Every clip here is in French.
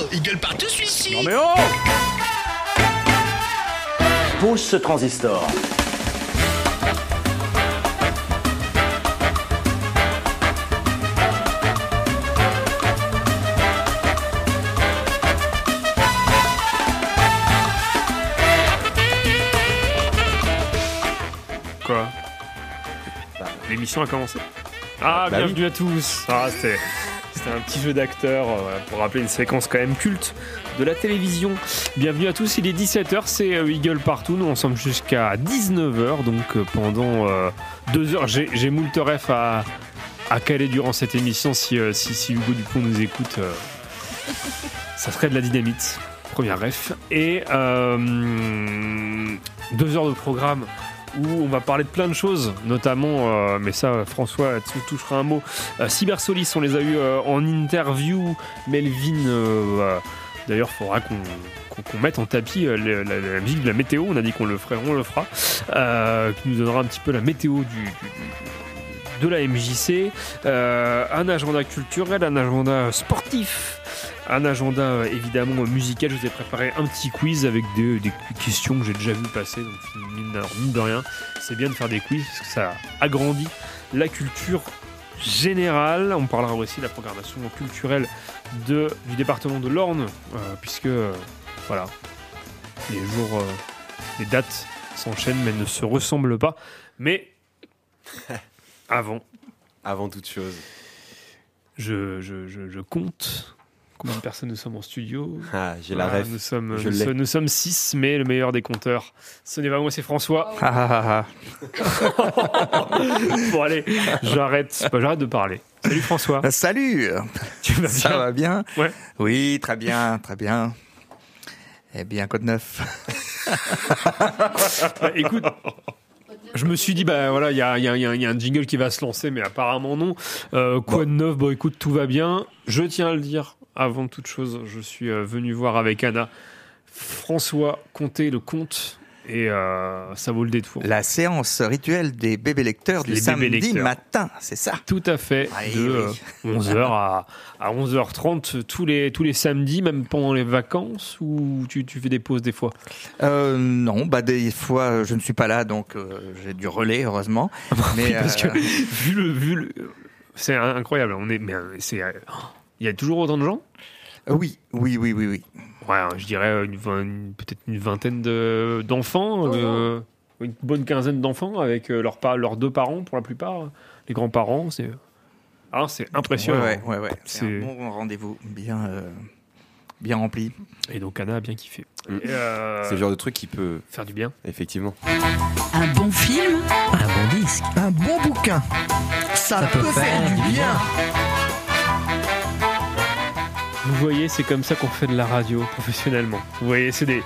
Oh, il gueule partout celui-ci. Non mais oh Pose ce transistor. Quoi? L'émission a commencé? Ah, Bah bienvenue à tous. Ah, c'était... C'était un petit jeu d'acteur euh, pour rappeler une séquence quand même culte de la télévision. Bienvenue à tous, il est 17h, c'est euh, Eagle Partout, nous ensemble jusqu'à 19h, donc euh, pendant euh, deux heures, j'ai, moult ref à, à caler durant cette émission si, si, si Hugo Dupont nous écoute. ça serait de la dynamite, première ref. Et euh, deux heures de programme où on va parler de plein de choses, notamment, euh, mais ça, François tu touchera un mot. Euh, Cybersolis, on les a eu euh, en interview. Melvin, euh, d'ailleurs, il faudra qu'on mette en tapis la, musique de la météo. On a dit qu'on le ferait, on le fera. Qui nous donnera un petit peu la météo du, de la MJC. Un agenda culturel, un agenda sportif. Un agenda euh, évidemment musical. Je vous ai préparé un petit quiz avec des, des questions que j'ai déjà vu passer. Donc, mine, de rien, c'est bien de faire des quiz parce que ça agrandit la culture générale. On parlera aussi de la programmation culturelle de, du département de l'Orne, euh, puisque euh, voilà, les jours, euh, les dates s'enchaînent mais ne se ressemblent pas. Mais avant, Avant toute chose. je, je, je, je compte combien de personnes nous sommes en studio. Ah, j'ai la ref. Nous sommes, Je nous, l'ai. sommes, nous sommes six, mais le meilleur des compteurs, ce n'est pas moi, c'est François. Ah, ah, ah, bon allez, j'arrête, bah, j'arrête de parler. Salut François. ah. Salut Tu vas Ça bien va bien Ouais. Oui, très bien, très bien. Eh bien, code 9. Bah, Écoute, je me suis dit bah voilà, il y a, il y a- il y a- il y a un jingle qui va se lancer, mais apparemment non. Euh, quoi de neuf? Bon écoute, tout va bien. Je tiens à le dire. Avant toute chose, je suis euh, venu voir avec Anna François compter le compte et euh, ça vaut le détour. La séance rituelle des bébés lecteurs du Les samedi lecteurs. matin, c'est ça? Tout à fait, Ah, de oui, oui. 11h à, à 11h30 tous les, tous les samedis, même pendant les vacances, ou tu, tu fais des pauses des fois? Euh, Non, bah des fois je ne suis pas là, donc euh, j'ai du relais, heureusement. Mais Parce que euh, vu le, vu le- c'est incroyable. On est, mais euh, c'est, euh, il y a toujours autant de gens? oui, oui, oui, oui, oui. Ouais, je dirais une, peut-être une vingtaine de, d'enfants, euh, une bonne quinzaine d'enfants avec euh, leurs, deux parents pour la plupart, les grands-parents. C'est, ah, c'est impressionnant. Ouais, ouais, ouais, ouais. C'est C'est- un bon rendez-vous, bien, euh, bien rempli. Et donc Anna a bien kiffé. Mm. Et, euh, C'est le genre de truc qui peut, faire du bien. effectivement. Un bon film? Un bon disque. Un bon bouquin, ça, peut, faire, du bien. Vous voyez, c'est comme ça qu'on fait de la radio professionnellement. Vous voyez, c'est des,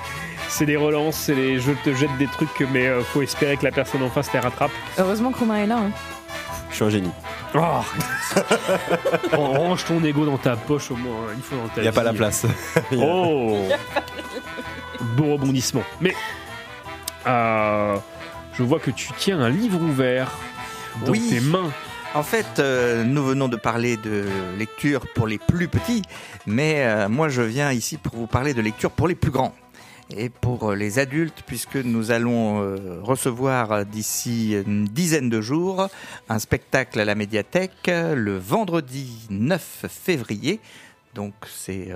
c'est des relances, c'est des, je te jette des trucs, mais euh, faut espérer que la personne en face les rattrape. Heureusement que Romain est là. hein. Je suis un génie. Oh, range ton ego dans ta poche au moins hein, une fois dans ta Il n'y a vie. pas la place. Oh Beau rebondissement. Mais euh, je vois que tu tiens un livre ouvert dans Oui. tes mains. En fait, euh, nous venons de parler de lecture pour les plus petits, mais euh, moi je viens ici pour vous parler de lecture pour les plus grands. Et pour euh, les adultes, puisque nous allons euh, recevoir euh, d'ici une dizaine de jours un spectacle à la médiathèque le vendredi 9 février, donc c'est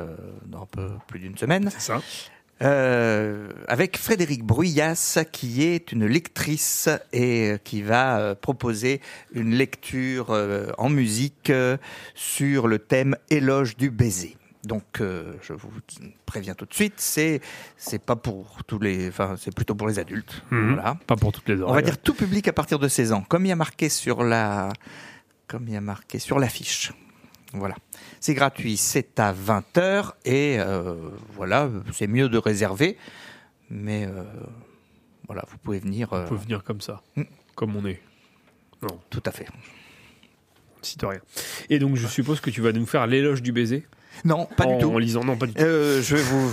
dans un peu plus d'une semaine, C'est ça. Euh, avec Frédéric Bruyas, qui est une lectrice et euh, qui va euh, proposer une lecture euh, en musique sur le thème Éloge du baiser. Donc, je vous préviens tout de suite, c'est c'est pas pour tous les, enfin, c'est plutôt pour les adultes. Mhm. Voilà. Pas pour toutes les oreilles. On va dire tout public à partir de 16 ans, comme il y a marqué sur la, comme il y a marqué sur l'affiche. Voilà. C'est gratuit, c'est à 20h et euh, voilà, c'est mieux de réserver, mais euh, voilà, vous pouvez venir. euh, On peut venir comme ça, Mm. comme on est. Non, tout à fait. si rien. Et donc, je suppose que tu vas nous faire l'éloge du baiser? Non, pas en, du tout. En lisant, non, pas du tout. Euh, je vais vous.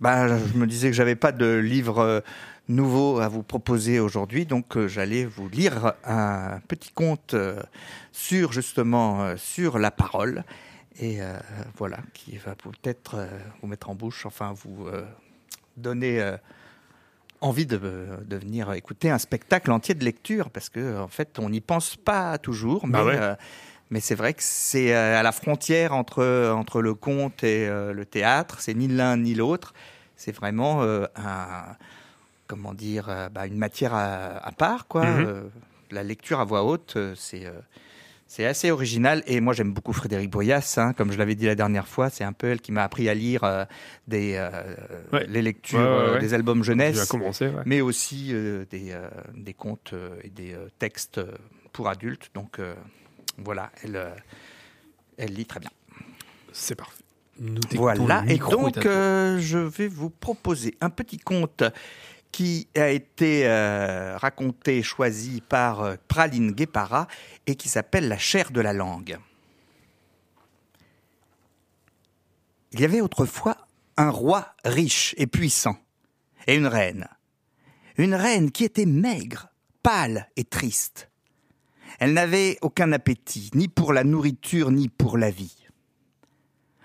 Bah, je me disais que j'avais pas de livre euh, nouveau à vous proposer aujourd'hui, donc euh, j'allais vous lire un petit conte euh, sur justement euh, sur la parole. Et voilà, qui va peut-être vous mettre en bouche, enfin vous donner envie de, de venir écouter un spectacle entier de lecture, parce que en fait, on n'y pense pas toujours, mais, Bah ouais. euh, mais c'est vrai que c'est à la frontière entre, entre le conte et le théâtre, c'est ni l'un ni l'autre, c'est vraiment euh, un, comment dire, euh, bah, une matière à, à part, quoi. Mhm. Euh, la lecture à voix haute, euh, c'est... c'est assez original et moi j'aime beaucoup Frédéric Boyas, hein, comme je l'avais dit la dernière fois, c'est un peu elle qui m'a appris à lire euh, des, euh, Ouais. les lectures, Ouais, ouais, euh, ouais. des albums jeunesse, commencer, ouais. mais aussi des, des contes et des textes pour adultes. Donc voilà, elle, elle lit très bien. C'est parfait. Nous Voilà, et donc je vais vous proposer un petit conte qui a été euh, raconté, choisi par euh, Praline Guépara et qui s'appelle La chair de la langue. Il y avait autrefois un roi riche et puissant et une reine. Une reine qui était maigre, pâle et triste. Elle n'avait aucun appétit, ni pour la nourriture, ni pour la vie.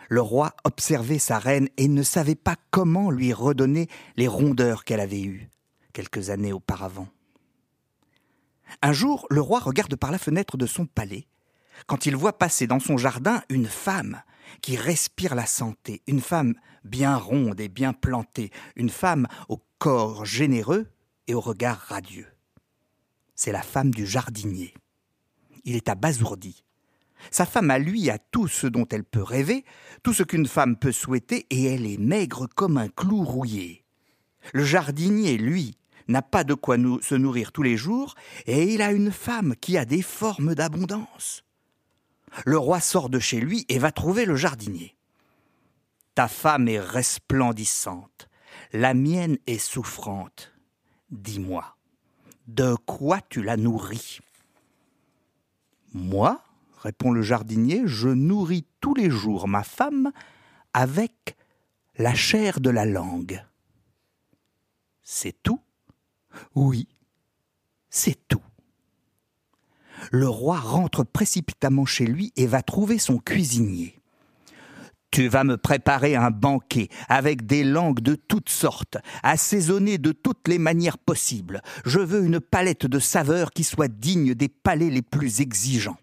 Le roi observait sa reine et ne savait pas comment lui redonner les rondeurs qu'elle avait eues quelques années auparavant. Un jour, le roi regarde par la fenêtre de son palais quand il voit passer dans son jardin une femme qui respire la santé, une femme bien ronde et bien plantée, une femme au corps généreux et au regard radieux. C'est la femme du jardinier. Il est abasourdi. Sa femme à lui a tout ce dont elle peut rêver, tout ce qu'une femme peut souhaiter, et elle est maigre comme un clou rouillé. Le jardinier, lui, n'a pas de quoi se nourrir tous les jours, et il a une femme qui a des formes d'abondance. Le roi sort de chez lui et va trouver le jardinier. Ta femme est resplendissante, la mienne est souffrante. Dis-moi, de quoi tu la nourris? Moi, répond le jardinier, je nourris tous les jours ma femme avec la chair de la langue. C'est tout? Oui, c'est tout. Le roi rentre précipitamment chez lui et va trouver son cuisinier. Tu vas me préparer un banquet avec des langues de toutes sortes, assaisonnées de toutes les manières possibles. Je veux une palette de saveurs qui soit digne des palais les plus exigeants.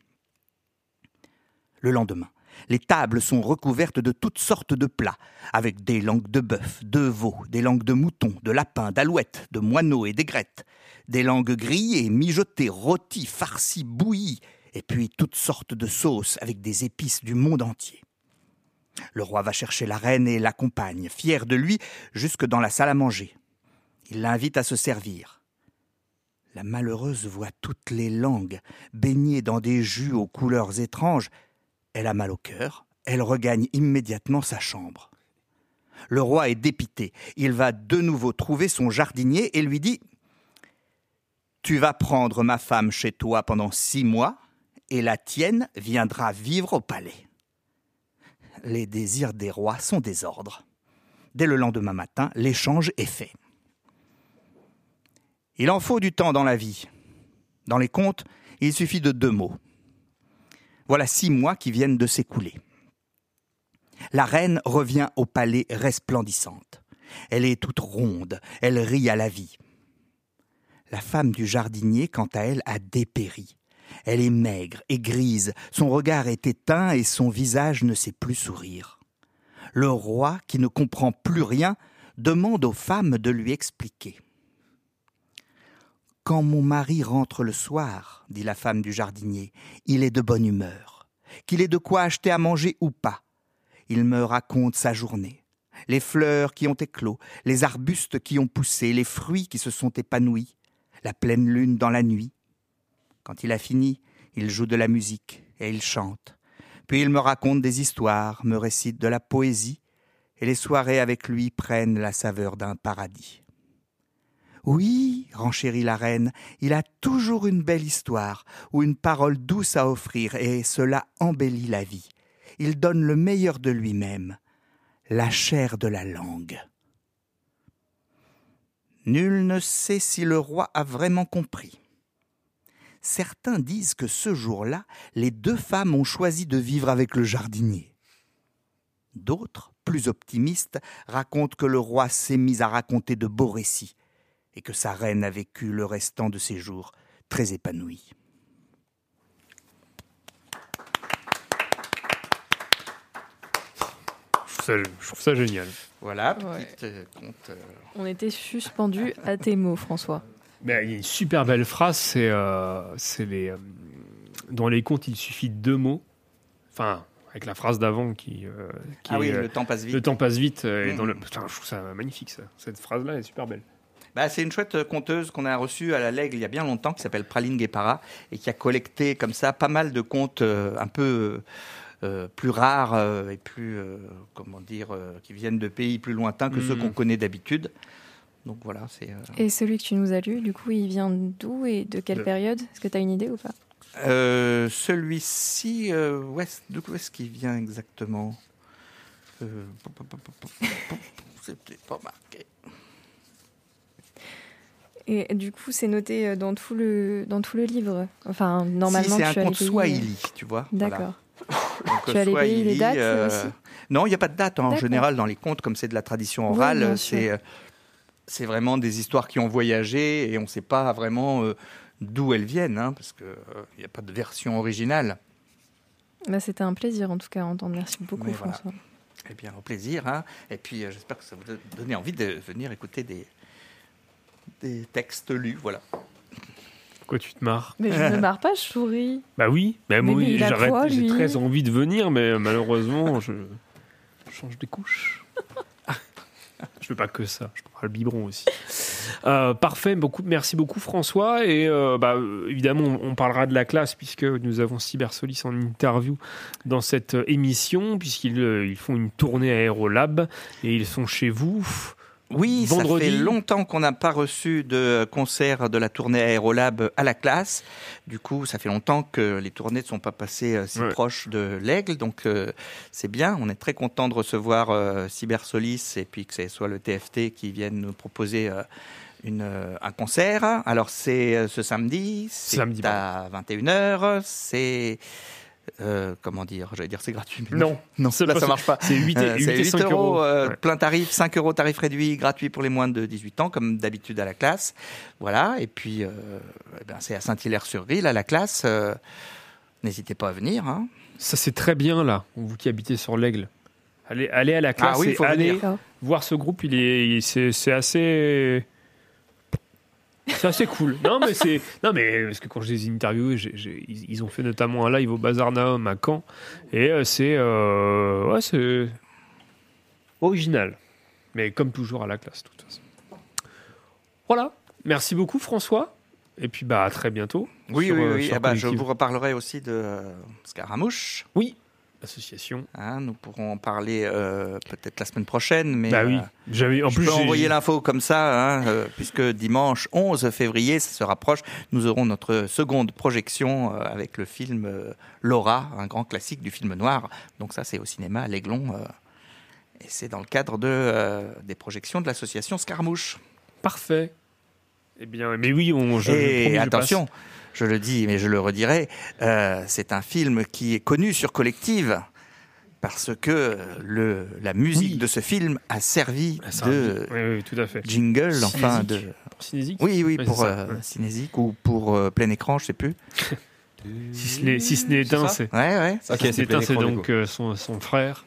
Le lendemain, les tables sont recouvertes de toutes sortes de plats, avec des langues de bœuf, de veau, des langues de mouton, de lapin, d'alouette, de moineau et d'aigrettes, des langues grillées, mijotées, rôties, farcies, bouillies, et puis toutes sortes de sauces avec des épices du monde entier. Le roi va chercher la reine et l'accompagne, fier de lui, jusque dans la salle à manger. Il l'invite à se servir. La malheureuse voit toutes les langues baignées dans des jus aux couleurs étranges. Elle a mal au cœur, elle regagne immédiatement sa chambre. Le roi est dépité. Il va de nouveau trouver son jardinier et lui dit Tu vas prendre ma femme chez toi pendant six mois, et la tienne viendra vivre au palais. Les désirs des rois sont des ordres. Dès le lendemain matin, l'échange est fait. Il en faut du temps dans la vie. Dans les contes, il suffit de deux mots. Voilà six mois qui viennent de s'écouler. La reine revient au palais resplendissante. Elle est toute ronde, elle rit à la vie. La femme du jardinier, quant à elle, a dépéri. Elle est maigre et grise, son regard est éteint et son visage ne sait plus sourire. Le roi, qui ne comprend plus rien, demande aux femmes de lui expliquer. Quand mon mari rentre le soir, dit la femme du jardinier, il est de bonne humeur, qu'il ait de quoi acheter à manger ou pas. Il me raconte sa journée, les fleurs qui ont éclos, les arbustes qui ont poussé, les fruits qui se sont épanouis, la pleine lune dans la nuit. Quand il a fini, il joue de la musique et il chante. Puis il me raconte des histoires, me récite de la poésie, et les soirées avec lui prennent la saveur d'un paradis. Oui, renchérit la reine, il a toujours une belle histoire, ou une parole douce à offrir, et cela embellit la vie. Il donne le meilleur de lui-même, la chair de la langue. Nul ne sait si le roi a vraiment compris. Certains disent que ce jour-là, les deux femmes ont choisi de vivre avec le jardinier. D'autres, plus optimistes, racontent que le roi s'est mis à raconter de beaux récits et que sa reine a vécu le restant de ses jours très épanouie. Je trouve ça, je trouve ça génial. Voilà, Ouais. petite euh, euh, On était suspendus à tes mots, François. Mais il y a une super belle phrase, c'est euh, les euh, dans les contes il suffit de deux mots, enfin avec la phrase d'avant qui, euh, qui Ah est, oui, euh, le temps passe vite. le temps passe vite. euh, et Mm. dans le, Putain, je trouve ça magnifique ça. Cette phrase là est super belle. Bah, c'est une chouette euh, conteuse qu'on a reçue à la Lègle il y a bien longtemps, qui s'appelle Praline Guépara, et qui a collecté comme ça pas mal de contes euh, un peu euh, plus rares euh, et plus, euh, comment dire, euh, qui viennent de pays plus lointains que ceux Mm. qu'on connaît d'habitude. Donc voilà, c'est. euh, Et celui que tu nous as lu, du coup, il vient d'où et de quelle De- période Est-ce que tu as une idée ou pas Euh, Celui-ci, euh, où est-ce qu'il vient exactement euh, C'était pas marqué. Et du coup, c'est noté euh, dans tout le, dans tout le livre. Enfin, Si, normalement, c'est tu un conte Swahili, tu vois. euh, voilà. D'accord. Tu as les pays, les dates, euh, aussi Non, il n'y a pas de date. hein. En général, dans les contes, comme c'est de la tradition orale, c'est euh, c'est vraiment des histoires qui ont voyagé et on ne sait pas vraiment euh, d'où elles viennent, hein, parce qu'il n'y a pas de version originale. Bah, C'était un plaisir, en tout cas, à entendre. Merci beaucoup, Mais voilà. François. Eh bien, au plaisir. hein. Et puis, euh, j'espère que ça vous a donné envie de venir écouter des, des textes lus. Voilà. Pourquoi tu te marres Mais je ne me marre pas, je souris. Bah oui, bah moi, mais a j'arrête- quoi, j'ai très envie de venir, mais malheureusement je, je change des couches. je fais pas que ça, je prends le biberon aussi. Euh, parfait, beaucoup, merci beaucoup François. Et euh, bah, euh, évidemment, on parlera de la classe puisque nous avons Cybersolis en interview dans cette euh, émission, puisqu'ils euh, ils font une tournée à Aérolab et ils sont chez vous. Oui, ça fait longtemps qu'on n'a pas reçu de concert de la tournée Aérolab à la classe. Du coup, ça fait longtemps que les tournées ne sont pas passées euh, si Ouais. proches de l'Aigle. Donc, euh, c'est bien. On est très content de recevoir euh, Cybersolis et puis que ce soit le TFT qui vienne nous proposer euh, une, un concert. Alors, c'est ce samedi, c'est à 21h. C'est. Euh, comment dire? J'allais dire c'est gratuit. mais Non, non, là ça marche pas. c'est 8 et, Euh, 8 c'est et 8 5 euros, euros. euh, Ouais. plein tarif, 5 euros tarif réduit, gratuit pour les moins de 18 ans, comme d'habitude à la classe. Voilà, et puis euh, eh ben, c'est à Saint-Hilaire-sur-Ville, à la classe. euh, N'hésitez pas à venir. hein. Ça c'est très bien là, vous qui habitez sur l'Aigle. Allez, allez à la classe Ah oui, et faut allez venir. Voir ce groupe, il est, c'est assez, c'est assez cool. Non mais c'est, non mais parce que quand je les ai interviewés, j'ai- j'ai- ils, ils ont fait notamment un live au Bazar Naum à Caen et euh, c'est, euh, ouais, c'est original, mais comme toujours à la classe de toute façon. Voilà. Merci beaucoup François. Et puis bah à très bientôt. Oui, sur, oui, euh, oui. sur Eh ben, je Collective. vous reparlerai aussi de euh, Scaramouche. Oui. Association. hein. nous pourrons en parler euh, peut-être la semaine prochaine. Mais, bah oui. euh, J'avais en je plus peux envoyer l'info comme ça, hein, euh, puisque dimanche 11 février, ça se rapproche, nous aurons notre seconde projection euh, avec le film Laura, un grand classique du film noir. Donc ça, c'est au cinéma à l'Aiglon. et c'est dans le cadre de, des projections de l'association Scarmouche. Parfait. Eh bien, mais oui, on, je, je et promis, attention, je le dis, mais je le redirai, euh, c'est un film qui est connu sur Collective. Parce que le, la musique Oui. de ce film a servi. Ah, de oui, oui, tout à fait. jingle, enfin de. Pour Cinésique Oui, oui, pour euh, cinésique ou pour euh, plein écran, je sais plus. Si ce n'est si ce n'est éteint, c'est. Ouais, ouais. Si c'est donc euh, son, son frère.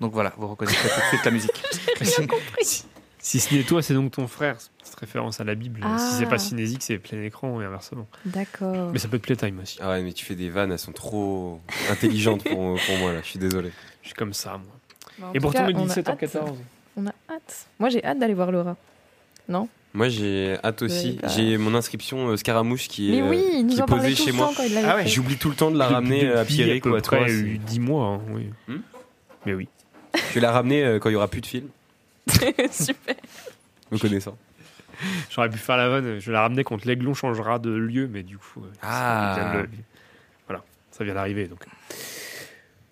Donc voilà, vous reconnaîtrez tout de suite la musique. Si ce n'est toi, c'est donc ton frère. Petite référence à la Bible. Ah. Si c'est pas cinésique, c'est plein écran et inversement. D'accord. Mais ça peut être playtime aussi. Ah ouais, mais tu fais des vannes, elles sont trop intelligentes pour, pour moi là, je suis désolé. Je suis comme ça, moi. Bah, en Et tout pourtant, il est on a hâte. 17h14. On a hâte. Moi, j'ai hâte d'aller voir Laura. Non? Moi j'ai hâte aussi, Ouais, bah. j'ai mon inscription euh, Scaramouche qui est, Mais oui, il qui est posée chez le moi. Ah ouais. J'oublie tout le temps de la ramener euh, à peu à toi. près c'est- 10 mois, hein, oui. Hmm? Mais oui. Je vais la ramener euh, quand il y aura plus de film, Super. me connaissant. J'aurais pu faire la vanne. Je vais la ramener quand l'aiglon changera de lieu, mais du coup, euh, Ah. ça vient de le- voilà, ça vient d'arriver. Donc,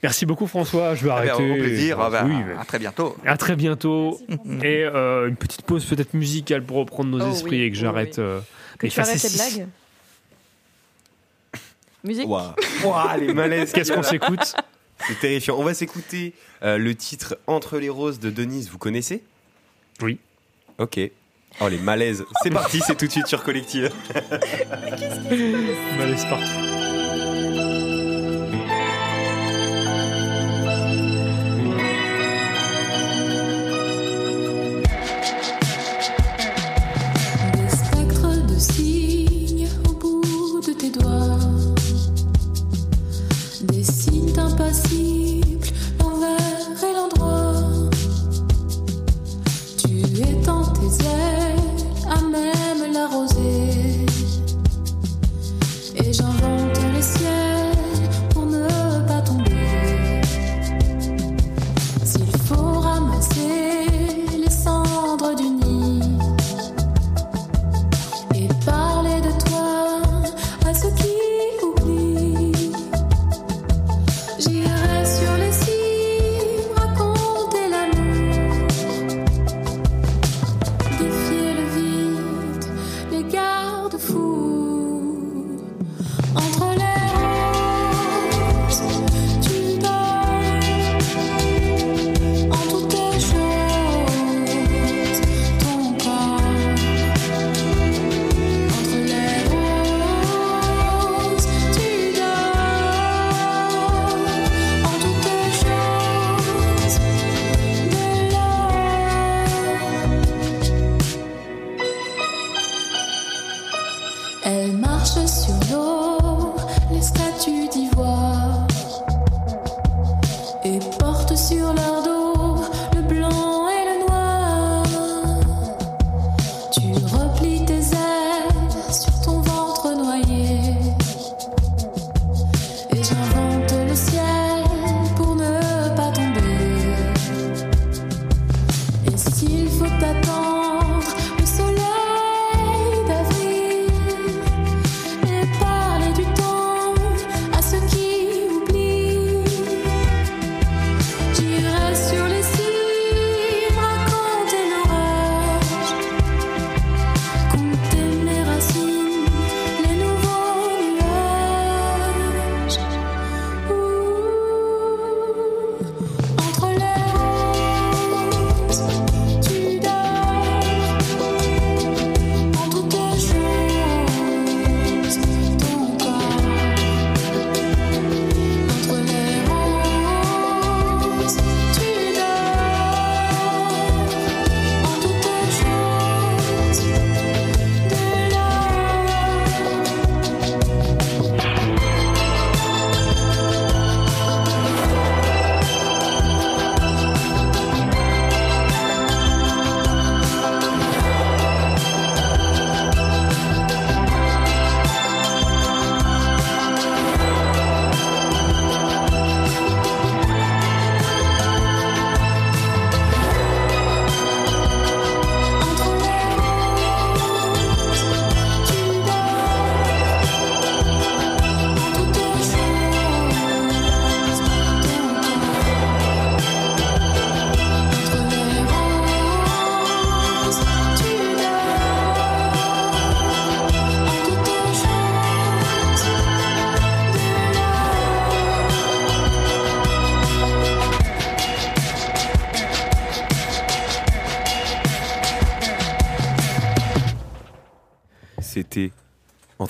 merci beaucoup François. Je vais Ah ben, arrêter. au plaisir, ah ben, Oui, mais- à très bientôt. À très bientôt. Merci, Et euh, une petite pause peut-être musicale pour reprendre nos Oh esprits oui, et que oh j'arrête. oui. euh, Que tu arrêtes facéties. blagues. Musique? Waouh, Waouh, les malaises. Qu'est-ce qu'on s'écoute? C'est terrifiant. On va s'écouter euh, le titre Entre les roses de Denise. Vous connaissez? Oui. Ok. Oh, les malaises. C'est parti, c'est tout de suite sur Collective. Malaise partout.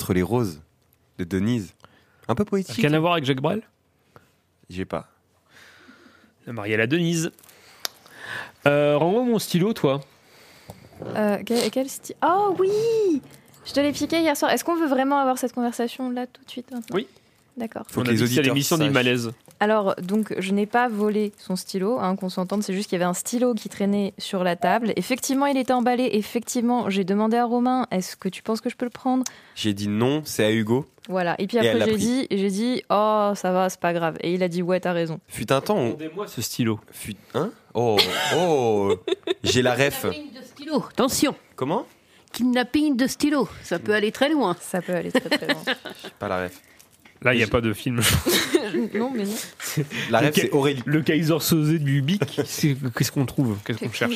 Entre les roses de Denise. Un peu poétique. Rien à voir avec Jacques Brel? J'ai pas. La Marielle à Denise. Euh, Rends-moi mon stylo, toi. Euh, quel, quel style Oh oui Je te l'ai piqué hier soir. Est-ce qu'on veut vraiment avoir cette conversation là tout de suite maintenant? Oui. D'accord. Faut On que a les dit que c'est auditeurs l'émission des sachent. malaises. Alors, donc, je n'ai pas volé son stylo, hein, qu'on s'entende, c'est juste qu'il y avait un stylo qui traînait sur la table. Effectivement, il était emballé. Effectivement, j'ai demandé à Romain, est-ce que tu penses que je peux le prendre? J'ai dit non, c'est à Hugo. Voilà. Et puis après, j'ai dit, j'ai dit, oh, ça va, c'est pas grave. Et il a dit, ouais, t'as raison. Fut un temps. on- Rendez-moi ce stylo. Fut... Hein? Oh, oh J'ai la ref. Kidnapping de stylo. Attention, Comment? Kidnapping de stylo, ça peut aller très loin. Ça peut aller très très loin. J'ai pas la ref. Là, il n'y a pas de film. non, mais non. La c'est Aurélie. Le Kaiser Sosé du Bic, qu'est-ce qu'on trouve? Qu'est-ce qu'on cherche?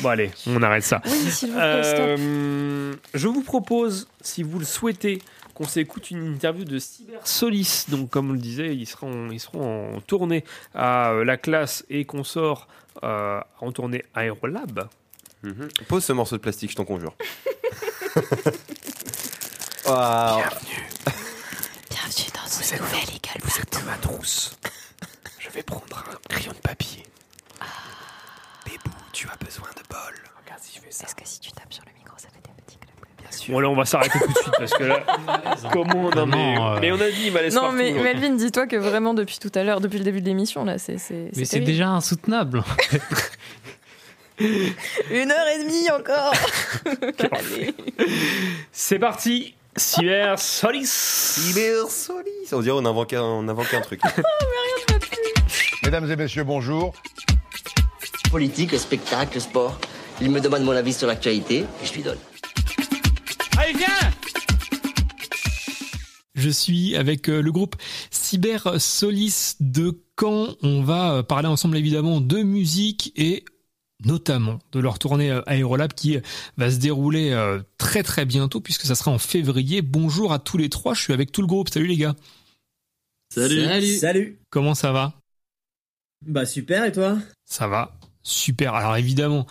Bon, allez, on arrête ça. Oui, s'il vous plaît, stop. Euh, je vous propose, si vous le souhaitez, qu'on s'écoute une interview de Cyber Solis. Donc, comme on le disait, ils seront, ils seront en tournée à euh, la classe et consorts euh, en tournée Aérolab. Mhm. Pose ce morceau de plastique, je t'en conjure. Waouh. Bienvenue dans ce nouvel Eagle Vous êtes dans ma trousse. Je vais prendre un crayon de papier. Bébou, tu as besoin de bol. Regarde si je fais ça. Est-ce que si tu tapes sur le micro, ça fait des petits claps Bien sûr. Bon, là, on va s'arrêter tout de suite parce que là, comment non, mais, euh, mais on a dit, il va laisser Non, partout. mais Melvin, dis-toi que vraiment depuis tout à l'heure, depuis le début de l'émission, là, c'est. c'est- Mais c'est déjà insoutenable. Une heure et demie encore. C'est parti. Cyber Solis. Cyber Solis. On dirait on inventait un, un truc. Mesdames et messieurs, bonjour. Politique, spectacle, sport. Il me demande mon avis sur l'actualité et je lui donne. Allez, viens Je suis avec euh, le groupe Cyber Solis de Caen. On va euh, parler ensemble évidemment de musique et notamment de leur tournée euh, Aérolab qui euh, va se dérouler euh, très très bientôt puisque ça sera en février. Bonjour à tous les trois, je suis avec tout le groupe. Salut les gars. Salut. Salut. Comment ça va? Bah super et toi? Ça va Super. Alors évidemment,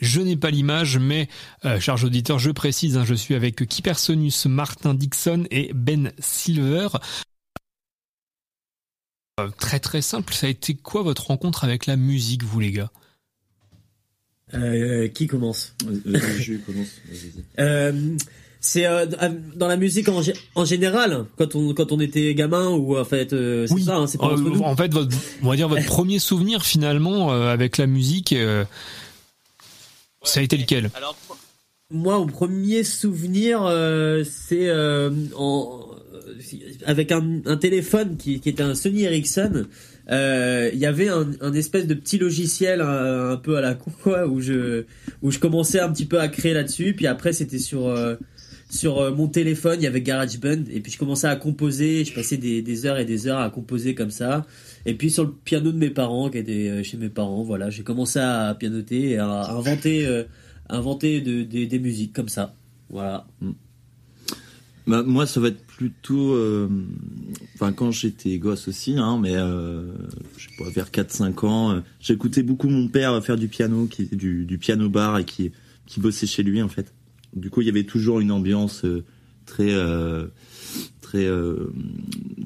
je n'ai pas l'image, mais euh, charge auditeur, je précise, hein, je suis avec Kipersonus, Martin Dixon et Ben Silver. Euh, très très simple, ça a été quoi votre rencontre avec la musique, vous les gars? Euh, Qui commence? Je commence. Euh, C'est euh, dans la musique en, gé- en général, quand on quand on était gamin ou en fait euh, c'est ça, hein, c'est pas entre Euh, nous. en fait, votre, on va dire votre premier souvenir finalement euh, avec la musique, euh, ça a été lequel? Moi, mon premier souvenir, euh, c'est euh, en, avec un, un téléphone qui, qui était un Sony Ericsson. Euh, Il y avait un, espèce de petit logiciel un, un peu à la con, quoi, où je où je commençais un petit peu à créer là-dessus. Puis après, c'était sur euh, sur euh, mon téléphone, il y avait GarageBand. Et puis je commençais à composer. Je passais des, heures et des heures à composer comme ça. Et puis sur le piano de mes parents, qui était euh, chez mes parents, voilà, j'ai commencé à pianoter et à, inventer euh, inventer de- des- des musiques comme ça. Voilà. Bah, moi, ça va être plutôt. euh, Enfin, quand j'étais gosse aussi, hein, mais euh, je sais pas, vers 4-5 ans, euh, j'écoutais beaucoup mon père faire du piano, qui du, du piano bar et qui, qui bossait chez lui, en fait. Du coup, il y avait toujours une ambiance euh, très. très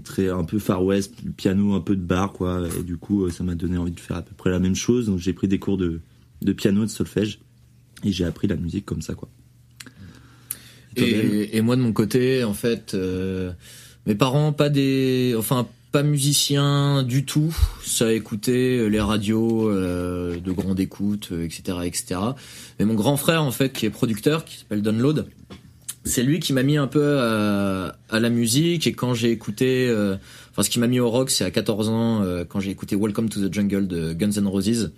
très un peu far west piano un peu de bar quoi et du coup ça m'a donné envie de faire à peu près la même chose donc j'ai pris des cours de de piano de solfège et j'ai appris la musique comme ça quoi Et, et moi de mon côté, en fait, euh, mes parents pas des, enfin pas musiciens du tout. Ça écoutait les radios euh, de grande écoute, euh, etc., etc. Mais mon grand frère, en fait, qui est producteur, qui s'appelle Download, c'est lui qui m'a mis un peu à, à la musique. Et quand j'ai écouté, euh, enfin ce qui m'a mis au rock, c'est à 14 ans euh, quand j'ai écouté Welcome to the Jungle de Guns N' Roses.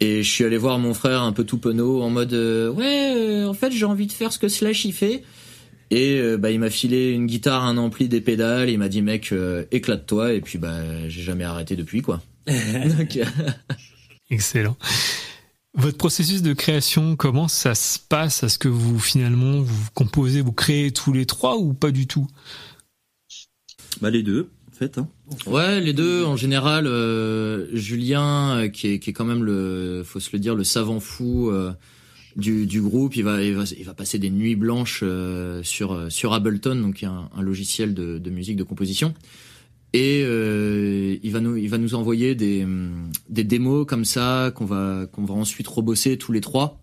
Et je suis allé voir mon frère un peu tout penaud en mode euh, ouais euh, en fait j'ai envie de faire ce que Slash il fait. Et euh, bah il m'a filé une guitare un ampli des pédales. Il m'a dit mec euh, éclate-toi. Et puis bah j'ai jamais arrêté depuis quoi. Donc, Excellent. Votre processus de création, comment ça se passe? Est-ce que vous finalement vous composez, vous créez tous les trois ou pas du tout? Bah les deux fait hein. Ouais, les deux en général. euh, Julien, euh, qui est, qui est quand même le, faut se le dire, le savant fou euh, du, du groupe, il va, il va, il va passer des nuits blanches sur sur Ableton, donc un, un logiciel de, de musique de composition, et il va nous, il va nous envoyer des hum, des démos comme ça qu'on va qu'on va ensuite rebosser tous les trois.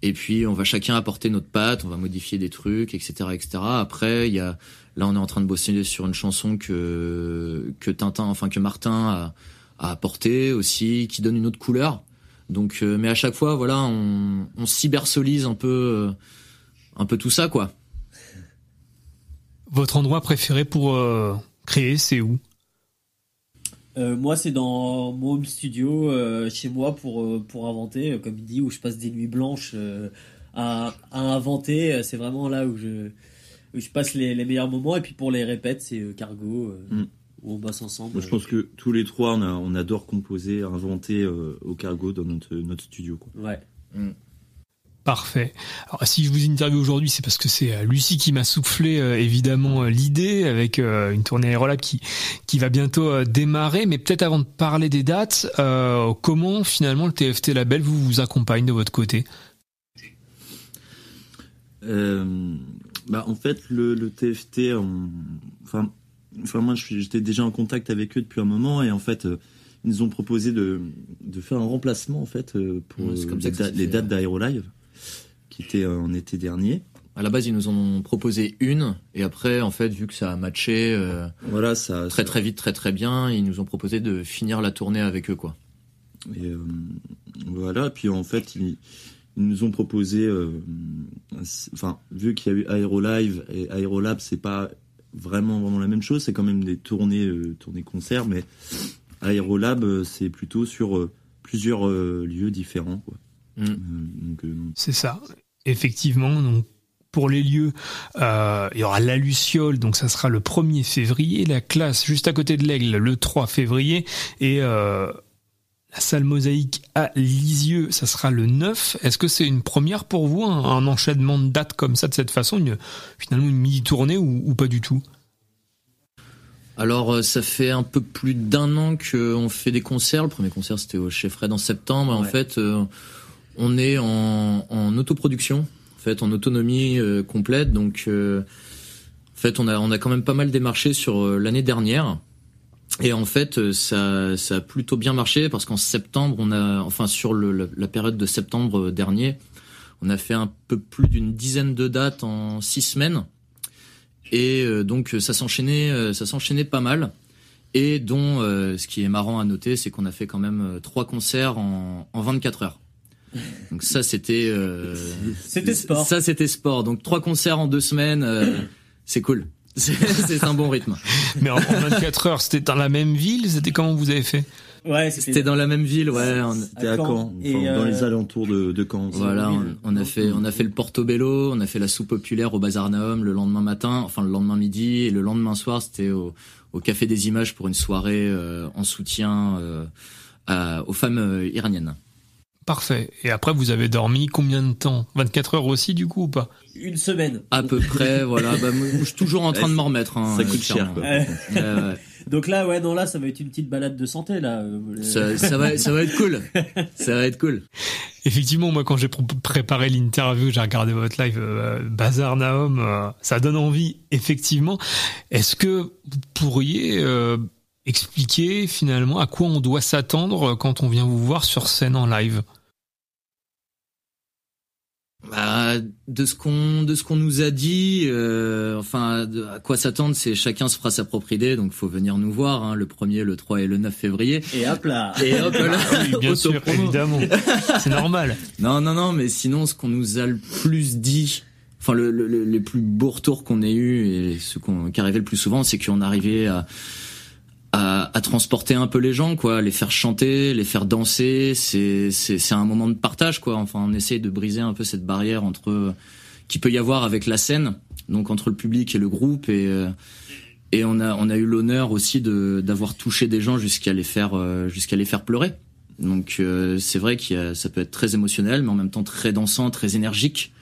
Et puis on va chacun apporter notre patte, on va modifier des trucs, etc., etc. Après, il y a là on est en train de bosser sur une chanson que que Tintin, enfin que Martin a, a apporté aussi, qui donne une autre couleur. Donc, euh, mais à chaque fois, voilà, on, on cybersolise un peu, euh, un peu tout ça, quoi. Votre endroit préféré pour euh, créer, c'est où? Euh, moi, c'est dans mon home studio euh, chez moi pour euh, pour inventer, comme il dit, où je passe des nuits blanches euh, à, à inventer. C'est vraiment là où je je passe les, les meilleurs moments. Et puis pour les répètes, c'est euh, Cargo euh, Mm. où on bosse ensemble. Moi, je pense que tous les trois on, a- on adore composer inventer euh, au cargo dans notre notre studio quoi Ouais. Parfait. Alors, si je vous interviewe aujourd'hui, c'est parce que c'est Lucie qui m'a soufflé euh, évidemment l'idée avec euh, une tournée Aérolab qui qui va bientôt euh, démarrer. Mais peut-être avant de parler des dates, euh, comment finalement le TFT Label vous vous accompagne de votre côté? Euh, bah, en fait, le, le TFT, on- enfin, enfin, moi, j'étais déjà en contact avec eux depuis un moment et en fait, euh, ils nous ont proposé de, de faire un remplacement en fait euh, pour Ouais, euh, comme les, da- les dates ouais. d'Aérolive qui étaient euh, en été dernier. À la base, ils nous en ont proposé une, et après, en fait, vu que ça a matché Voilà, ça, très très vite, très très bien, ils nous ont proposé de finir la tournée avec eux, quoi. Et voilà, puis en fait, ils, ils nous ont proposé, euh, enfin, vu qu'il y a eu Aérolive et Aérolab, c'est pas vraiment vraiment la même chose, c'est quand même des tournées, euh, tournées concerts, mais Aérolab, euh, c'est plutôt sur euh, plusieurs euh, lieux différents, quoi. Mm. Euh, euh, C'est ça. Effectivement, donc pour les lieux, euh, il y aura la Luciole, donc ça sera le 1er février, la classe juste à côté de l'Aigle le 3 février, et euh, la salle mosaïque à Lisieux, ça sera le 9. Est-ce que c'est une première pour vous, un, un enchaînement de dates comme ça, de cette façon, une, finalement une mini-tournée ou, ou pas du tout? Alors, euh, ça fait un peu plus d'un an qu'on fait des concerts. Le premier concert, c'était au Chez Fred en septembre. En fait, euh, on est en, en autoproduction, en fait, en autonomie euh, complète. Donc, euh, en fait, on a, on a quand même pas mal démarché sur euh, l'année dernière. Et en fait, euh, ça, ça a plutôt bien marché parce qu'en septembre, on a, enfin, sur le, la, la période de septembre dernier, on a fait un peu plus d'une dizaine de dates en six semaines. Et euh, donc ça s'enchaînait, euh, ça s'enchaînait pas mal. Et dont euh, ce qui est marrant à noter, c'est qu'on a fait quand même euh, trois concerts en, en 24 heures. Donc ça c'était euh, C'était sport. Ça c'était sport. Donc trois concerts en deux semaines, euh, c'est cool. C'est un bon rythme. Mais en, en 24 heures, c'était dans la même ville? C'était comment vous avez fait? Ouais, C'était dans la même ville, ouais. on- C'était à Caen, Et, enfin, dans euh, les alentours de, de Caen. Voilà, on, on a fait, on a fait le Portobello, on a fait la soupe populaire au Bazar Naum le lendemain matin, enfin le lendemain midi, et le lendemain soir c'était au, au Café des Images pour une soirée euh, en soutien euh, à- aux femmes euh, iraniennes. Parfait. Et après, vous avez dormi combien de temps? 24 heures aussi, du coup, ou pas? Une semaine. À peu près, voilà. Bah, moi, je suis toujours en train de m'en remettre. hein, Ça coûte cher, quoi. Ouais. Donc là, ouais, non, là, ça va être une petite balade de santé, là. Ça, ça va, ça va être cool. Ça va être cool. Effectivement, moi, quand j'ai pr- préparé l'interview, j'ai regardé votre live euh, Bazar Naum, euh, ça donne envie, effectivement. Est-ce que vous pourriez euh, expliquer finalement à quoi on doit s'attendre quand on vient vous voir sur scène en live? Bah, de ce qu'on de ce qu'on nous a dit, euh, enfin de- à quoi s'attendre, c'est chacun se fera sa propre idée, donc faut venir nous voir, hein, le 1er, le 3 et le 9 février. Et hop là. Et hop là, Oui, bien sûr, évidemment. C'est normal. Non, non, non, mais sinon, ce qu'on nous a le plus dit, enfin, le, le, le- les plus beaux retours qu'on ait eu et ce qu'on, qui arrivait le plus souvent, c'est qu'on arrivait à, à, à transporter un peu les gens, quoi, les faire chanter, les faire danser. C'est, c'est, un moment de partage, quoi. Enfin, on essaye de briser un peu cette barrière entre, qui peut y avoir avec la scène, donc entre le public et le groupe et, euh, et on a, on a eu l'honneur aussi de, d'avoir touché des gens jusqu'à les faire, euh, jusqu'à les faire pleurer. Donc euh, c'est vrai que ça peut être très émotionnel, mais en même temps très dansant, très énergique.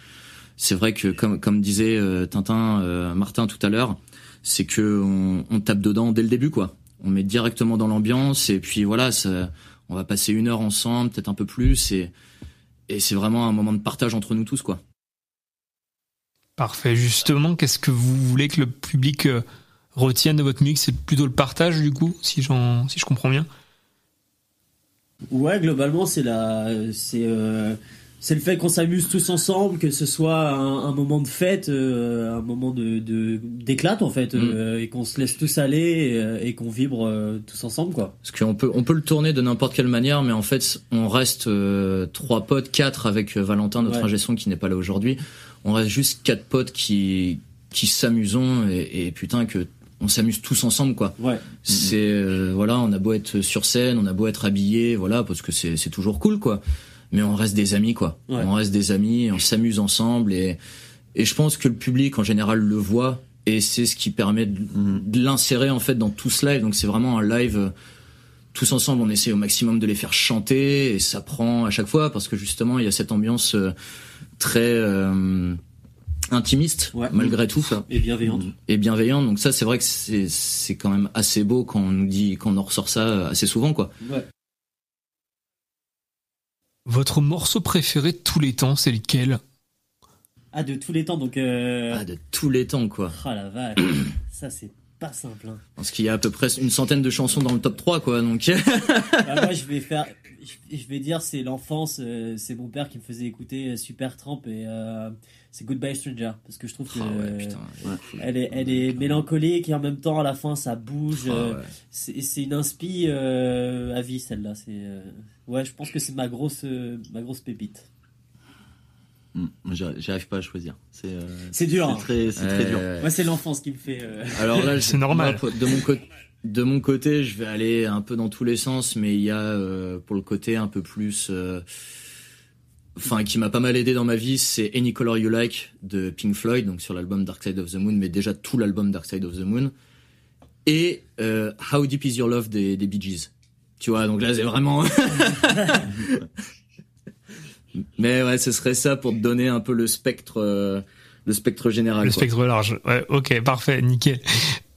C'est vrai que comme comme disait euh, Tintin, euh, Martin tout à l'heure, c'est que on, on tape dedans dès le début, quoi. On met directement dans l'ambiance et puis voilà, ça, on va passer une heure ensemble, peut-être un peu plus, et et c'est vraiment un moment de partage entre nous tous, quoi. Parfait. Justement, qu'est-ce que vous voulez que le public euh, retienne de votre musique? C'est plutôt le partage, du coup, si, j'en, si je comprends bien? Ouais, globalement, c'est la, c'est, euh, c'est le fait qu'on s'amuse tous ensemble, que ce soit un, un moment de fête, euh, un moment de, d'éclate en fait, euh, et qu'on se laisse tous aller et, euh, et qu'on vibre euh, tous ensemble, quoi. Parce qu'on peut, on peut le tourner de n'importe quelle manière, mais en fait, on reste trois potes, quatre avec Valentin, notre Ouais. ingé son qui n'est pas là aujourd'hui. On reste juste quatre potes qui, qui s'amusons et, et putain que on s'amuse tous ensemble, quoi. Ouais. C'est voilà, on a beau être sur scène, on a beau être habillé, voilà, parce que c'est c'est toujours cool, quoi. Mais on reste des amis, quoi. Ouais. On reste des amis, on s'amuse ensemble et et je pense que le public en général le voit et c'est ce qui permet de, de l'insérer en fait dans tout ce live. Donc c'est vraiment un live euh, tous ensemble. On essaie au maximum de les faire chanter et ça prend à chaque fois parce que justement il y a cette ambiance euh, très euh, intimiste malgré tout. Et bienveillante. Et bienveillante. Donc ça, c'est vrai que c'est c'est quand même assez beau quand on nous dit quand on en ressort ça assez souvent quoi. Ouais. Votre morceau préféré de tous les temps, c'est lequel? Ah, de tous les temps, donc. Euh... Ah, de tous les temps quoi. Ah la vache, ça c'est pas simple. Hein. Parce qu'il y a à peu près une centaine de chansons dans le top 3 quoi. Donc Bah, moi, je vais faire, je, vais dire, c'est l'enfance. euh, c'est mon père qui me faisait écouter euh, Super Tramp et euh, c'est Goodbye Stranger parce que je trouve que Ah ouais, euh, putain, elle est, elle est mélancolique et en même temps à la fin ça bouge. Ah euh, ouais. c'est, c'est une inspi euh, à vie celle-là. C'est, euh, ouais, je pense que c'est ma grosse, euh, ma grosse pépite. Hmm, j'arrive pas à choisir. C'est euh, dur. C'est très, dur. Moi, c'est l'enfance qui me fait. euh, Alors là, C'est normal. moi, de mon côté, de mon côté, je vais aller un peu dans tous les sens, mais il y a euh, pour le côté un peu plus, euh, enfin, qui m'a pas mal aidé dans ma vie, c'est Any Color You Like de Pink Floyd, donc sur l'album Dark Side of the Moon, mais déjà tout l'album Dark Side of the Moon, et euh, How Deep Is Your Love des, des Bee Gees. Tu vois, donc là, c'est vraiment. mais ouais, ce serait ça pour te donner un peu le spectre, euh, le spectre général. Le quoi. spectre large. Ouais, ok, parfait, nickel.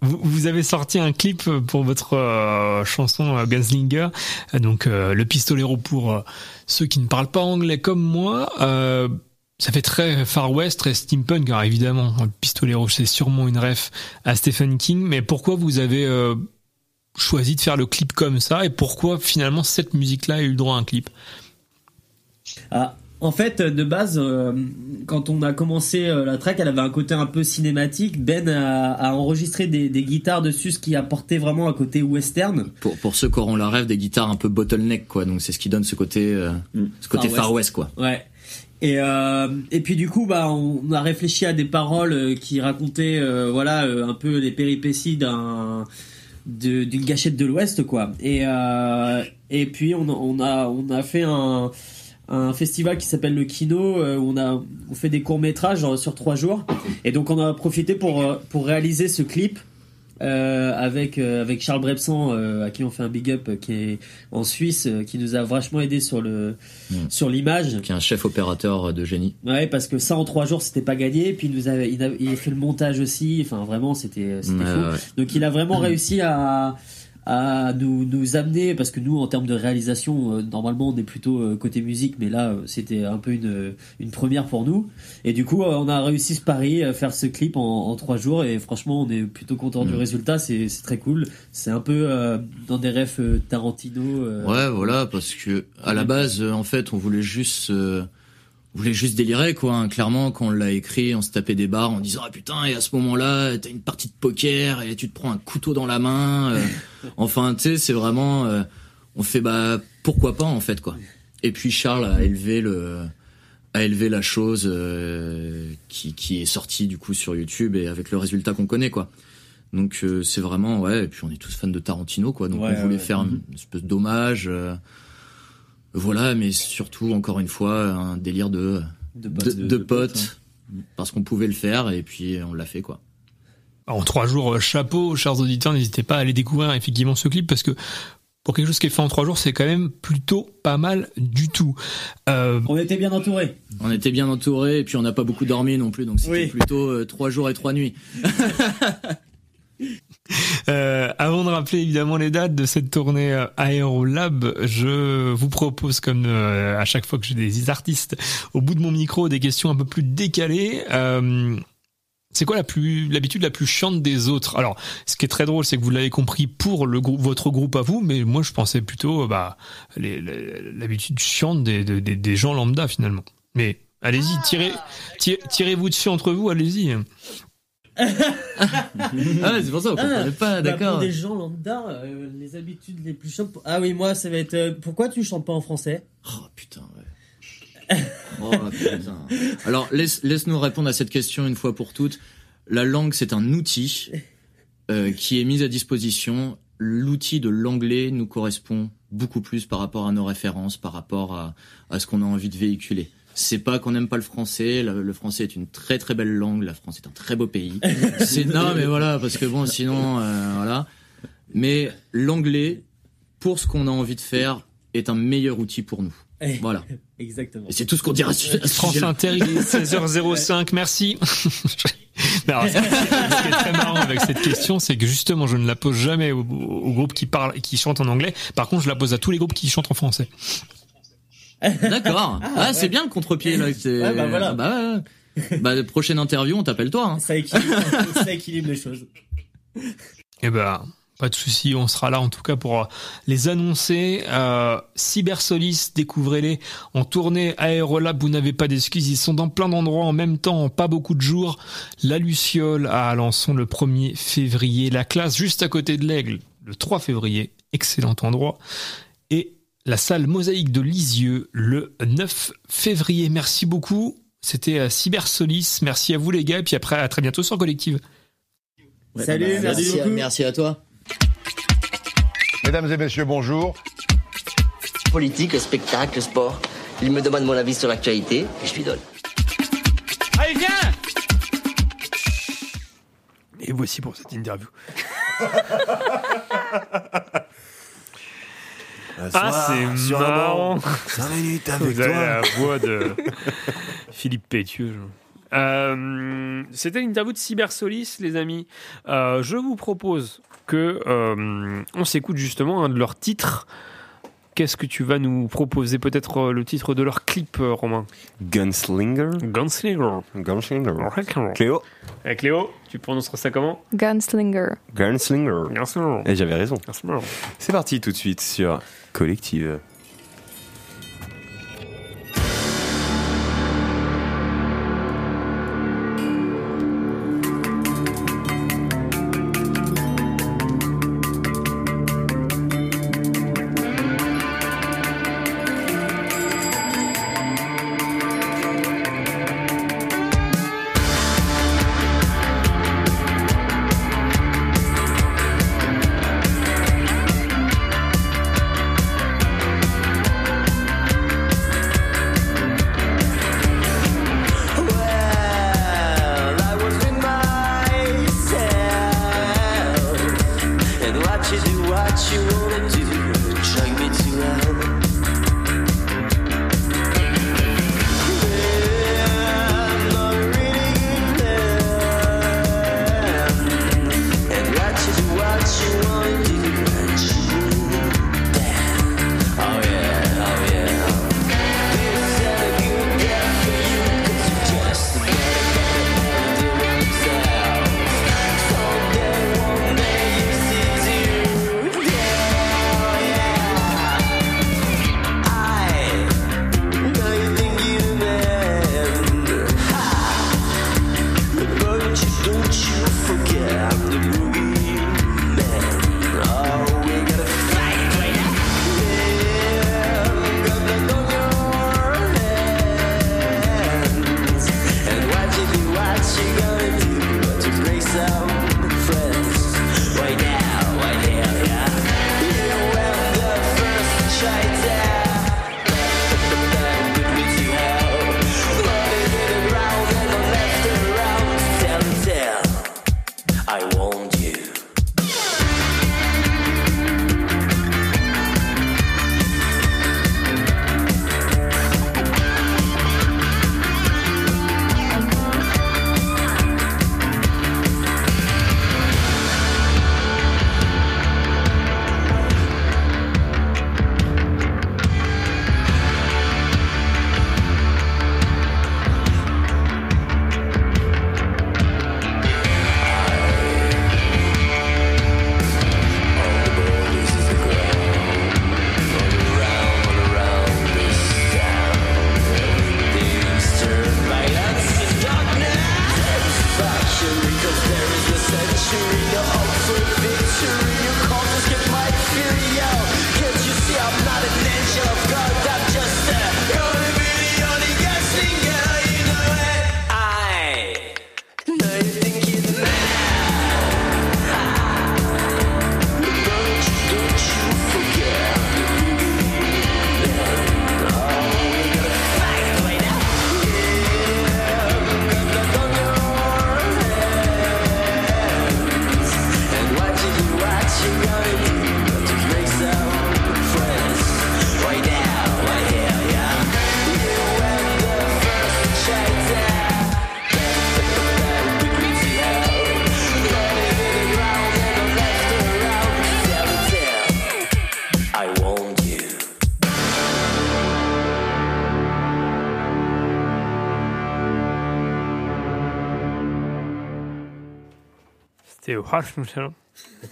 Vous, avez sorti un clip pour votre euh, chanson euh, Gunslinger, Euh, donc euh, le pistolero pour ceux qui ne parlent pas anglais comme moi. Ça fait très Far West, très steampunk, alors évidemment. Le pistolero, c'est sûrement une ref à Stephen King, mais pourquoi vous avez choisi de faire le clip comme ça? Et pourquoi finalement cette musique-là a eu le droit à un clip? Ah, en fait, de base, euh, quand on a commencé euh, la track, elle avait un côté un peu cinématique. Ben a, a enregistré des, des guitares dessus, ce qui apportait vraiment un côté western. pour pour ceux qui auront la rêve des guitares un peu bottleneck quoi donc c'est ce qui donne ce côté euh, ce côté Far Far West. West quoi Ouais. Et euh, et puis du coup bah on a réfléchi à des paroles euh, qui racontaient euh, voilà euh, un peu les péripéties d'un d'une gâchette de l'Ouest quoi. Et euh, et puis on a on a on a fait un un festival qui s'appelle le Kino euh, où on a on fait des courts métrages sur trois jours. Et donc on a profité pour euh, pour réaliser ce clip euh, avec euh, avec Charles Brebsan euh, à qui on fait un big up euh, qui est en Suisse euh, qui nous a vachement aidé sur le sur l'image. Qui est un chef opérateur de génie. Ouais parce que ça en trois jours c'était pas gagné. Puis il nous a il a, il a fait le montage aussi. Enfin vraiment c'était c'était Ouais, fou. ouais. donc il a vraiment réussi à à nous, nous amener parce que nous en termes de réalisation euh, normalement on est plutôt euh, côté musique mais là euh, c'était un peu une, une première pour nous. Et du coup on a réussi ce pari à faire ce clip en, en trois jours et franchement on est plutôt content du Mm. résultat c'est c'est très cool. C'est un peu euh, dans des refs euh, Tarantino euh, ouais voilà parce que à la base euh, en fait on voulait juste euh, voulait juste délirer quoi hein. clairement quand on l'a écrit on se tapait des barres en disant ah putain et à ce moment là t'as une partie de poker et tu te prends un couteau dans la main euh, enfin tu sais c'est vraiment euh, on fait bah pourquoi pas en fait quoi. Et puis Charles a élevé le a élevé la chose euh, qui, qui est sortie du coup sur YouTube et avec le résultat qu'on connaît quoi. Donc c'est vraiment ouais et puis on est tous fans de Tarantino quoi. Donc Ouais, on voulait ouais. faire une espèce d'hommage voilà mais surtout encore une fois un délire de De potes. de De- de potes parce qu'on pouvait le faire et puis on l'a fait quoi En trois jours, euh, chapeau, chers auditeurs, n'hésitez pas à aller découvrir effectivement ce clip parce que pour quelque chose qui est fait en trois jours, c'est quand même plutôt pas mal du tout. Euh, on était bien entourés on était bien entourés et puis on n'a pas beaucoup dormi non plus donc c'était Oui. plutôt euh, trois jours et trois nuits Euh, avant de rappeler évidemment les dates de cette tournée euh, Aérolab, je vous propose comme euh, à chaque fois que j'ai des artistes au bout de mon micro des questions un peu plus décalées. Euh, c'est quoi la plus l'habitude la plus chiante des autres? Alors, ce qui est très drôle, c'est que vous l'avez compris pour le groupe, votre groupe à vous, mais moi je pensais plutôt bah l'habitude chiante des, des, gens lambda finalement. Mais allez-y, tirez, tirez, tirez-vous dessus entre vous, allez-y. Ah c'est pour ça on comprenait pas bah, d'accord pour des gens lambda euh, les habitudes les plus chiantes ah oui moi ça va être euh, pourquoi tu chantes pas en français? Oh putain ouais Oh, putain. Alors, laisse, laisse-nous répondre à cette question une fois pour toutes. La langue, c'est un outil euh, qui est mis à disposition. L'outil de l'anglais nous correspond beaucoup plus par rapport à nos références, par rapport à, à ce qu'on a envie de véhiculer. C'est pas qu'on n'aime pas le français. Le, le français est une très très belle langue. La France est un très beau pays. C'est non, mais voilà, parce que bon, sinon, euh, voilà. Mais l'anglais, pour ce qu'on a envie de faire, est un meilleur outil pour nous. Voilà. Exactement. Et c'est tout ce qu'on dira sur à ce France. Inter, il est 16h05, merci. Ce qui est- ce qui est très marrant avec cette question, c'est que justement, je ne la pose jamais au, au groupe qui parle, qui chante en anglais. Par contre, je la pose à tous les groupes qui chantent en français. D'accord. Ah, c'est bien le contre-pied là. Ouais, bah voilà. Bah, ouais. Bah, prochaine interview, on t'appelle toi. hein. Ça équilibre, ça équilibre les choses. Eh ben, pas de souci, on sera là en tout cas pour euh, les annoncer. Euh, Cybersolis, découvrez-les en tournée Aérolab, vous n'avez pas d'excuses, ils sont dans plein d'endroits en même temps, en pas beaucoup de jours. La Luciole à Alençon le 1er février, la classe juste à côté de l'Aigle le 3 février, excellent endroit. La salle Mosaïque de Lisieux le 9 février. Merci beaucoup. C'était euh, Cybersolis. Merci à vous les gars. Et puis après, à très bientôt sur Collective. Salut, Bah, merci merci, à- beaucoup. merci à toi. Mesdames et messieurs, bonjour. Politique, spectacle, sport. Il me demande mon avis sur l'actualité et je lui donne. Allez, viens Et voici pour cette interview. Ah, c'est marrant. 5 minutes avec Vous avez toi. la voix de Philippe Pétieux. Euh, C'était l'interview de Cybersolis, les amis. Euh, je vous propose que euh, on s'écoute justement un de leurs titres. Qu'est-ce que tu vas nous proposer Peut-être euh, le titre de leur clip, euh, Romain? Gunslinger. Gunslinger. Gunslinger. Cléo. Cléo. Eh, Cléo, tu prononceras ça comment? Gunslinger. Gunslinger. Gunslinger. Et j'avais raison. Gunslinger. C'est parti tout de suite sur Collective.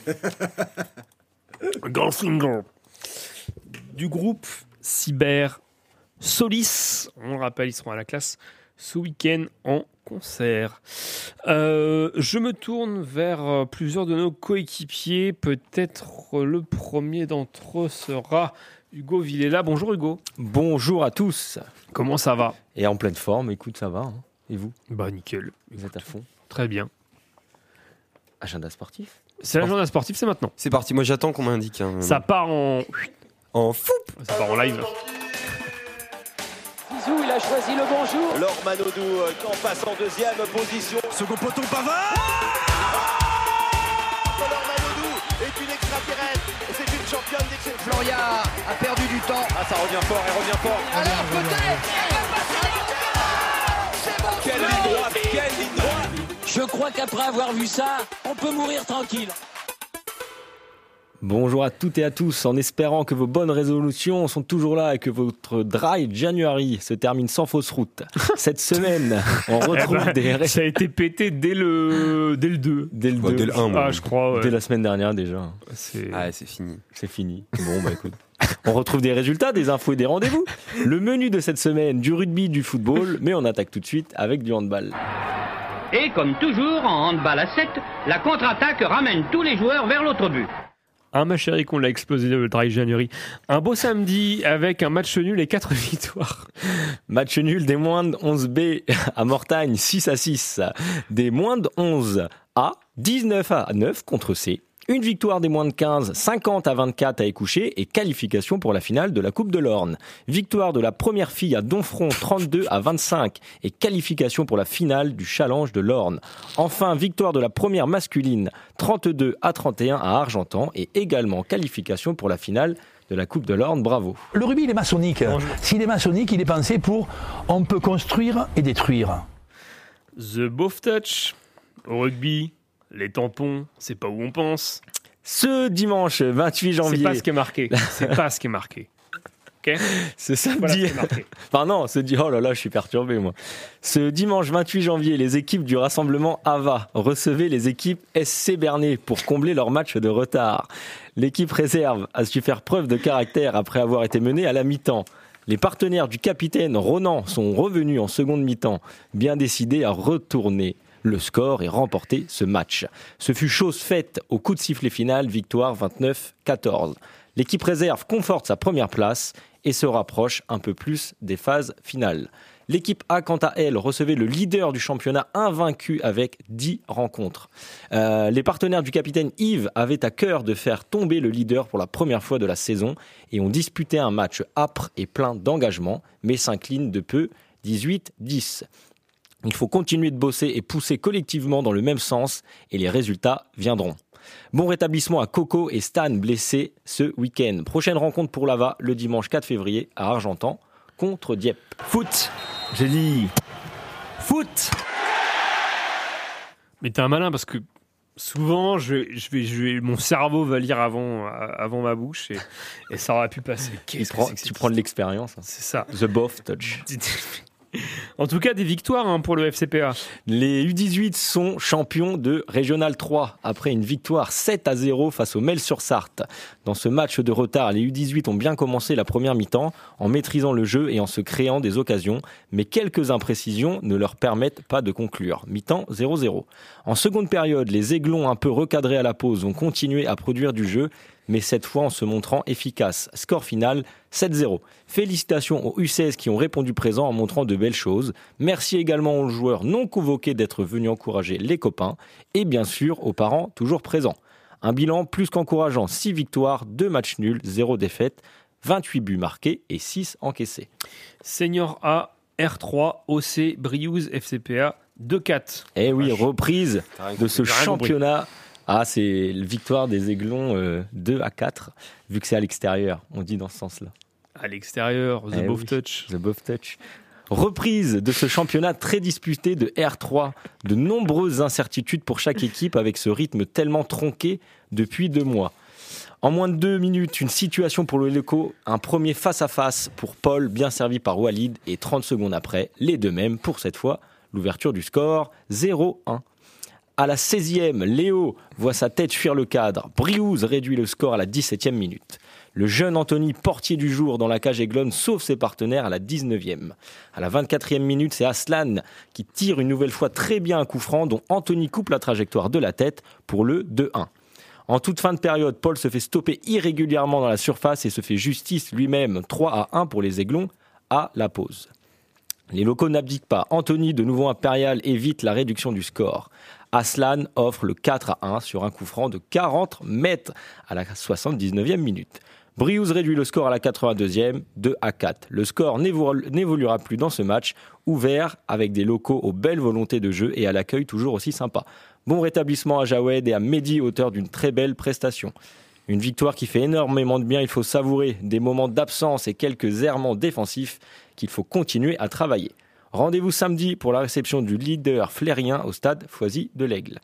Du groupe Cyber Solis. On le rappelle, ils seront à la classe ce week-end en concert. Euh, je me tourne vers euh, plusieurs de nos coéquipiers. Peut-être le premier d'entre eux sera Hugo Villela. Bonjour Hugo. Bonjour à tous. Comment ça va? Et en pleine forme, écoute, ça va. hein. Et vous? Bah nickel. Vous êtes à fond Très bien. Agenda sportif C'est l'agenda sportif, c'est maintenant. C'est parti, moi j'attends qu'on m'indique. hein. Ça part en... En fou Ça part en live. Zizou, il a choisi le bonjour. Laure Manodou euh, qui en passe en deuxième position. Second poteau Pavard Laure Manodou est une extraterrestre. C'est une championne d'exception. Floria a perdu du temps. Ah, ça revient fort, elle revient fort. Alors peut-être Je crois qu'après avoir vu ça, on peut mourir tranquille. Bonjour à toutes et à tous, en espérant que vos bonnes résolutions sont toujours là et que votre dry January se termine sans fausse route. Cette semaine, on retrouve Eh ben, des ré- Ça a été pété dès le, dès le 2. Dès le, Ouais, deux. dès le un, moi. Ah, je crois. ouais. Dès la semaine dernière déjà. C'est- Ah, c'est fini. C'est fini. Bon, bah écoute. On retrouve des résultats, des infos et des rendez-vous. Le menu de cette semaine, du rugby, du football, mais on attaque tout de suite avec du handball. Et comme toujours en handball à 7, la contre-attaque ramène tous les joueurs vers l'autre but. Un match Eric, on l'a explosé le dry January. Un beau samedi avec un match nul et 4 victoires. Match nul des moins de 11B à Mortagne, 6 à 6. Des moins de 11 A, 19 à 9 contre C. Une victoire des moins de 15, 50 à 24 à Écouché et qualification pour la finale de la Coupe de l'Orne. Victoire de la première fille à Donfront, 32 à 25 et qualification pour la finale du Challenge de l'Orne. Enfin, victoire de la première masculine, 32 à 31 à Argentan et également qualification pour la finale de la Coupe de l'Orne. Bravo. Le rugby, il est maçonnique. S'il est maçonnique, il est pensé pour on peut construire et détruire. The Both Touch. Au rugby, les tampons, c'est pas où on pense. Ce dimanche 28 janvier. C'est pas ce qui est marqué. C'est pas ce qui est marqué. Ok Ce samedi. Voilà. Enfin non, ce di- oh là là, je suis perturbé moi. Ce dimanche 28 janvier, les équipes du rassemblement AVA recevaient les équipes SC Bernay pour combler leur match de retard. L'équipe réserve a su faire preuve de caractère après avoir été menée à la mi-temps. Les partenaires du capitaine Ronan sont revenus en seconde mi-temps, bien décidés à retourner le score et remporter ce match. Ce fut chose faite au coup de sifflet final, victoire 29-14. L'équipe réserve conforte sa première place et se rapproche un peu plus des phases finales. L'équipe A, quant à elle, recevait le leader du championnat invaincu avec 10 rencontres. Euh, les partenaires du capitaine Yves avaient à cœur de faire tomber le leader pour la première fois de la saison et ont disputé un match âpre et plein d'engagement, mais s'inclinent de peu 18-10. Il faut continuer de bosser et pousser collectivement dans le même sens et les résultats viendront. Bon rétablissement à Coco et Stan blessés ce week-end. Prochaine rencontre pour Lava le dimanche 4 février à Argentan contre Dieppe. Foot, j'ai dit. Foot Mais t'es un malin parce que souvent, je, je vais, je vais, mon cerveau va lire avant, avant ma bouche et, et ça aurait pu passer. Que tu prends de l'expérience. hein. C'est ça. The Both Touch. En tout cas, des victoires hein, pour le FCPA. Les U18 sont champions de Régional 3 après une victoire 7 à 0 face au Mel-sur-Sarthe. Dans ce match de retard, les U18 ont bien commencé la première mi-temps en maîtrisant le jeu et en se créant des occasions, mais quelques imprécisions ne leur permettent pas de conclure. Mi-temps 0-0. En seconde période, les Aiglons un peu recadrés à la pause ont continué à produire du jeu, mais cette fois en se montrant efficaces. Score final 7-0. Félicitations aux U16 qui ont répondu présent en montrant de belles choses. Merci également aux joueurs non convoqués d'être venus encourager les copains et bien sûr aux parents toujours présents. Un bilan plus qu'encourageant, 6 victoires, 2 matchs nuls, 0 défaite, 28 buts marqués et 6 encaissés. Senior A, R3, OC, Briouze, FCPA, 2-4. Eh oui, reprise de ce compris. Ah, c'est la victoire des Aiglons euh, 2 à 4, vu que c'est à l'extérieur, on dit dans ce sens-là. À l'extérieur, The Eh Both oui, Touch. The Both Touch. Reprise de ce championnat très disputé de R3. De nombreuses incertitudes pour chaque équipe avec ce rythme tellement tronqué depuis deux mois. En moins de deux minutes, une situation pour le Leco, un premier face-à-face pour Paul, bien servi par Walid, et 30 secondes après, les deux mêmes pour cette fois, l'ouverture du score 0-1. À la 16e, Léo voit sa tête fuir le cadre. Briouze réduit le score à la 17e minute. Le jeune Anthony, portier du jour dans la cage aiglonne, sauve ses partenaires à la 19e. À la 24e minute, c'est Aslan qui tire une nouvelle fois très bien un coup franc dont Anthony coupe la trajectoire de la tête pour le 2-1. En toute fin de période, Paul se fait stopper irrégulièrement dans la surface et se fait justice lui-même 3 à 1 pour les Aiglons à la pause. Les locaux n'abdiquent pas. Anthony, de nouveau impérial, évite la réduction du score. Aslan offre le 4 à 1 sur un coup franc de 40 mètres à la 79e minute. Briouze réduit le score à la 82e, 2 à 4. Le score n'évo- n'évoluera plus dans ce match, ouvert avec des locaux aux belles volontés de jeu et à l'accueil toujours aussi sympa. Bon rétablissement à Jawed et à Mehdi, auteur d'une très belle prestation. Une victoire qui fait énormément de bien, il faut savourer des moments d'absence et quelques errements défensifs qu'il faut continuer à travailler. Rendez-vous samedi pour la réception du leader flérien au stade Foisy de l'Aigle.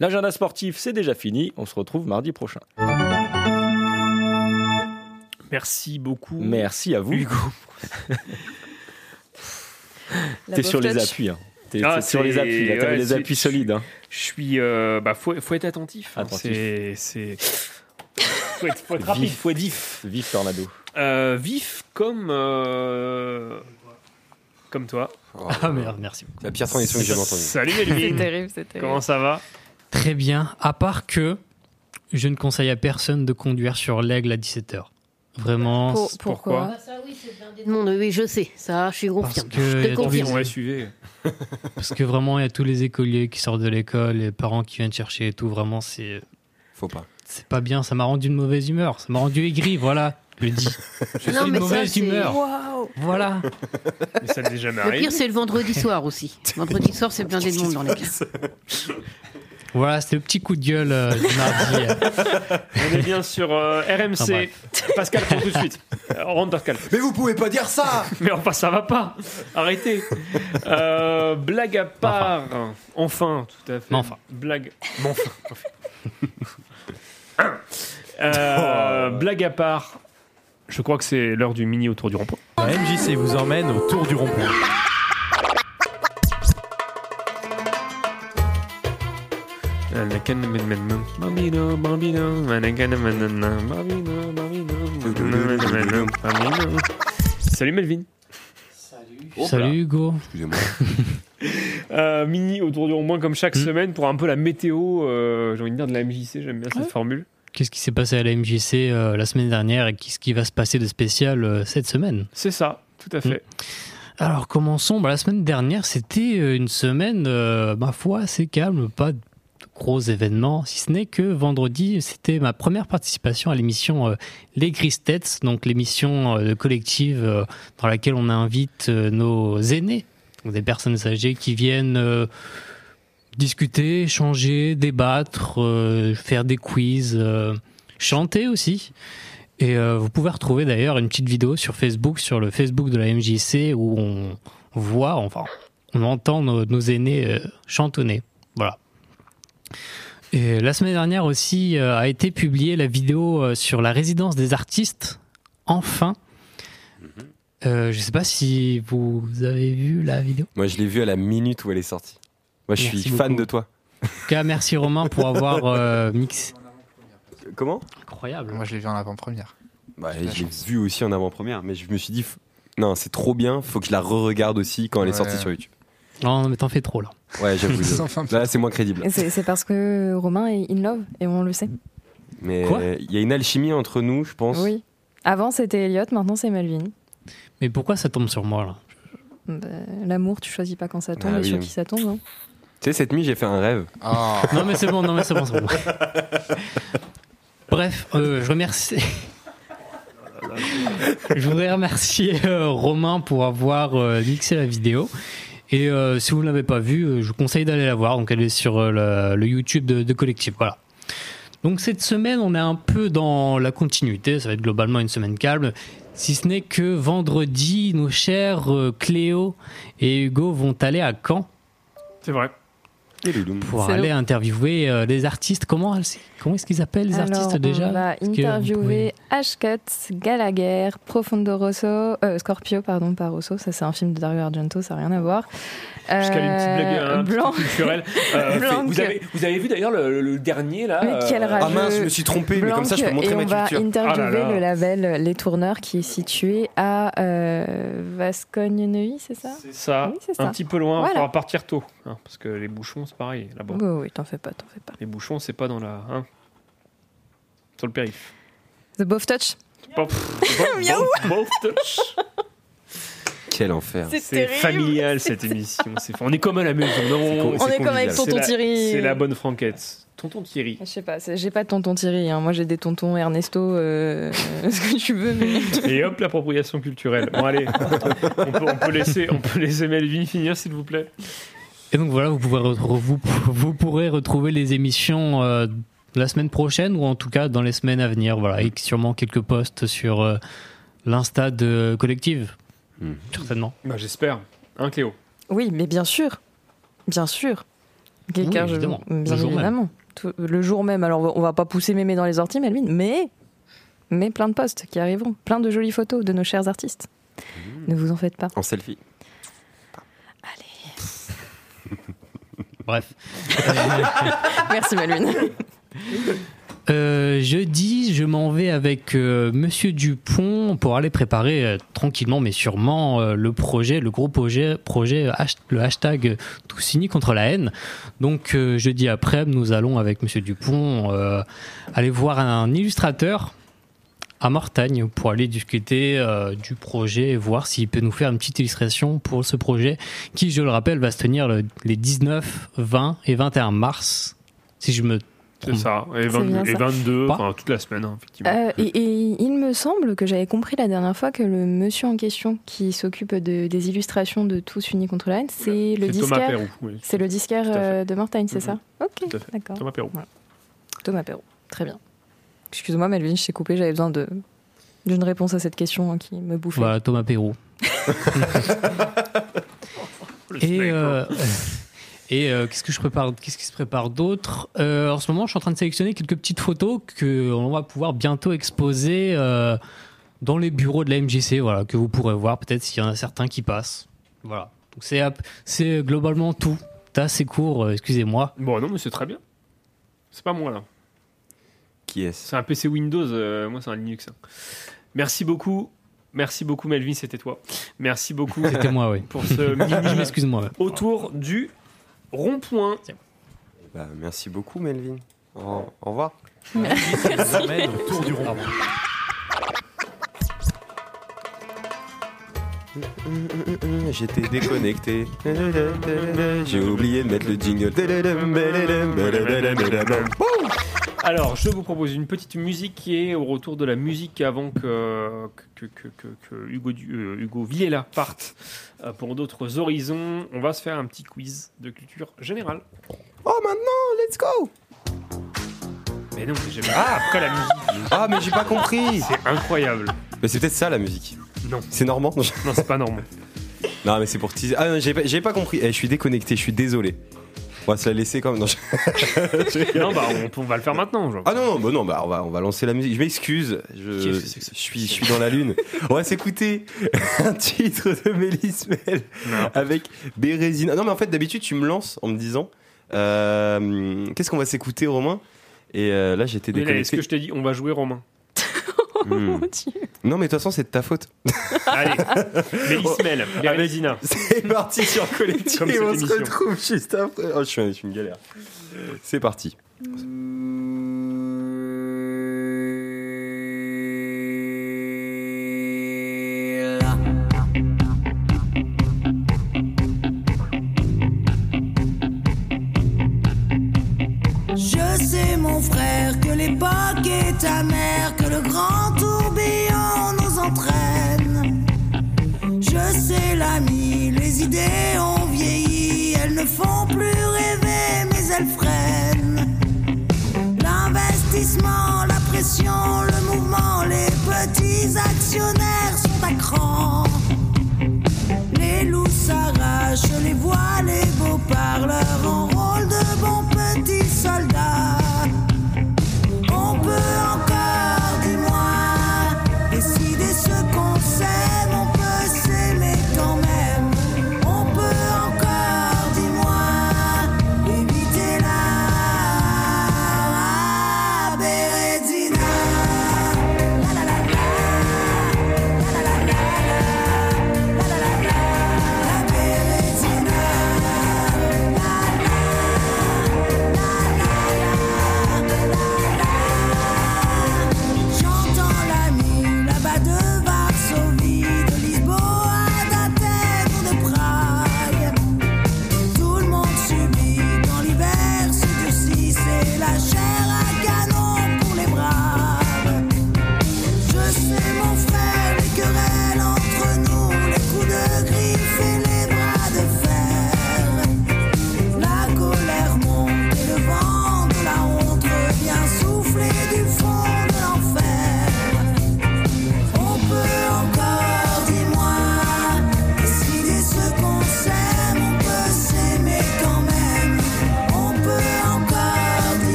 L'agenda sportif, c'est déjà fini, on se retrouve mardi prochain. Merci beaucoup. Merci à vous. Hugo. T'es sur les appuis. Hein. T'es Ah, sur les appuis, là, ouais, les appuis solides. Hein. Je suis. euh, bah, faut, faut être attentif. hein. Attentif. C'est. c'est- Faut être, faut être rapide, Vif. faut être vif. Vif tornado. Euh, vif comme. euh, Comme toi. Ah merde, merci. La pire transition que j'ai jamais entendue. Salut Melvin. C'est terrible, c'est terrible. Comment ça va? Très bien, à part que je ne conseille à personne de conduire sur l'aigle à 17h. Vraiment. Pour- c'est- pourquoi Ah, ça, oui, c'est blindé de monde. Oui, je sais. Ça, je suis confiante. que Je y confirme. SUV. Parce que vraiment, il y a tous les écoliers qui sortent de l'école, les parents qui viennent chercher et tout. Vraiment, c'est. Faut pas. C'est pas bien, ça m'a rendu de mauvaise humeur. Ça m'a rendu aigri, voilà. Je le dis. Je Non, suis de ça, mauvaise c'est- humeur. Waouh. Voilà. Mais ça t'est jamais Le pire, c'est le vendredi soir aussi. Vendredi soir, c'est blindé de monde dans les cas. Voilà, c'était le petit coup de gueule euh, du mardi. On est bien sur euh, Ah, RMC. Pascal, prends tout de suite. Euh, rentre Pascal. Mais vous pouvez pas dire ça Mais enfin, ça va pas. Arrêtez. Euh, blague à part. Enfin, tout à fait. Enfin. Blague. Enfin. Euh, blague à part. Je crois que c'est l'heure du mini autour du rond-point. La MJC vous emmène au tour du rond-point. Salut Melvin. Salut Hugo. Excusez-moi. Euh, mini autour du rond-point comme Hmm. chaque semaine pour un peu la météo, euh, j'ai envie de dire de la MJC, j'aime bien cette formule. Qu'est-ce qui s'est passé à la MJC euh, la semaine dernière et qu'est-ce qui va se passer de spécial euh, cette semaine? C'est ça, tout à fait. Alors commençons. Bah, la semaine dernière, c'était euh, une semaine, ma foi, assez calme, pas de gros événements, si ce n'est que vendredi, c'était ma première participation à l'émission Les Grises Têtes, donc l'émission collective dans laquelle on invite nos aînés, donc des personnes âgées qui viennent discuter, échanger, débattre, euh, faire des quiz, euh, chanter aussi. Et euh, vous pouvez retrouver d'ailleurs une petite vidéo sur Facebook, sur le Facebook de la MJC, où on voit, enfin, on entend nos, nos aînés chantonner. Voilà. Et la semaine dernière aussi a été publiée la vidéo sur la résidence des artistes. Enfin. Euh, je sais pas si vous avez vu la vidéo. Moi, je l'ai vue à la minute où elle est sortie. Moi, je Merci suis fan beaucoup. de toi. En tout cas, merci Romain pour avoir euh, mixé. Comment? Incroyable. Moi, je l'ai vu en avant-première. Bah, je l'ai vue aussi en avant-première, mais je me suis dit, non, c'est trop bien, faut que je la re-regarde aussi quand elle est Ouais. sortie sur YouTube. Non, mais t'en fais trop là. Ouais, j'avoue. Là, c'est moins crédible. C'est parce que Romain est in love et on le sait. Mais Quoi? il y a une alchimie entre nous, je pense. Oui. Avant c'était Elliot, maintenant c'est Melvin. Mais pourquoi ça tombe sur moi là? Bah, L'amour, tu choisis pas quand ça tombe Ah et oui. sur qui ça tombe. hein. Tu sais, cette nuit, j'ai fait un rêve. Oh. Non mais c'est bon, non mais c'est bon, c'est bon. Bref, euh, je remercie. je voudrais remercier euh, Romain pour avoir euh, mixé la vidéo. Et euh, si vous ne l'avez pas vue, je vous conseille d'aller la voir. Donc elle est sur euh, le, le YouTube de, de Collectif. Voilà. Donc cette semaine, on est un peu dans la continuité. Ça va être globalement une semaine calme. Si ce n'est que vendredi, nos chers euh, Cléo et Hugo vont aller à Caen. C'est vrai. Pour aller le- interviewer euh, les artistes. Comment, comment est-ce qu'ils appellent les Alors, artistes déjà? On va interviewer Ashcut, Gallagher, Profondo Rosso, euh, Scorpio, pardon, pas Rosso, ça c'est un film de Dario Argento, ça n'a rien à voir. Jusqu'à une petite blague Euh, petit Blanc. culturelle. Euh, vous, avez, vous avez vu d'ailleurs le, le dernier là Mais quel euh. Ah mince, je me suis trompé, mais comme ça, je peux montrer et ma on va culture. interviewer Ah là là. le label Les Tourneurs qui est situé à euh, Vascogne-Neuilly, c'est ça C'est ça, Oui, c'est un petit peu loin, il Voilà. faudra partir tôt. hein, parce que les bouchons, c'est pareil là-bas. Oui, oui, t'en fais pas, t'en fais pas. Les bouchons, c'est pas dans la. hein, sur le périph. The Both Touch Bof, bof, bof, bof, touch. Quel enfer. C'est familial cette émission. On est comme à la maison. non, On est comme avec Tonton Thierry. C'est la bonne franquette. Tonton Thierry. Je sais pas, j'ai pas de tonton Thierry, hein. moi j'ai des tontons Ernesto, euh, ce que tu veux, mais. Et hop, l'appropriation culturelle. Bon, allez, on peut, on peut laisser, on peut laisser Melvin finir, s'il vous plaît. Et donc voilà, vous, pouvez retrouver- vous, vous pourrez retrouver les émissions euh, la semaine prochaine ou en tout cas dans les semaines à venir. Voilà, et sûrement quelques posts sur euh, l'Insta de Collective. Certainement. Bah, j'espère. Hein, Cléo Oui, mais bien sûr, bien sûr. Quelqu'un, Oui, je- évidemment. bien Le jour même. évidemment. Tout- le jour même. Alors on va pas pousser mémé dans les orties, Melvin, mais mais plein de posts qui arriveront, plein de jolies photos de nos chers artistes. Ne vous en faites pas. En selfie. Bref. Merci Melvin. Euh, jeudi, je m'en vais avec euh, Monsieur Dupont pour aller préparer euh, tranquillement mais sûrement le projet, le gros projet, le hashtag Tous unis contre la haine. Donc jeudi après, nous allons avec Monsieur Dupont aller voir un illustrateur à Mortagne pour aller discuter du projet et voir s'il peut nous faire une petite illustration pour ce projet qui, je le rappelle, va se tenir le- les 19, 20 et 21 mars. Si je me C'est ça. Et, 22, bien et ça. 22, Pas enfin toute la semaine, hein, effectivement. Euh, et, et il me semble que j'avais compris la dernière fois que le monsieur en question qui s'occupe de, des illustrations de Tous Unis contre la haine, c'est le C'est Thomas disquaire. Perrou, oui. C'est le disquaire euh, de Mortagne, c'est Mhm. ça Ok, d'accord. Thomas Perrault. Thomas Perrault, très bien. Excuse-moi, Melvin, je t'ai coupé, j'avais besoin de d'une réponse à cette question hein, qui me bouffait. Voilà, Thomas Perrault. et euh, et euh, qu'est-ce que je prépare Qu'est-ce qui se prépare d'autre? Euh, En ce moment, je suis en train de sélectionner quelques petites photos que on va pouvoir bientôt exposer euh, dans les bureaux de la MJC. Voilà, que vous pourrez voir peut-être s'il y en a certains qui passent. Voilà. Donc c'est c'est globalement tout. C'est assez court. euh, Excusez-moi. Bon, non, mais c'est très bien. C'est pas moi, là. Qui est-ce? C'est un PC Windows, euh, moi, c'est un Linux. hein. Merci beaucoup. Merci beaucoup, Melvin, c'était toi. Merci beaucoup. C'était moi, oui. Pour ce mini Je m'excuse moi. autour du rond-point. Bah, merci beaucoup, Melvin. Au, au revoir. Autour du. J'étais déconnecté. J'ai oublié de mettre le jingle. Alors, je vous propose une petite musique qui est au retour de la musique avant que, que, que, que- que Hugo, Du- euh, Hugo Villela parte euh, pour d'autres horizons. On va se faire un petit quiz de culture générale. Oh, maintenant, let's go Mais non, mais j'ai Ah, après la musique. Ah, mais j'ai pas compris C'est incroyable. Mais c'est peut-être ça la musique. Non. C'est normand? Non, c'est pas normand. Non, mais c'est pour teaser. Ah non, j'ai pas, pas compris. Eh, je suis déconnecté, je suis désolé. On va se la laisser. Non, je- Non, bah, on, va le faire maintenant. genre. Ah non, non, bah non, bah on va, on va lancer la musique. Je m'excuse, je, Qu'est-ce que c'est que ça je suis, je suis dans la lune. On va s'écouter un titre de Mélismel Non. avec Bérésina. Non, mais en fait, d'habitude, tu me lances en me disant euh, Qu'est-ce qu'on va s'écouter, Romain? Et euh, là, j'étais Mais là, Est-ce déconnecté. que je t'ai dit, on va jouer Romain? Hmm. Non, mais de toute façon, c'est de ta faute. Allez, Mélismel, Bérésina. C'est parti sur Collectif. Comme cette on se retrouve juste après. Oh, je suis, je suis une galère. C'est parti. Je elle freine. L'investissement, la pression, le mouvement, les petits actionnaires sont à cran. Les loups s'arrachent, les voiles, les beaux parleurs en rôle de bons petits soldats.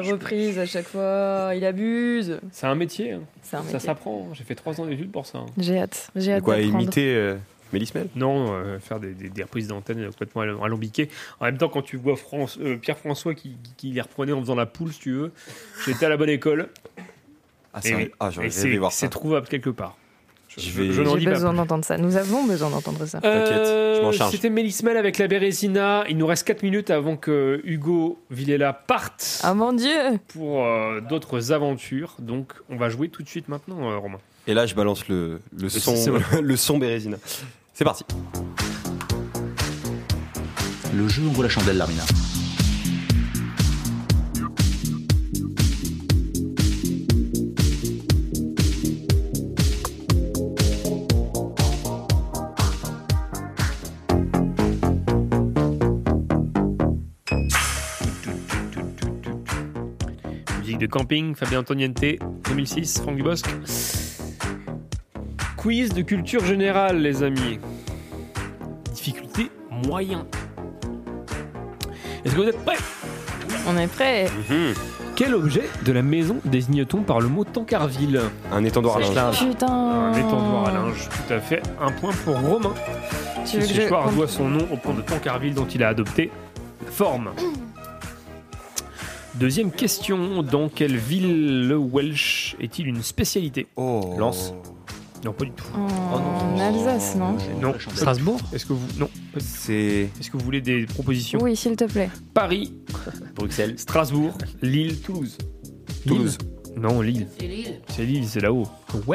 Pires reprises à chaque fois, il abuse. C'est un métier. hein. C'est un Ça métier. s'apprend. J'ai fait trois ans d'études pour ça. hein. J'ai hâte, j'ai hâte Quoi, d'apprendre. imiter euh, Mélismel Non, euh, faire des, des, des reprises d'antenne complètement al- alambiquées. En même temps, quand tu vois France- euh, Pierre-François qui, qui les reprenait en faisant la poule, si tu veux, j'étais à la bonne école. Ah, Et c'est vrai. oui. Ah, j'aurais Et rêvé c'est- voir ça. C'est trouvable quelque part. Je, Je vais- je n'en J'ai dis pas besoin d'entendre ça. Nous avons besoin d'entendre ça. Euh, charge. C'était Mélismel avec la Bérésina. Il nous reste 4 minutes avant que Hugo Villela parte Ah mon dieu pour euh, d'autres aventures. Donc, on va jouer tout de suite maintenant, euh, Romain. Et là, je balance le, le son, le son Bérésina. C'est parti. Le jeu ouvre la chandelle, Larmina. Camping, Fabien Antoniente, 2006, Franck Dubosc. Quiz de culture générale, les amis. Difficulté moyen. Est-ce que vous êtes prêts? On est prêt. Quel objet de la maison désigne-t-on par le mot Tancarville? Un étendoir à linge. Putain. Un étendoir à linge, tout à fait. Un point pour Romain. Ce compte- doit son nom au pont de Tancarville dont il a adopté la forme. Deuxième question, dans quelle ville le Welsh est-il une spécialité? Oh. Lance Non, pas du tout. En Alsace, non? Non. Strasbourg? Est-ce que vous non. C'est Est-ce que vous voulez des propositions? Oui, s'il te plaît. Paris, Bruxelles. Strasbourg, Lille, Toulouse. Toulouse. Non, Lille. C'est Lille. C'est Lille, c'est là-haut.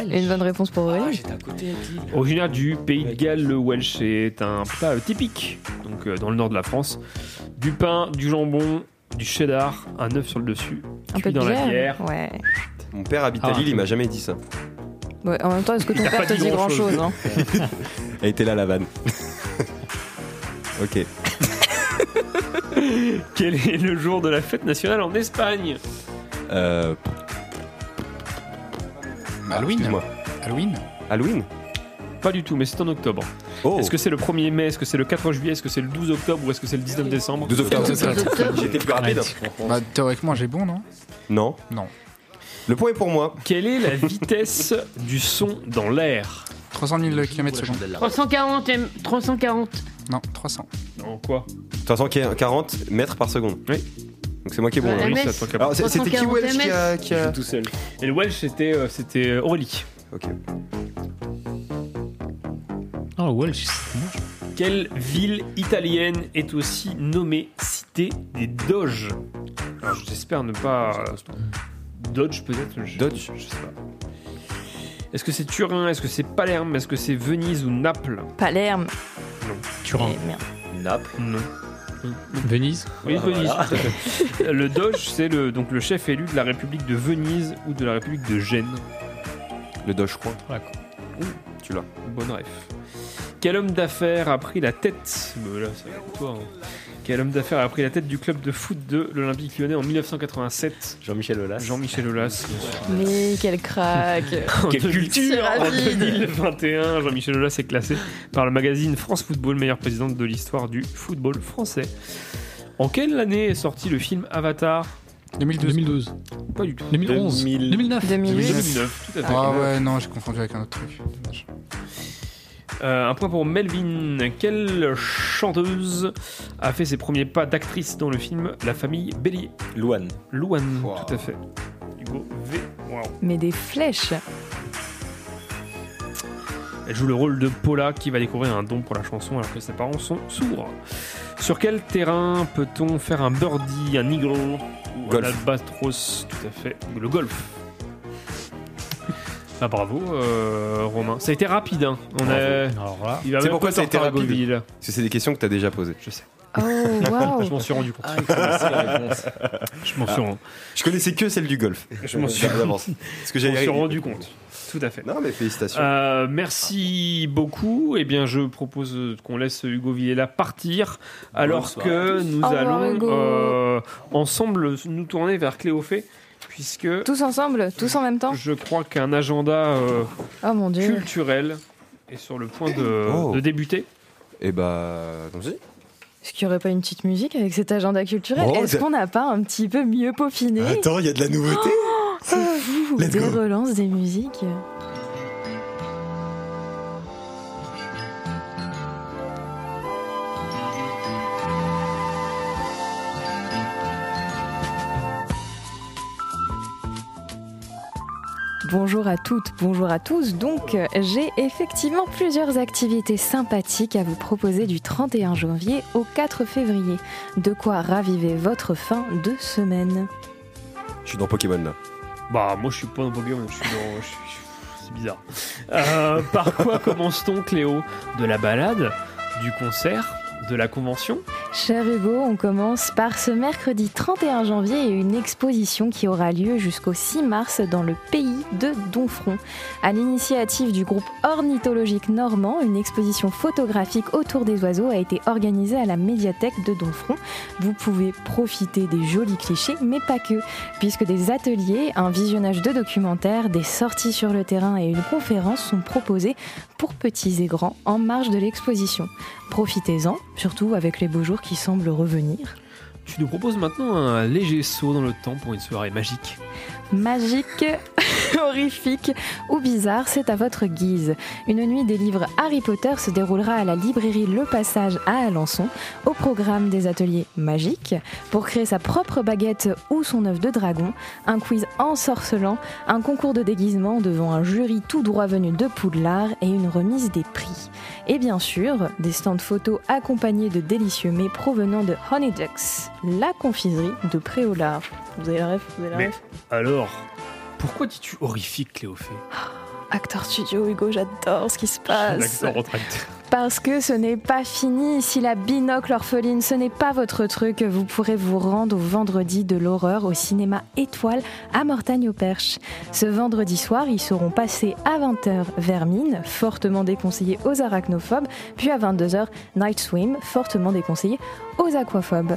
Et une bonne réponse pour Aurélie. à côté avec Lille. Originaire du pays de Galles, le Welsh est un plat euh, typique, donc euh, dans le nord de la France. Du pain, du jambon, du cheddar, un œuf sur le dessus, Un peu de dans la bière. bière. Ouais. Mon père habite à Ah. Lille, il m'a jamais dit ça. Ouais, En même temps, est-ce que ton père pas te dit dit grand grand-chose. chose hein Elle était là, la vanne. ok. Quel est le jour de la fête nationale en Espagne Euh, Halloween excuse-moi. Halloween Halloween Pas du tout, mais c'est en octobre. Oh Est-ce que c'est le 1er mai, est-ce que c'est le 4 juillet, est-ce que c'est le 12 octobre ou est-ce que c'est le 19 décembre? 12 octobre. 12 octobre. J'étais plus rapide. Bah, théoriquement, j'ai bon, non? Non. Non. Le point est pour moi. Quelle est la vitesse du son dans l'air? 300 000 km secondes. 340, M- 340. Non, 300. Non, quoi? 340 mètres par seconde. Oui. Donc c'est moi qui ai bon. Là. MS. Alors c'est- c'était qui 340 Welsh qui a, qui tout seul. Et le Welsh, c'était euh, c'était euh, Aurélie. Ok. Oh, Welsh. Quelle ville italienne est aussi nommée cité des Doges Alors, J'espère ne pas. Dodge peut-être je- Dodge Je sais pas. Est-ce que c'est Turin Est-ce que c'est Palerme Est-ce que c'est Venise ou Naples? Palerme. Non. Turin. Eh, merde. Naples? Non. Venise? Oui, Voilà. Venise. tout à fait. le Doge, c'est le, donc le chef élu de la République de Venise ou de la République de Gênes. Le Doge Roi. D'accord. Tu l'as. Bonne ref. Quel homme d'affaires a pris la tête Bah là, ça va être toi. hein. Quel homme d'affaires a pris la tête du club de foot de l'Olympique lyonnais en 1987 Jean-Michel Aulas. Jean-Michel Aulas. bien sûr. Mais quel crack Quelle 2000 culture En rapide. 2021, Jean-Michel Aulas est classé par le magazine France Football meilleure présidente de l'histoire du football français. En quelle année est sorti le film Avatar? 2012. 2012. Pas du tout. 2011. 2000. 2009. 2008. 2009, tout à fait. Ah ouais, non, j'ai confondu avec un autre truc. Dommage. Euh, un point pour Melvin. Quelle chanteuse a fait ses premiers pas d'actrice dans le film La famille Bélier? Louane. Louane, Wow. tout à fait. Hugo V. Wow. Mais des flèches. Elle joue le rôle de Paula qui va découvrir un don pour la chanson alors que ses parents sont sourds. Sur quel terrain peut-on faire un birdie, un eagle ou Golf. un albatros Tout à fait. Le golf. Ah bravo euh, Romain. Ça a été rapide. Hein. On a... Alors là. Il va C'est pourquoi ça a été rapide. Parce que c'est des questions que t'as déjà posées. Je sais. Oh, waouh. Je m'en suis rendu compte. Ah. Je m'en suis, rendu- Je connaissais que celle du golf. je m'en suis. Parce que je m'en j'avais suis rendu compte. Tout à fait. Non mais félicitations. Euh, merci beaucoup. Eh bien, je propose qu'on laisse Hugo Villela partir, alors Bonsoir que nous Au allons euh, ensemble nous tourner vers Cléophée, puisque Tous ensemble Tous en même temps je crois qu'un agenda euh, Oh mon dieu. culturel est sur le point de, Oh. de débuter. Et bah, allons-y. Est-ce qu'il n'y aurait pas une petite musique avec cet agenda culturel? Oh, Est-ce qu'on n'a pas un petit peu mieux peaufiné? Attends, il y a de la nouveauté. Oh, C'est fou, Let's des go. relances, des musiques. Bonjour à toutes, bonjour à tous. Donc, j'ai effectivement plusieurs activités sympathiques à vous proposer du 31 janvier au 4 février. De quoi raviver votre fin de semaine. Je suis dans Pokémon là. Bah, moi je suis pas dans Pokémon, je suis dans. C'est bizarre. Euh, par quoi commence-t-on, Cléo? De la balade? Du concert? De la convention Cher Hugo, on commence par ce mercredi 31 janvier et une exposition qui aura lieu jusqu'au 6 mars dans le pays de Donfront. À l'initiative du groupe ornithologique normand, une exposition photographique autour des oiseaux a été organisée à la médiathèque de Donfront. Vous pouvez profiter des jolis clichés, mais pas que, puisque des ateliers, un visionnage de documentaires, des sorties sur le terrain et une conférence sont proposés pour petits et grands en marge de l'exposition. Profitez-en, surtout avec les beaux jours qui semblent revenir. Tu nous proposes maintenant un léger saut dans le temps pour une soirée magique. Magique, horrifique ou bizarre, c'est à votre guise. Une nuit des livres Harry Potter se déroulera à la librairie Le Passage à Alençon, au programme des ateliers magiques, pour créer sa propre baguette ou son œuf de dragon, un quiz ensorcelant, un concours de déguisement devant un jury tout droit venu de Poudlard et une remise des prix. Et bien sûr, des stands photos accompagnés de délicieux mets provenant de Honey Ducks, la confiserie de Préolard. Vous avez la ref Vous avez la Mais ref? Alors, pourquoi dis-tu horrifique, Cléophée Acteur studio, Hugo, j'adore ce qui se passe. Parce que ce n'est pas fini. Si la binocle orpheline, ce n'est pas votre truc, vous pourrez vous rendre au vendredi de l'horreur au cinéma Étoile à Mortagne-au-Perche. Ce vendredi soir, ils seront passés à 20h Vermine, fortement déconseillé aux arachnophobes, puis à 22h Night Swim, fortement déconseillé aux aquaphobes.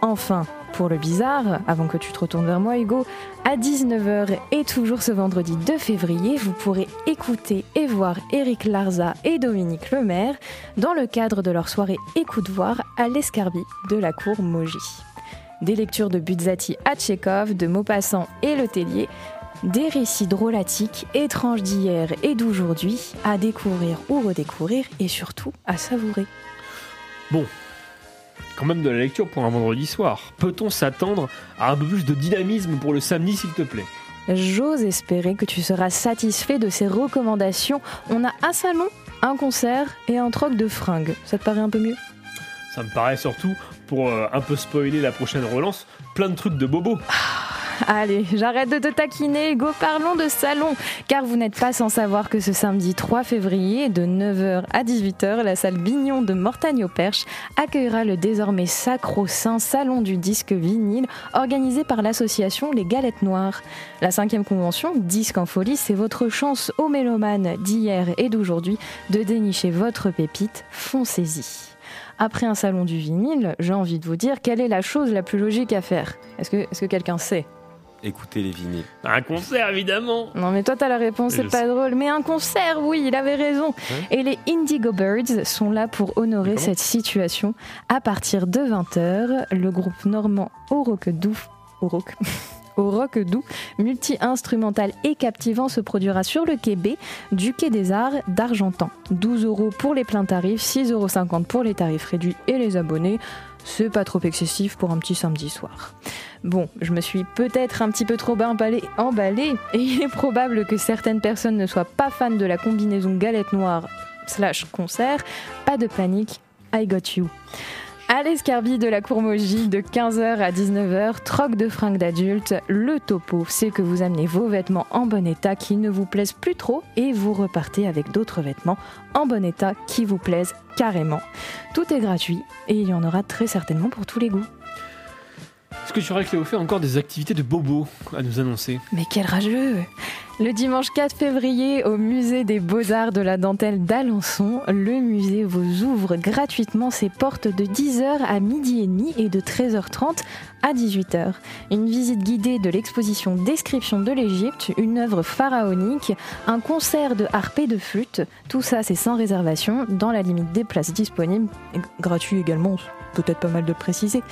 Enfin, pour le bizarre, avant que tu te retournes vers moi Hugo, à 19h et toujours ce vendredi 2 février, vous pourrez écouter et voir Eric Larza et Dominique Lemaire dans le cadre de leur soirée Écoute-voir à l'Escarbie de la cour Mogy. Des lectures de Buzzati à de Maupassant et Le Tellier, des récits drôlatiques, étranges d'hier et d'aujourd'hui, à découvrir ou redécouvrir et surtout à savourer. Bon, quand même de la lecture pour un vendredi soir. Peut-on s'attendre à un peu plus de dynamisme pour le samedi, s'il te plaît? J'ose espérer que tu seras satisfait de ces recommandations. On a un salon, un concert et un troc de fringues. Ça te paraît un peu mieux? Ça me paraît surtout, pour euh, un peu spoiler la prochaine relance, plein de trucs de bobo. Allez, j'arrête de te taquiner, Hugo, parlons de salon. Car vous n'êtes pas sans savoir que ce samedi 3 février, de 9h à 18h, la salle Bignon de Mortagne-au-Perche accueillera le désormais sacro-saint Salon du disque vinyle organisé par l'association Les Galettes Noires. La cinquième convention, Disque en folie, c'est votre chance aux mélomanes d'hier et d'aujourd'hui de dénicher votre pépite. Foncez-y. Après un salon du vinyle, j'ai envie de vous dire quelle est la chose la plus logique à faire. Est-ce que quelqu'un sait? Écoutez les vinyles. Un concert, évidemment Non mais toi t'as la réponse, c'est pas drôle. Mais un concert, oui, il avait raison. Et les Indigo Birds sont là pour honorer cette situation. À partir de 20h, le groupe normand Au Rock Doux, au rock, au rock doux, multi-instrumental et captivant se produira sur le quai B du quai des Arts d'Argentan. 12 euros pour les pleins tarifs, 6,50 euros pour les tarifs réduits et les abonnés. C'est pas trop excessif pour un petit samedi soir. Bon, je me suis peut-être un petit peu trop emballée, emballée et il est probable que certaines personnes ne soient pas fans de la combinaison galette noire slash concert. Pas de panique, I got you. À l'escarbie de la Courmogie, de 15h à 19h, troc de fringues d'adultes, le topo, c'est que vous amenez vos vêtements en bon état qui ne vous plaisent plus trop et vous repartez avec d'autres vêtements en bon état qui vous plaisent carrément. Tout est gratuit et il y en aura très certainement pour tous les goûts. Est-ce que tu aurais, Cléophée, encore des activités de bobo à nous annoncer Mais quel rageux Le dimanche 4 février, au musée des Beaux-Arts de la Dentelle d'Alençon, le musée vous ouvre gratuitement ses portes de 10h à midi et demi et de 13h30 à 18h. Une visite guidée de l'exposition Description de l'Égypte, une œuvre pharaonique, un concert de harpe et de flûte. Tout ça, c'est sans réservation, dans la limite des places disponibles, et gratuit également, peut-être pas mal de le préciser.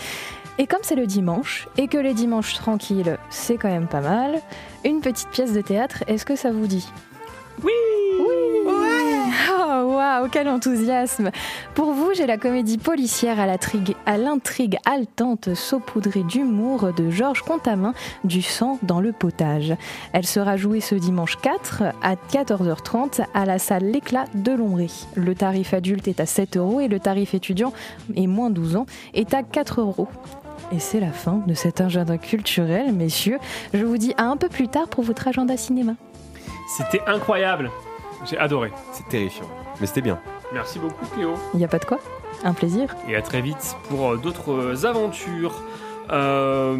Et comme c'est le dimanche, et que les dimanches tranquilles, c'est quand même pas mal, une petite pièce de théâtre, est-ce que ça vous dit? Oui Oui Oh waouh, quel enthousiasme Pour vous, j'ai la comédie policière à l'intrigue, haletante saupoudrée d'humour de Georges Contamin, Du sang dans le potage. Elle sera jouée ce dimanche 4 à 14h30 à la salle L'éclat de Longry. Le tarif adulte est à 7 euros et le tarif étudiant, et moins 12 ans, est à 4 euros. Et c'est la fin de cet agenda culturel, messieurs. Je vous dis à un peu plus tard pour votre agenda cinéma. C'était incroyable. J'ai adoré. C'est terrifiant. Mais c'était bien. Merci beaucoup Cléo. Il n'y a pas de quoi Un plaisir. Et à très vite pour euh, d'autres aventures. Euh,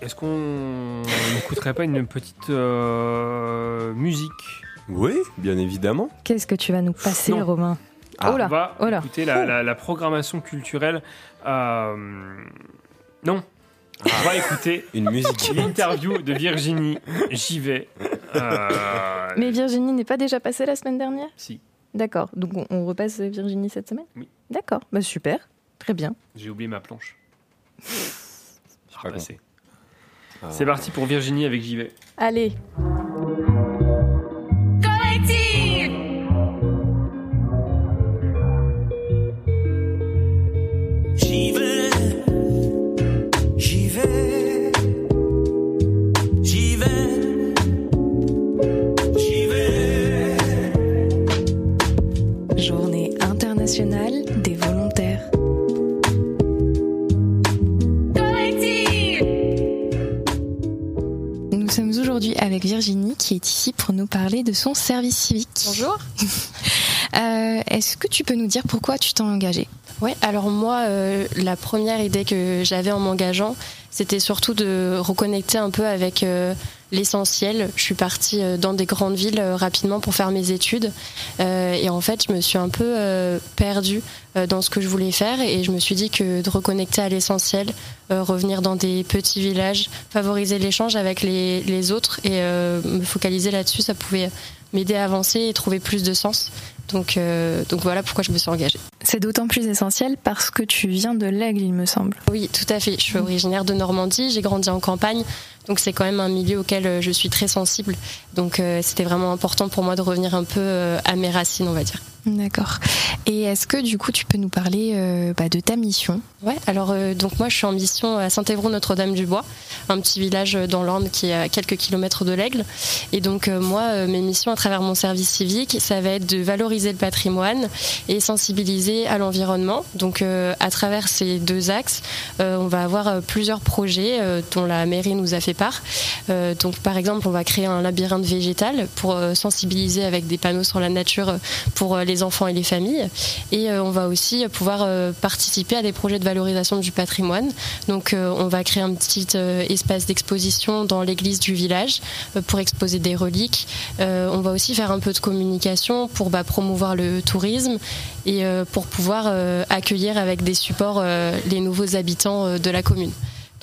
Est-ce qu'on n'écouterait pas une petite euh, musique? Oui, bien évidemment. Qu'est-ce que tu vas nous passer, Non. Romain? Ah, Oh là, On va oh là. écouter la, la- la programmation culturelle. Euh, Non. On va écouter une musique. L'interview de Virginie. J'y vais. Euh, Mais Virginie n'est pas déjà passée la semaine dernière? Si. D'accord. Donc on, on repasse Virginie cette semaine? Oui. D'accord. Bah super. Très bien. J'ai oublié ma planche. J'ai pas repassé. Ah. C'est parti pour Virginie avec J'y vais. Allez. Avec Virginie qui est ici pour nous parler de son service civique. Bonjour. Euh, Est-ce que tu peux nous dire pourquoi tu t'es engagée? Oui, alors moi, euh, la première idée que j'avais en m'engageant, c'était surtout de reconnecter un peu avec euh, l'essentiel. Je suis partie euh, dans des grandes villes euh, rapidement pour faire mes études. Euh, et en fait, je me suis un peu euh, perdue dans ce que je voulais faire. Et je me suis dit que de reconnecter à l'essentiel, euh, revenir dans des petits villages, favoriser l'échange avec les, les autres et euh, me focaliser là-dessus, ça pouvait m'aider à avancer et trouver plus de sens. Donc, euh, donc voilà pourquoi je me suis engagée. C'est d'autant plus essentiel parce que tu viens de l'Aigle, il me semble. Oui, tout à fait. Je suis originaire de Normandie, j'ai grandi en campagne, donc c'est quand même un milieu auquel euh, je suis très sensible. Donc euh, c'était vraiment important pour moi de revenir un peu euh, à mes racines, on va dire. D'accord. Et est-ce que du coup tu peux nous parler euh, bah, de ta mission? Ouais, alors euh, donc moi je suis en mission à Saint-Évroult-Notre-Dame-du-Bois, un petit village dans l'Orne qui est à quelques kilomètres de l'Aigle. Et donc euh, moi, mes missions à travers mon service civique, ça va être de valoriser le patrimoine et sensibiliser à l'environnement. Donc à travers ces deux axes, on va avoir plusieurs projets dont la mairie nous a fait Euh, donc par exemple, on va créer un labyrinthe végétal pour euh, sensibiliser avec des panneaux sur la nature euh, pour les enfants et les familles. Et on va aussi pouvoir participer à des projets de valorisation du patrimoine. Donc on va créer un petit espace d'exposition dans l'église du village pour exposer des reliques. On va aussi faire un peu de communication pour bah, promouvoir le tourisme et pour pouvoir accueillir avec des supports les nouveaux habitants de la commune.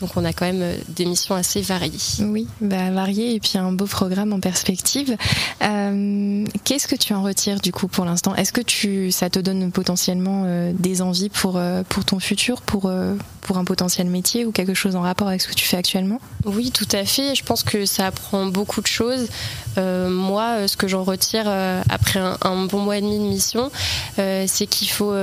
Donc on a quand même euh, des missions assez variées. Oui, bah, varié et puis un beau programme en perspective. Euh, Qu'est-ce que tu en retires du coup pour l'instant? Est-ce que tu, ça te donne potentiellement euh, des envies pour, euh, pour ton futur, pour, pour un potentiel métier ou quelque chose en rapport avec ce que tu fais actuellement? Oui, tout à fait. Je pense que ça apprend beaucoup de choses. Euh, moi, euh, ce que j'en retire euh, après un, bon mois et demi de mission, c'est qu'il faut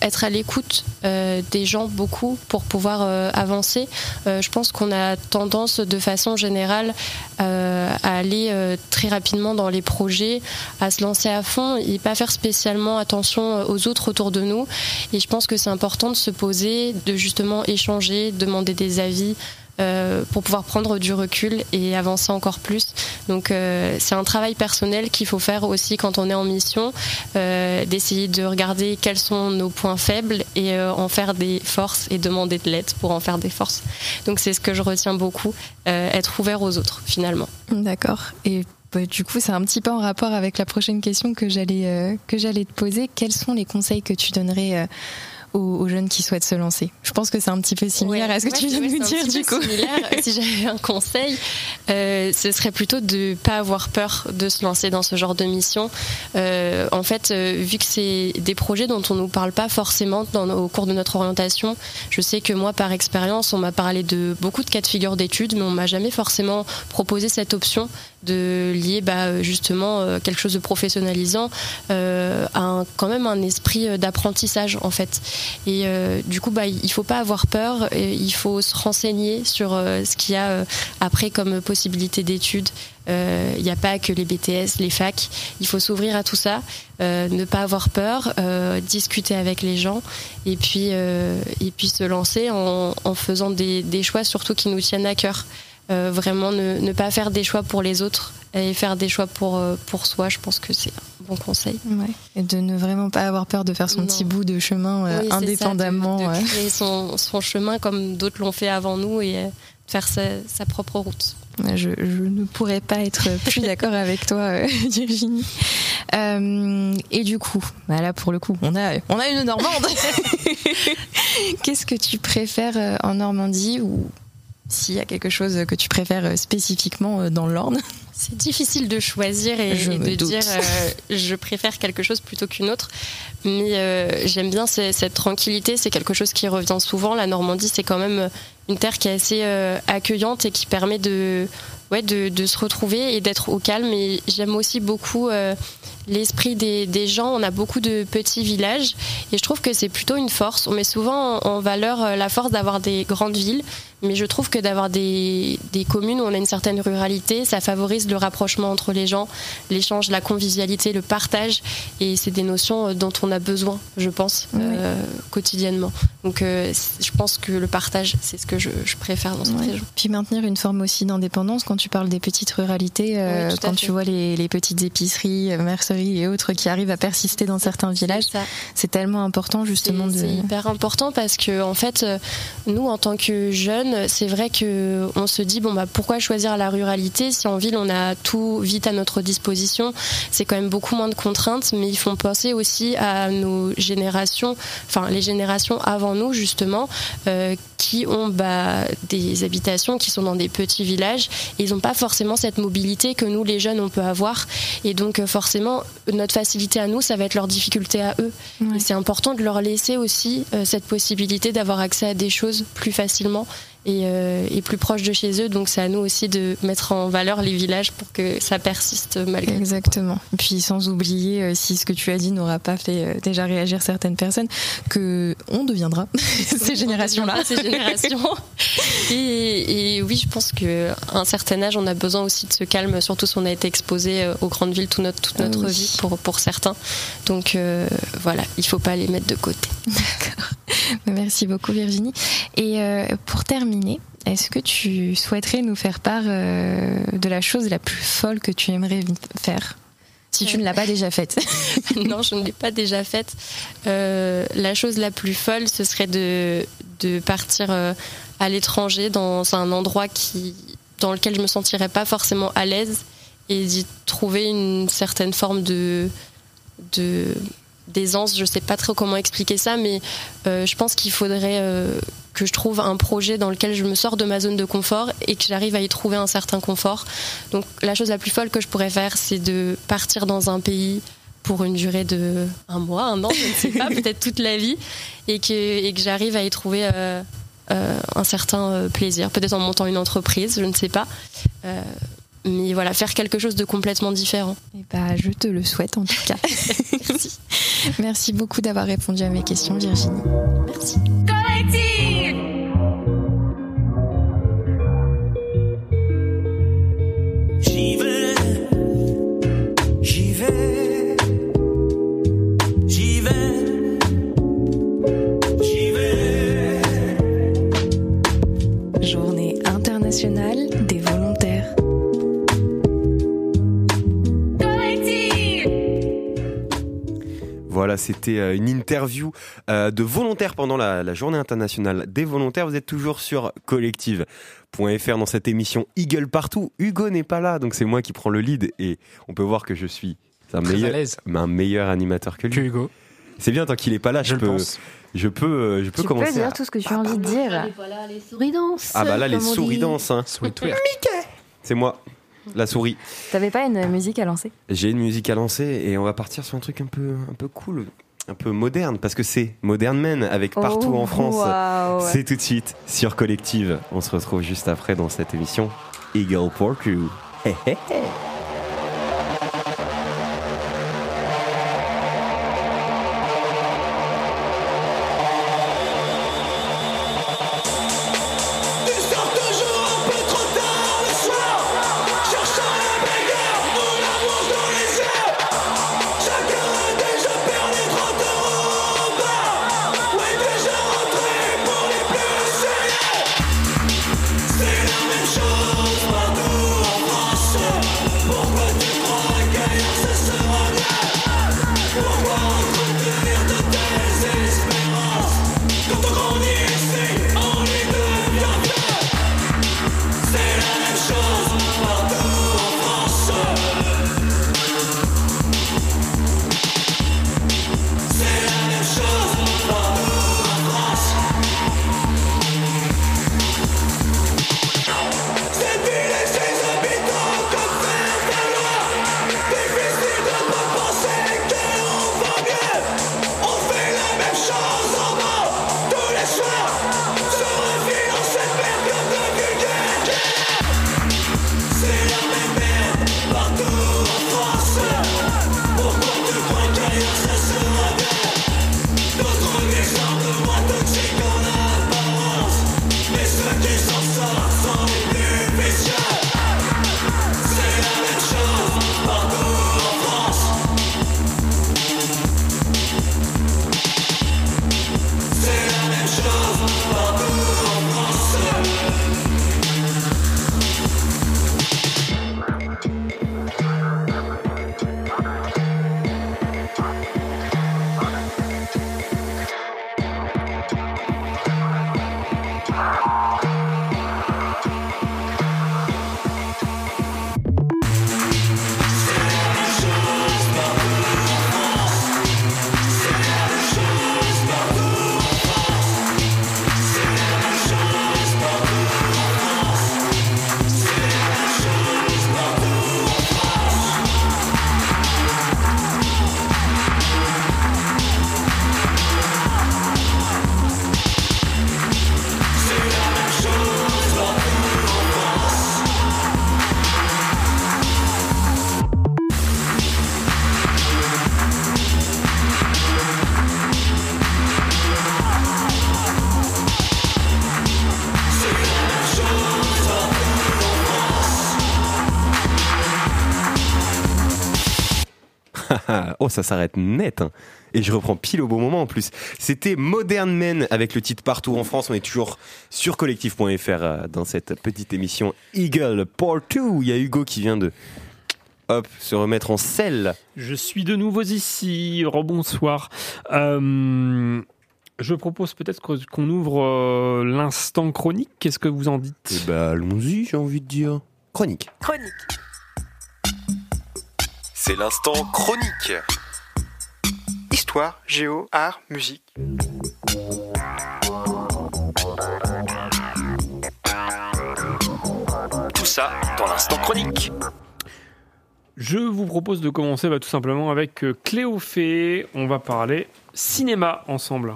être à l'écoute des gens beaucoup pour pouvoir avancer. Je pense qu'on a tendance, de façon générale, à aller très rapidement dans les projets, à se lancer à fond et pas faire spécialement attention aux autres autour de nous. Et je pense que c'est important de se poser, de justement échanger, demander des avis, euh, pour pouvoir prendre du recul et avancer encore plus. Donc euh, c'est un travail personnel qu'il faut faire aussi quand on est en mission, euh, d'essayer de regarder quels sont nos points faibles et euh, en faire des forces et demander de l'aide pour en faire des forces. Donc c'est ce que je retiens beaucoup, euh, être ouvert aux autres finalement. D'accord. Et bah, du coup, c'est un petit peu en rapport avec la prochaine question que j'allais que j'allais te poser. Quels sont les conseils que tu donnerais aux, aux jeunes qui souhaitent se lancer Je pense que c'est un petit peu similaire à ce que Ouais, tu viens de ouais, nous dire du coup. similaire. si j'avais un conseil, euh, ce serait plutôt de pas avoir peur de se lancer dans ce genre de mission. Euh, en fait, euh, vu que c'est des projets dont on nous parle pas forcément dans, au cours de notre orientation, je sais que moi, par expérience, on m'a parlé de beaucoup de cas de figure d'études, mais on m'a jamais forcément proposé cette option de lier bah, justement euh, quelque chose de professionnalisant euh, à un- quand même un esprit euh, d'apprentissage en fait. Et euh, du coup, bah, il faut pas avoir peur, il faut se renseigner sur euh, ce qu'il y a euh, après comme possibilité d'études. Euh, Il n'y a pas que les BTS, les facs. Il faut s'ouvrir à tout ça, euh, ne pas avoir peur, euh, discuter avec les gens et puis, euh, et puis se lancer en, en faisant des, des choix surtout qui nous tiennent à cœur. Euh, vraiment ne, ne pas faire des choix pour les autres et faire des choix pour, euh, pour soi, je pense que c'est un bon conseil. Ouais. Et de ne vraiment pas avoir peur de faire son Non. petit bout de chemin euh, Oui, c'est ça, de- indépendamment. de, créer son, son chemin comme d'autres l'ont fait avant nous et euh, faire sa, sa propre route. Je, je ne pourrais pas être plus d'accord avec toi, Virginie. Euh, et du coup, bah là pour le coup, on a, on a une Normande. Qu'est-ce que tu préfères en Normandie ou s'il y a quelque chose que tu préfères euh, spécifiquement euh, dans l'Orne C'est difficile de choisir et, Je et me de doute. dire euh, je préfère quelque chose plutôt qu'une autre. Mais euh, j'aime bien ce- cette tranquillité, c'est quelque chose qui revient souvent. La Normandie, c'est quand même une terre qui est assez euh, accueillante et qui permet de, ouais, de, de se retrouver et d'être au calme. Et j'aime aussi beaucoup l'esprit des, des gens. On a beaucoup de petits villages et je trouve que c'est plutôt une force. On met souvent en, en valeur euh, la force d'avoir des grandes villes, mais je trouve que d'avoir des, des communes où on a une certaine ruralité, ça favorise le rapprochement entre les gens, l'échange, la convivialité, le partage, et c'est des notions euh, dont on a besoin, je pense, euh, quotidiennement. Donc euh, je pense que le partage, c'est ce que je, je préfère dans cette Ouais. région. Puis maintenir une forme aussi d'indépendance quand tu parles des petites ruralités, euh, Oui, quand fait. tu vois les, les petites épiceries, euh, et autres qui arrivent à persister dans certains villages, c'est tellement important justement de. C'est hyper important parce que en fait, euh, nous en tant que jeunes, c'est vrai que on se dit bon bah pourquoi choisir la ruralité si en ville on a tout vite à notre disposition? C'est quand même beaucoup moins de contraintes, mais ils font penser aussi à nos générations, enfin les générations avant nous justement, euh, qui ont bah, des habitations qui sont dans des petits villages. Et ils n'ont pas forcément cette mobilité que nous les jeunes on peut avoir. Et donc euh, forcément notre facilité à nous ça va être leur difficulté à eux. Et c'est important de leur laisser aussi euh, cette possibilité d'avoir accès à des choses plus facilement et, euh, et plus proches de chez eux donc c'est à nous aussi de mettre en valeur les villages pour que ça persiste malgré tout. Exactement. Et puis sans oublier, euh, si ce que tu as dit n'aura pas fait euh, déjà réagir certaines personnes, que on deviendra ces générations-là. ces générations. Et, et oui, je pense qu'à un certain âge, on a besoin aussi de ce calme, surtout si on a été exposé aux grandes villes toute notre, toute Ah notre oui. vie pour, pour certains. Donc euh, voilà, il faut pas les mettre de côté. Merci beaucoup Virginie. Et euh, pour terminer, est-ce que tu souhaiterais nous faire part euh, de la chose la plus folle que tu aimerais faire? Si tu ne l'as pas déjà faite non, je ne l'ai pas déjà faite. Euh, la chose la plus folle, ce serait de, de partir à l'étranger dans un endroit qui, dans lequel je me sentirais pas forcément à l'aise et d'y trouver une certaine forme de, de d'aisance. Je sais pas trop comment expliquer ça, mais euh, je pense qu'il faudrait euh, que je trouve un projet dans lequel je me sors de ma zone de confort et que j'arrive à y trouver un certain confort. Donc la chose la plus folle que je pourrais faire, c'est de partir dans un pays pour une durée de un mois, un an, je ne sais pas, peut-être toute la vie, et que, et que j'arrive à y trouver euh, un certain plaisir, peut-être en montant une entreprise, je ne sais pas. Mais voilà, faire quelque chose de complètement différent. Eh bah, je te le souhaite en tout cas. Merci. Merci beaucoup d'avoir répondu à mes questions, Virginie. Merci. J'y vais, j'y vais, j'y vais, j'y vais. Journée internationale Voilà, c'était euh, une interview euh, de volontaires pendant la, la journée internationale des volontaires. Vous êtes toujours sur collective.fr dans cette émission Eagle partout. Hugo n'est pas là, donc c'est moi qui prends le lead et on peut voir que je suis un, meilleur, l'aise. un meilleur animateur que lui. Que Hugo. C'est bien tant qu'il est pas là, je, peux, pense. je peux, euh, je peux Tu commencer. peux dire à- tout ce que tu as envie de dire. Voilà, les souris dansent. Ah bah là, les souris dansent. Hein. C'est moi, la souris. T'avais pas une musique à lancer? J'ai une musique à lancer et on va partir sur un truc un peu, un peu cool, un peu moderne, parce que c'est Modern Men avec partout Oh, en France. waouh. C'est tout de suite sur Collective. On se retrouve juste après dans cette émission Eagle Pork You. Hey, hey, hey. Oh, ça s'arrête net. hein. Et je reprends pile au bon moment en plus. C'était Modern Men avec le titre Partout en France. On est toujours sur collectif.fr euh, dans cette petite émission Eagle Part 2. Il y a Hugo qui vient de hop, se remettre en selle. Je suis de nouveau ici. Rebonsoir. Euh, je propose peut-être qu'on ouvre euh, l'instant chronique. Qu'est-ce que vous en dites? Eh ben, allons-y, j'ai envie de dire. Chronique. Chronique. C'est l'instant chronique. Histoire, géo, art, musique. Tout ça dans l'instant chronique. Je vous propose de commencer bah, tout simplement avec euh, Cléophée. On va parler cinéma ensemble.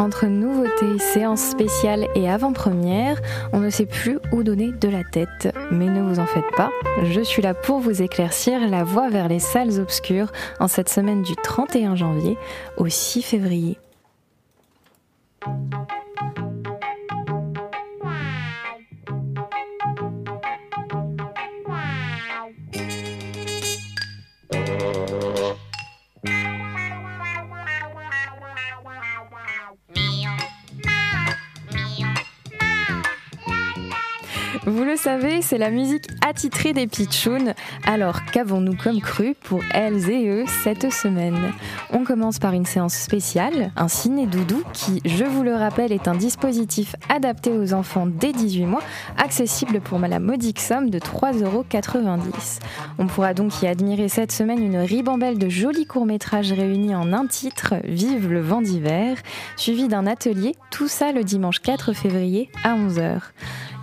Entre nouveautés, séances spéciales et avant-première, on ne sait plus où donner de la tête. Mais ne vous en faites pas, je suis là pour vous éclaircir la voie vers les salles obscures en cette semaine du 31 janvier au 6 février. Vous le savez, c'est la musique attitrée des pitchouns. Alors, qu'avons-nous comme cru pour elles et eux cette semaine? On commence par une séance spéciale, un ciné-doudou qui, je vous le rappelle, est un dispositif adapté aux enfants dès 18 mois, accessible pour la modique somme de 3,90€. On pourra donc y admirer cette semaine une ribambelle de jolis courts-métrages réunis en un titre, Vive le vent d'hiver, suivi d'un atelier, tout ça le dimanche 4 février à 11h.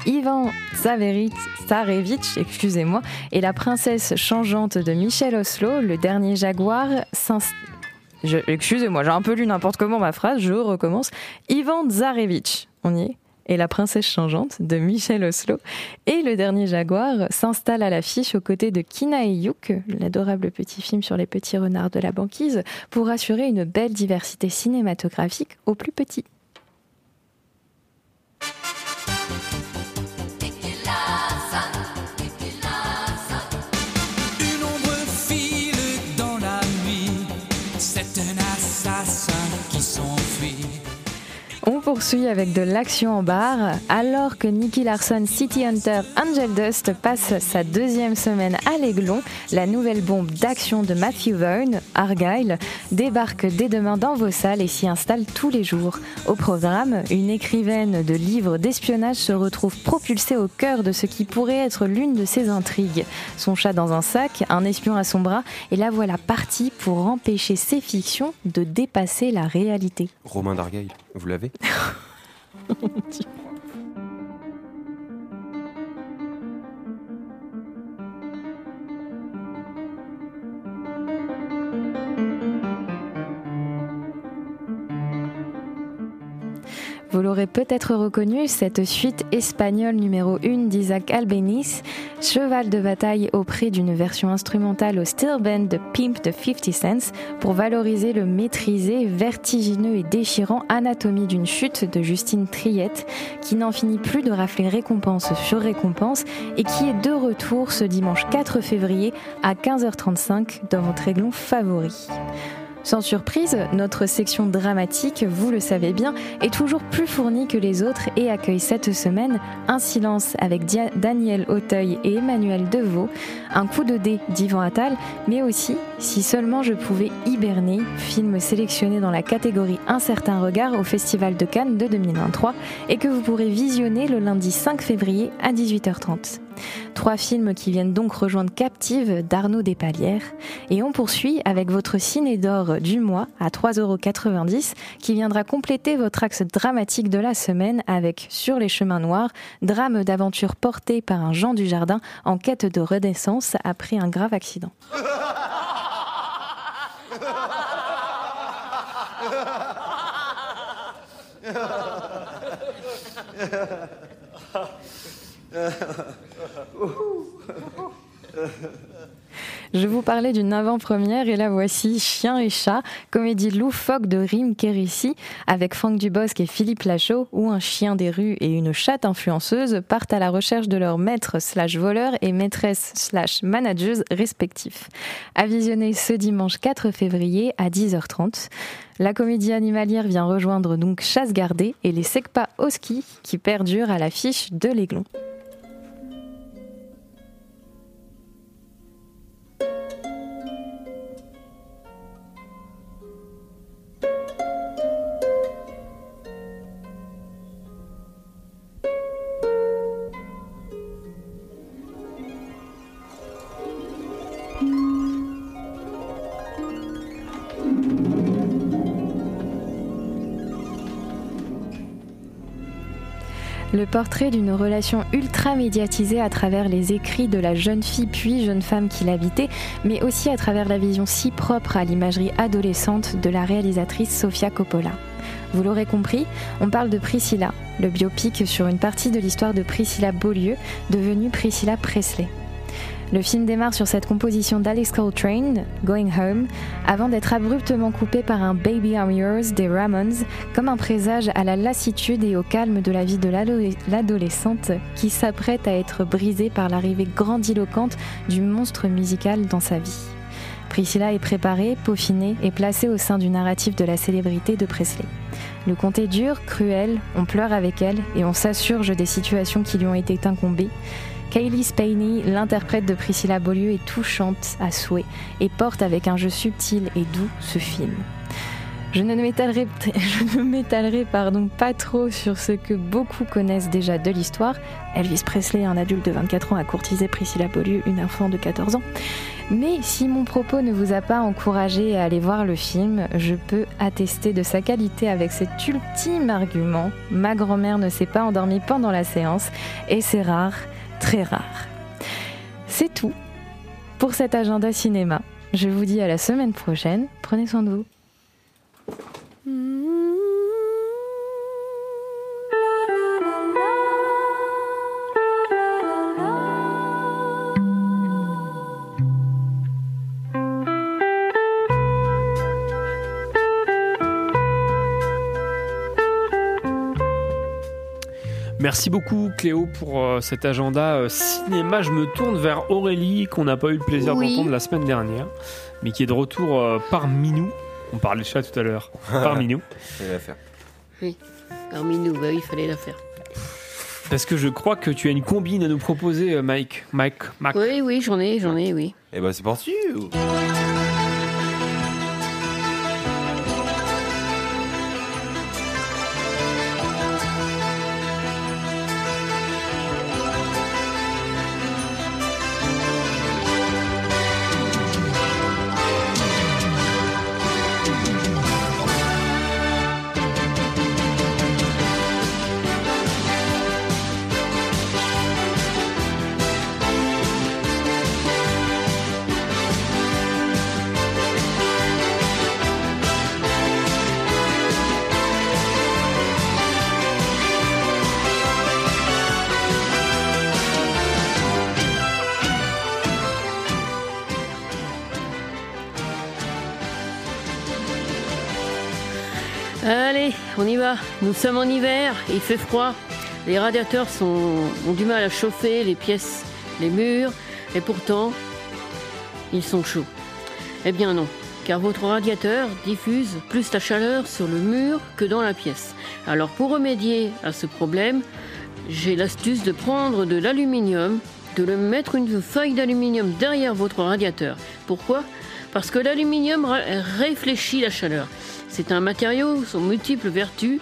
Ivan Tsarevitch, excusez-moi, et la princesse changeante de Michel Oslo, le dernier jaguar, excusez-moi, j'ai un peu lu n'importe comment ma phrase, je recommence. Ivan Tsarevitch, on y est et la princesse changeante de Michel Oslo et le dernier jaguar s'installe à l'affiche aux côtés de Kina et Yuk, l'adorable petit film sur les petits renards de la banquise, pour assurer une belle diversité cinématographique aux plus petits. Poursuit avec de l'action en barre. Alors que Nicky Larson City Hunter Angel Dust passe sa deuxième semaine à l'Aiglon, la nouvelle bombe d'action de Matthew Vaughn, Argyle, débarque dès demain dans vos salles et s'y installe tous les jours. Au programme, une écrivaine de livres d'espionnage se retrouve propulsée au cœur de ce qui pourrait être l'une de ses intrigues. Son chat dans un sac, un espion à son bras, et la voilà partie pour empêcher ses fictions de dépasser la réalité. Romain Dargail, vous l'avez Vous l'aurez peut-être reconnu, cette suite espagnole numéro 1 d'Isaac Albéniz, cheval de bataille auprès d'une version instrumentale au steel band de Pimp de 50 Cents pour valoriser le maîtrisé, vertigineux et déchirant Anatomie d'une chute de Justine Triette, qui n'en finit plus de rafler récompense sur récompense et qui est de retour ce dimanche 4 février à 15h35 dans votre aiglon favori. Sans surprise, notre section dramatique, vous le savez bien, est toujours plus fournie que les autres et accueille cette semaine Un silence avec Daniel Auteuil et Emmanuel Deveau, Un coup de dé d'Yvan Attal, mais aussi Si seulement je pouvais hiberner, film sélectionné dans la catégorie Un certain regard au Festival de Cannes de 2023 et que vous pourrez visionner le lundi 5 février à 18h30. Trois films qui viennent donc rejoindre Captive d'Arnaud Despalières. Et on poursuit avec votre ciné d'or du mois à 3,90€ qui viendra compléter votre axe dramatique de la semaine avec Sur les chemins noirs, drame d'aventure porté par un Jean du Jardin en quête de renaissance après un grave accident. Je vous parlais d'une avant-première et la voici Chien et chat, comédie loufoque de Rim Kérissi avec Franck Dubosc et Philippe Lachaud où un chien des rues et une chatte influenceuse partent à la recherche de leur maître slash voleur et maîtresse slash manageuse respectifs. À visionner ce dimanche 4 février à 10h30. La comédie animalière vient rejoindre donc Chasse gardée et les Secpa au ski qui perdurent à l'affiche de l'Aiglon. Le portrait d'une relation ultra médiatisée à travers les écrits de la jeune fille puis jeune femme qui l'habitait, mais aussi à travers la vision si propre à l'imagerie adolescente de la réalisatrice Sofia Coppola. Vous l'aurez compris, on parle de Priscilla, le biopic sur une partie de l'histoire de Priscilla Beaulieu, devenue Priscilla Presley. Le film démarre sur cette composition d'Alex Coltrane, Going Home, avant d'être abruptement coupé par un Baby I'm Yours des Ramones, comme un présage à la lassitude et au calme de la vie de l'ado- l'adolescente qui s'apprête à être brisée par l'arrivée grandiloquente du monstre musical dans sa vie. Priscilla est préparée, peaufinée et placée au sein du narratif de la célébrité de Presley. Le conte est dur, cruel, on pleure avec elle et on s'assurge des situations qui lui ont été incombées. Kaylee Spaney, l'interprète de Priscilla Beaulieu, est touchante à souhait et porte avec un jeu subtil et doux ce film. Je ne m'étalerai, pas trop sur ce que beaucoup connaissent déjà de l'histoire. Elvis Presley, un adulte de 24 ans, a courtisé Priscilla Beaulieu, une enfant de 14 ans. Mais si mon propos ne vous a pas encouragé à aller voir le film, je peux attester de sa qualité avec cet ultime argument. Ma grand-mère ne s'est pas endormie pendant la séance et c'est rare, très rare. C'est tout pour cet agenda cinéma. Je vous dis à la semaine prochaine. Prenez soin de vous. Merci beaucoup Cléo pour euh, cet agenda euh, cinéma. Je me tourne vers Aurélie qu'on n'a pas eu le plaisir Oui. d'entendre la semaine dernière, mais qui est de retour euh, parmi nous. On parlait de chat tout à l'heure. parmi nous. Elle va faire. Oui, parmi nous, bah oui, il fallait la faire. Parce que je crois que tu as une combine à nous proposer, euh, Mike. Mike, Mac. Oui, oui, j'en ai, j'en ai, oui. Eh ben c'est parti. Nous sommes en hiver, il fait froid. Les radiateurs ont du mal à chauffer les pièces, les murs, et pourtant, ils sont chauds. Eh bien non, car votre radiateur diffuse plus la chaleur sur le mur que dans la pièce. Alors pour remédier à ce problème, j'ai l'astuce de prendre de l'aluminium, de le mettre une feuille d'aluminium derrière votre radiateur. Pourquoi? Parce que l'aluminium réfléchit la chaleur. C'est un matériau aux multiples vertus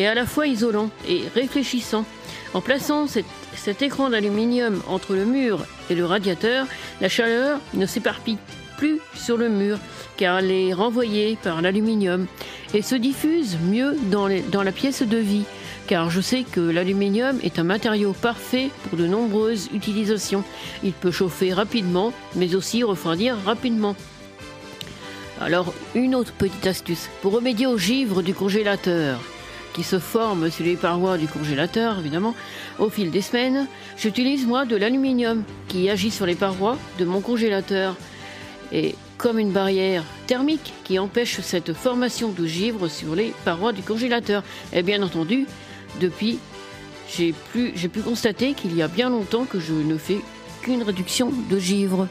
et à la fois isolant et réfléchissant. En plaçant cet, écran d'aluminium entre le mur et le radiateur, la chaleur ne s'éparpille plus sur le mur car elle est renvoyée par l'aluminium et se diffuse mieux dans, dans la pièce de vie car je sais que l'aluminium est un matériau parfait pour de nombreuses utilisations. Il peut chauffer rapidement mais aussi refroidir rapidement. Alors, une autre petite astuce. Pour remédier au givre du congélateur, qui se forme sur les parois du congélateur, évidemment, au fil des semaines, j'utilise moi de l'aluminium qui agit sur les parois de mon congélateur. Et comme une barrière thermique qui empêche cette formation de givre sur les parois du congélateur. Et bien entendu, depuis, j'ai pu, pu constater qu'il y a bien longtemps que je ne fais qu'une réduction de givre.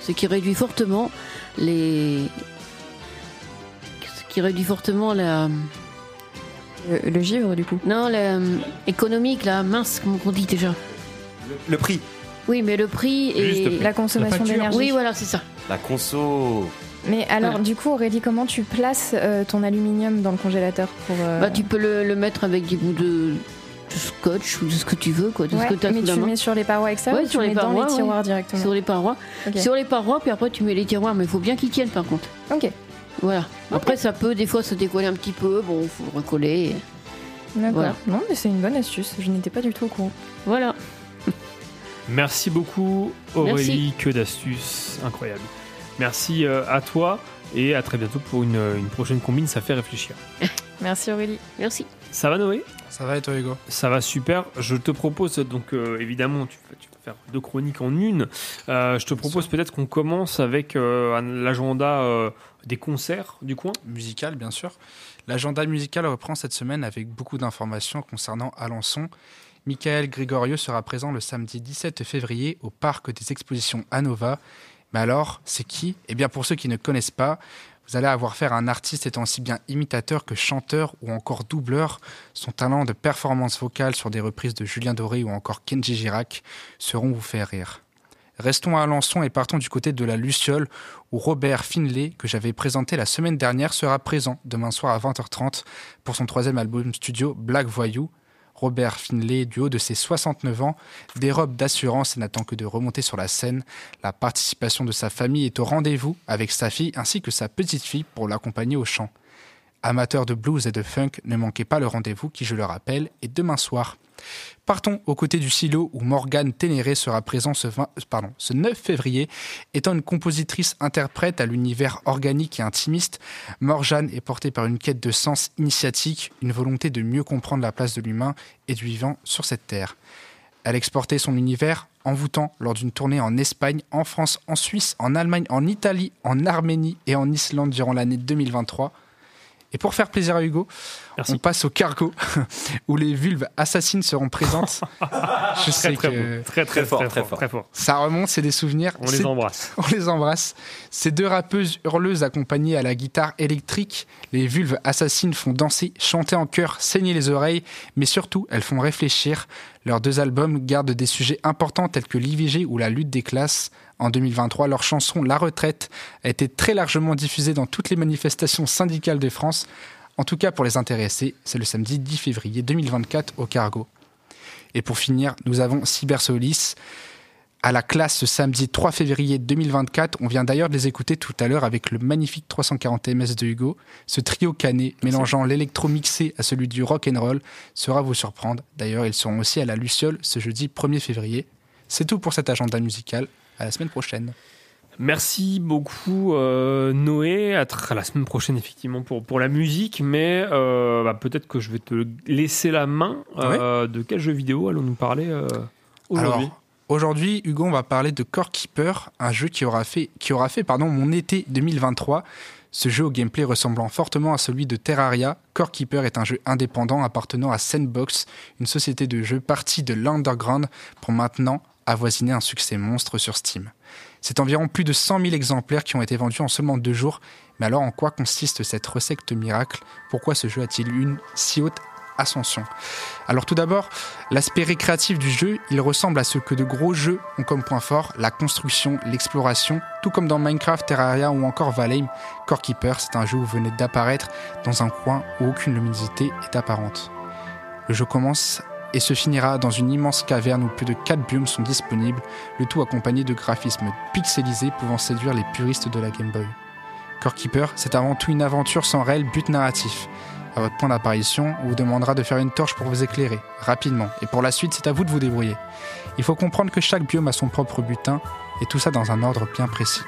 Ce qui réduit fortement les. Ce qui réduit fortement la. Le, givre, du coup Non, la euh, économique, la mince, comment on dit déjà Le prix. Oui, mais le prix et. Juste le prix. La consommation d'énergie. Oui, voilà, c'est ça. La conso. Mais alors, Voilà. du coup, Aurélie, comment tu places euh, ton aluminium dans le congélateur pour euh, Bah, tu peux le, le mettre avec des bouts de, de scotch ou de ce que tu veux, quoi. De Ouais, ce que t'as mais tu mets sur les parois extérieures Ouais, ou sur tu les mets dans parois, les tiroirs ouais. directement Sur les parois. Ok. Sur les parois, puis après tu mets les tiroirs, mais il faut bien qu'ils tiennent par contre. Ok. Voilà. Après, ça peut des fois se décoller un petit peu, bon, faut le recoller. D'accord. Voilà. Non, mais c'est une bonne astuce. Je n'étais pas du tout au courant. Voilà. Merci beaucoup Aurélie, que d'astuces, incroyable. Merci euh, à toi et à très bientôt pour une, une prochaine combine, ça fait réfléchir. Merci Aurélie. Merci. Ça va Noé? Ça va et toi Hugo? Ça va super. Je te propose donc euh, évidemment tu, vas- tu vas faire deux chroniques en une. Euh, je te propose peut-être qu'on commence avec euh, un- l'agenda euh, des concerts du coin. Musical, bien sûr. L'agenda musical reprend cette semaine avec beaucoup d'informations concernant Alençon. Michael Gregorio sera présent le samedi 17 février au parc des expositions Anova. Mais alors, c'est qui? Eh bien, pour ceux qui ne connaissent pas, vous allez avoir faire un artiste étant aussi bien imitateur que chanteur ou encore doubleur. Son talent de performance vocale sur des reprises de Julien Doré ou encore Kenji Girac seront vous faire rire. Restons à Alençon et partons du côté de la Luciole où Robert Finlay, que j'avais présenté la semaine dernière, sera présent demain soir à 20h30 pour son troisième album studio Black Voyou. Robert Finlay, du haut de ses 69 ans, dérobe d'assurance et n'attend que de remonter sur la scène. La participation de sa famille est au rendez-vous avec sa fille ainsi que sa petite fille pour l'accompagner au chant. Amateurs de blues et de funk, ne manquez pas le rendez-vous qui, je le rappelle, est demain soir. Partons aux côtés du silo où Morgane Ténéré sera présent ce, 20 pardon, ce 9 février. Étant une compositrice interprète à l'univers organique et intimiste, Morgane est portée par une quête de sens initiatique, une volonté de mieux comprendre la place de l'humain et du vivant sur cette terre. Elle exportait son univers envoûtant lors d'une tournée en Espagne, en France, en Suisse, en Allemagne, en Italie, en Arménie et en Islande durant l'année 2023. Et pour faire plaisir à Hugo, on passe au cargo où les vulves assassines seront présentes. Je sais très, que bon. très, très, fort, très, fort, très fort. Ça remonte, c'est des souvenirs. On les embrasse. On les embrasse. Ces deux rappeuses hurleuses accompagnées à la guitare électrique, les vulves assassines font danser, chanter en chœur, saigner les oreilles, mais surtout, elles font réfléchir. Leurs deux albums gardent des sujets importants tels que l'IVG ou la lutte des classes. En 2023, leur chanson La retraite a été très largement diffusée dans toutes les manifestations syndicales de France. En tout cas, pour les intéressés, c'est le samedi 10 février 2024 au Cargo. Et pour finir, nous avons Cybersolis à la classe ce samedi 3 février 2024. On vient d'ailleurs de les écouter tout à l'heure avec le magnifique 340 ms de Hugo. Ce trio cané, mélangeant l'électro mixé à celui du rock and roll, sera vous surprendre. D'ailleurs, ils seront aussi à la Luciole ce jeudi 1er février. C'est tout pour cet agenda musical. À la semaine prochaine. Merci beaucoup euh, Noé, à, la semaine prochaine effectivement pour, pour la musique, mais euh, bah, peut-être que je vais te laisser la main. Euh, de quel jeu vidéo allons-nous parler aujourd'hui? Aujourd'hui, Hugo, on va parler de Core Keeper, un jeu qui aura fait, qui aura fait pardon, mon été 2023. Ce jeu au gameplay ressemblant fortement à celui de Terraria, Core Keeper est un jeu indépendant appartenant à Sandbox, une société de jeux partie de l'underground pour maintenant avoisiner un succès monstre sur Steam. C'est environ plus de 100 000 exemplaires qui ont été vendus en seulement deux jours. Mais alors en quoi consiste cette recette miracle? Pourquoi ce jeu a-t-il une si haute ascension? Alors tout d'abord, l'aspect récréatif du jeu, il ressemble à ce que de gros jeux ont comme point fort, la construction, l'exploration, tout comme dans Minecraft, Terraria ou encore Valheim. Core Keeper, c'est un jeu où vous venez d'apparaître dans un coin où aucune luminosité est apparente. Le jeu commence et se finira dans une immense caverne où plus de 4 biomes sont disponibles, le tout accompagné de graphismes pixelisés pouvant séduire les puristes de la Game Boy. Core Keeper, c'est avant tout une aventure sans réel but narratif. À votre point d'apparition, on vous demandera de faire une torche pour vous éclairer, rapidement, et pour la suite, c'est à vous de vous débrouiller. Il faut comprendre que chaque biome a son propre butin, et tout ça dans un ordre bien précis.